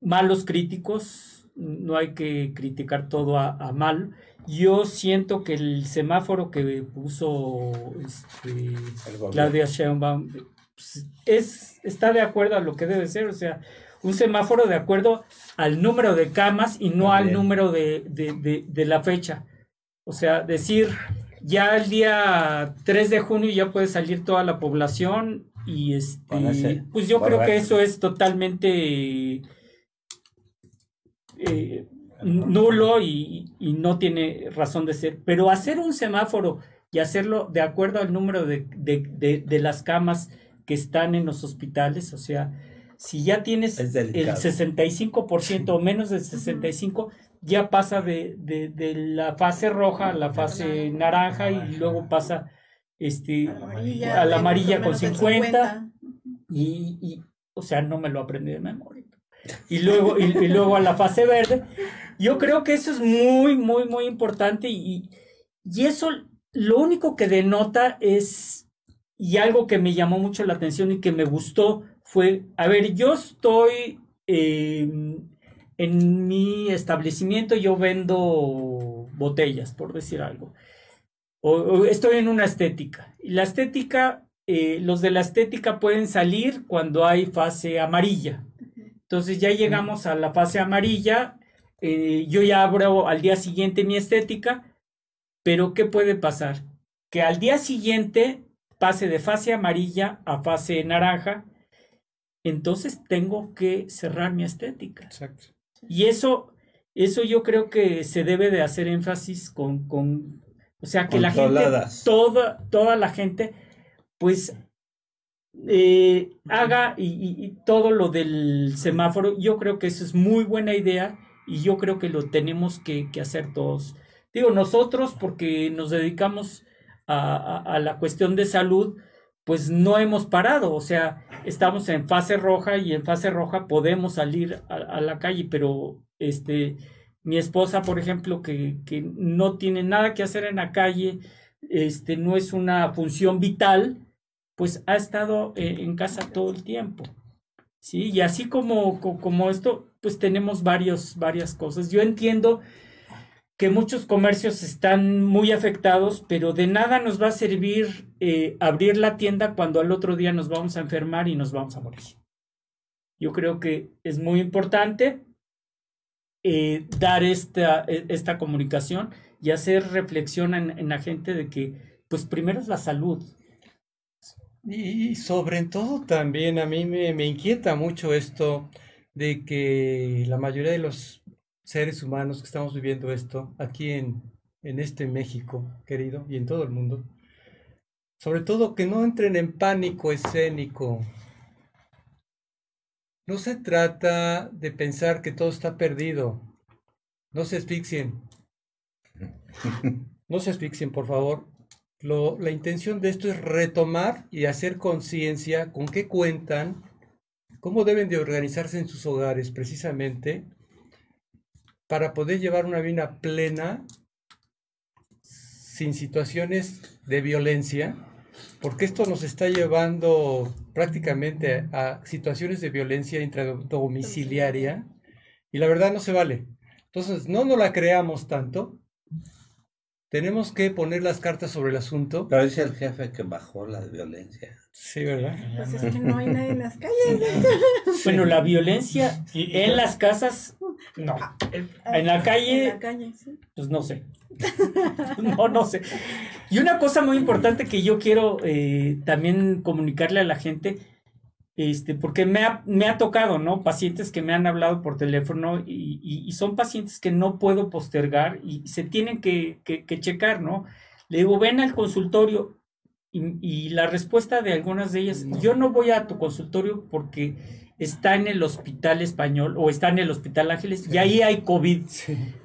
malos críticos, no hay que criticar todo a, a mal. Yo siento que el semáforo que puso este. Claudia Sheinbaum pues, es, está de acuerdo a lo que debe ser, o sea, un semáforo de acuerdo al número de camas y no al número de, de- de- de la fecha. O sea, decir, ya el día 3 de junio ya puede salir toda la población y este, pues yo creo que eso es totalmente eh, nulo y, y no tiene razón de ser. Pero hacer un semáforo y hacerlo de acuerdo al número de- de las camas que están en los hospitales, o sea, si ya tienes Es el delicado. 65% o menos del 65%, ya pasa de, de- de la fase roja a la fase naranja y luego pasa este, Amarilla, a la amarilla con del 50 y, y, o sea, no me lo aprendí de memoria. Y luego, y, y luego a la fase verde. Yo creo que eso es muy, muy, muy importante y, y eso lo único que denota es, y algo que me llamó mucho la atención y que me gustó fue, a ver, yo estoy eh, en mi establecimiento, yo vendo botellas, por decir algo. O, o estoy en una estética. La estética, eh, los de la estética pueden salir cuando hay fase amarilla. Entonces ya llegamos a la fase amarilla. eh, yo ya abro al día siguiente mi estética. Pero ¿qué puede pasar? Que al día siguiente pase de fase amarilla a fase naranja. Entonces tengo que cerrar mi estética. Exacto. Y eso, eso yo creo que se debe de hacer énfasis con, con o sea, que la gente, toda, toda la gente, pues, eh, haga y, y- y todo lo del semáforo. Yo creo que eso es muy buena idea y yo creo que lo tenemos que, que hacer todos. Digo, nosotros, porque nos dedicamos a, a- a la cuestión de salud, pues no hemos parado, o sea, estamos en fase roja y en fase roja podemos salir a, la calle, pero este, mi esposa, por ejemplo, que, que no tiene nada que hacer en la calle, este, no es una función vital, pues ha estado eh, en casa todo el tiempo. Sí, y así como, co- como esto, pues tenemos varios, varias cosas. Yo entiendo que muchos comercios están muy afectados, pero de nada nos va a servir eh, abrir la tienda cuando al otro día nos vamos a enfermar y nos vamos a morir. Yo creo que es muy importante eh, dar esta, e- esta comunicación y hacer reflexión en, en la gente de que, pues primero es la salud. Y sobre todo también a mí me, me inquieta mucho esto de que la mayoría de los seres humanos que estamos viviendo esto aquí en, en este México, querido, y en todo el mundo, sobre todo que no entren en pánico escénico. No se trata de pensar que todo está perdido. No se asfixien. No se asfixien, por favor. Lo- la intención de esto es retomar y hacer conciencia con qué cuentan, cómo deben de organizarse en sus hogares precisamente para poder llevar una vida plena sin situaciones de violencia, porque esto nos está llevando prácticamente a situaciones de violencia intradomiciliaria y la verdad no se vale. Entonces, no nos la creamos tanto. Tenemos que poner las cartas sobre el asunto. Pero dice el jefe que bajó la violencia. Sí, ¿verdad? Pues es que no hay nadie en las calles. Bueno, la violencia en las casas, no. En la calle, En la calle, sí. pues no sé. No, no sé. Y una cosa muy importante que yo quiero eh, también comunicarle a la gente, este, porque me ha, me ha tocado, ¿no? Pacientes que me han hablado por teléfono y, y- y son pacientes que no puedo postergar y se tienen que, que- que checar, ¿no? Le digo, ven al consultorio y, y la respuesta de algunas de ellas, yo no voy a tu consultorio porque está en el hospital español o está en el hospital Ángeles y ahí hay COVID.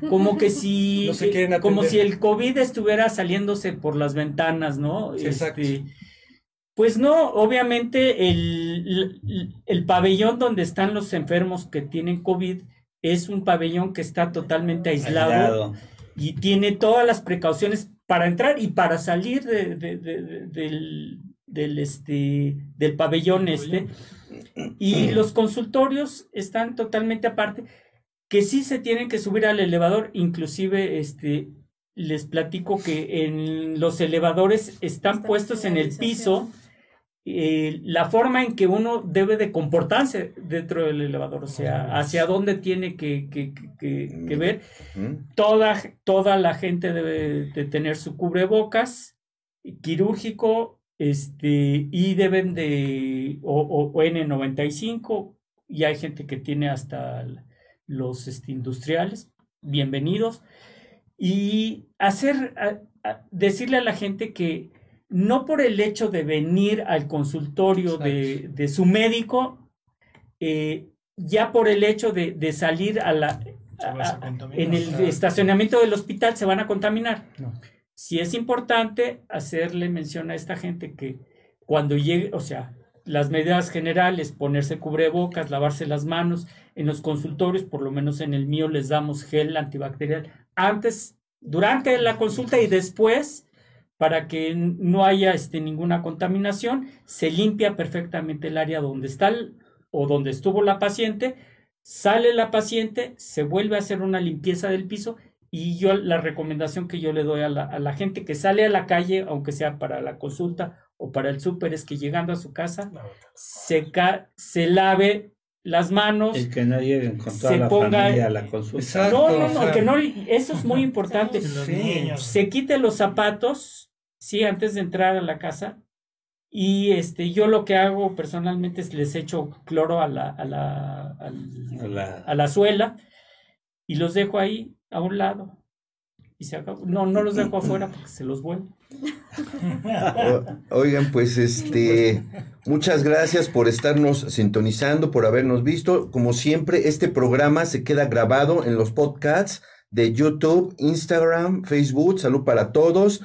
Como que si, No se quieren como si el COVID estuviera saliéndose por las ventanas, ¿no? Sí, exacto. Este, Pues no, obviamente el, el, pabellón donde están los enfermos que tienen COVID es un pabellón que está totalmente aislado, y tiene todas las precauciones para entrar y para salir de, del, del, este, del pabellón este. Y los consultorios están totalmente aparte, que sí se tienen que subir al elevador, inclusive este, les platico que en los elevadores están puestos en el piso eh, la forma en que uno debe de comportarse dentro del elevador, o sea, hacia dónde tiene que, que, que, ver. Toda, toda la gente debe de tener su cubrebocas quirúrgico este, y deben de, o, N95, y hay gente que tiene hasta los este, industriales, bienvenidos, y hacer, decirle a la gente que no por el hecho de venir al consultorio de, su médico, eh, ya por el hecho de, salir a la, en el estacionamiento del hospital se van a contaminar. Si es importante hacerle mención a esta gente que cuando llegue, o sea, las medidas generales, ponerse cubrebocas, lavarse las manos, en los consultorios, por lo menos en el mío, les damos gel antibacterial antes, durante la consulta y después para que no haya este, ninguna contaminación, se limpia perfectamente el área donde está o donde estuvo la paciente, sale la paciente, se vuelve a hacer una limpieza del piso y yo la recomendación que yo le doy a la, gente que sale a la calle, aunque sea para la consulta o para el súper, es que llegando a su casa se, se lave las manos. Y que no lleguen con toda la familia a la consulta. no, no, no, que no, eso es muy importante. Se quite los zapatos, sí, antes de entrar a la casa. Y este, yo lo que hago personalmente es les echo cloro a la, a la, a la, suela y los dejo ahí a un lado. Y se acabó. No, no los dejo afuera porque se los vuelvo. Oigan, pues este, muchas gracias por estarnos sintonizando, por habernos visto. Como siempre, este programa se queda grabado en los podcasts de YouTube, Instagram, Facebook. Salud para todos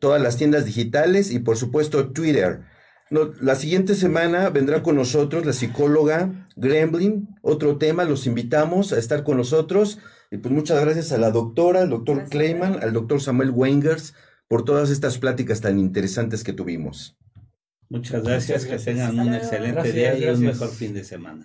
todas las tiendas digitales y por supuesto Twitter. La siguiente semana vendrá con nosotros la psicóloga Gremlin, otro tema, los invitamos a estar con nosotros. Y pues muchas gracias a la doctora, al doctor Clayman, al doctor Samuel Wengers por todas estas pláticas tan interesantes que tuvimos. Muchas gracias, que tengan un excelente día y un mejor fin de semana.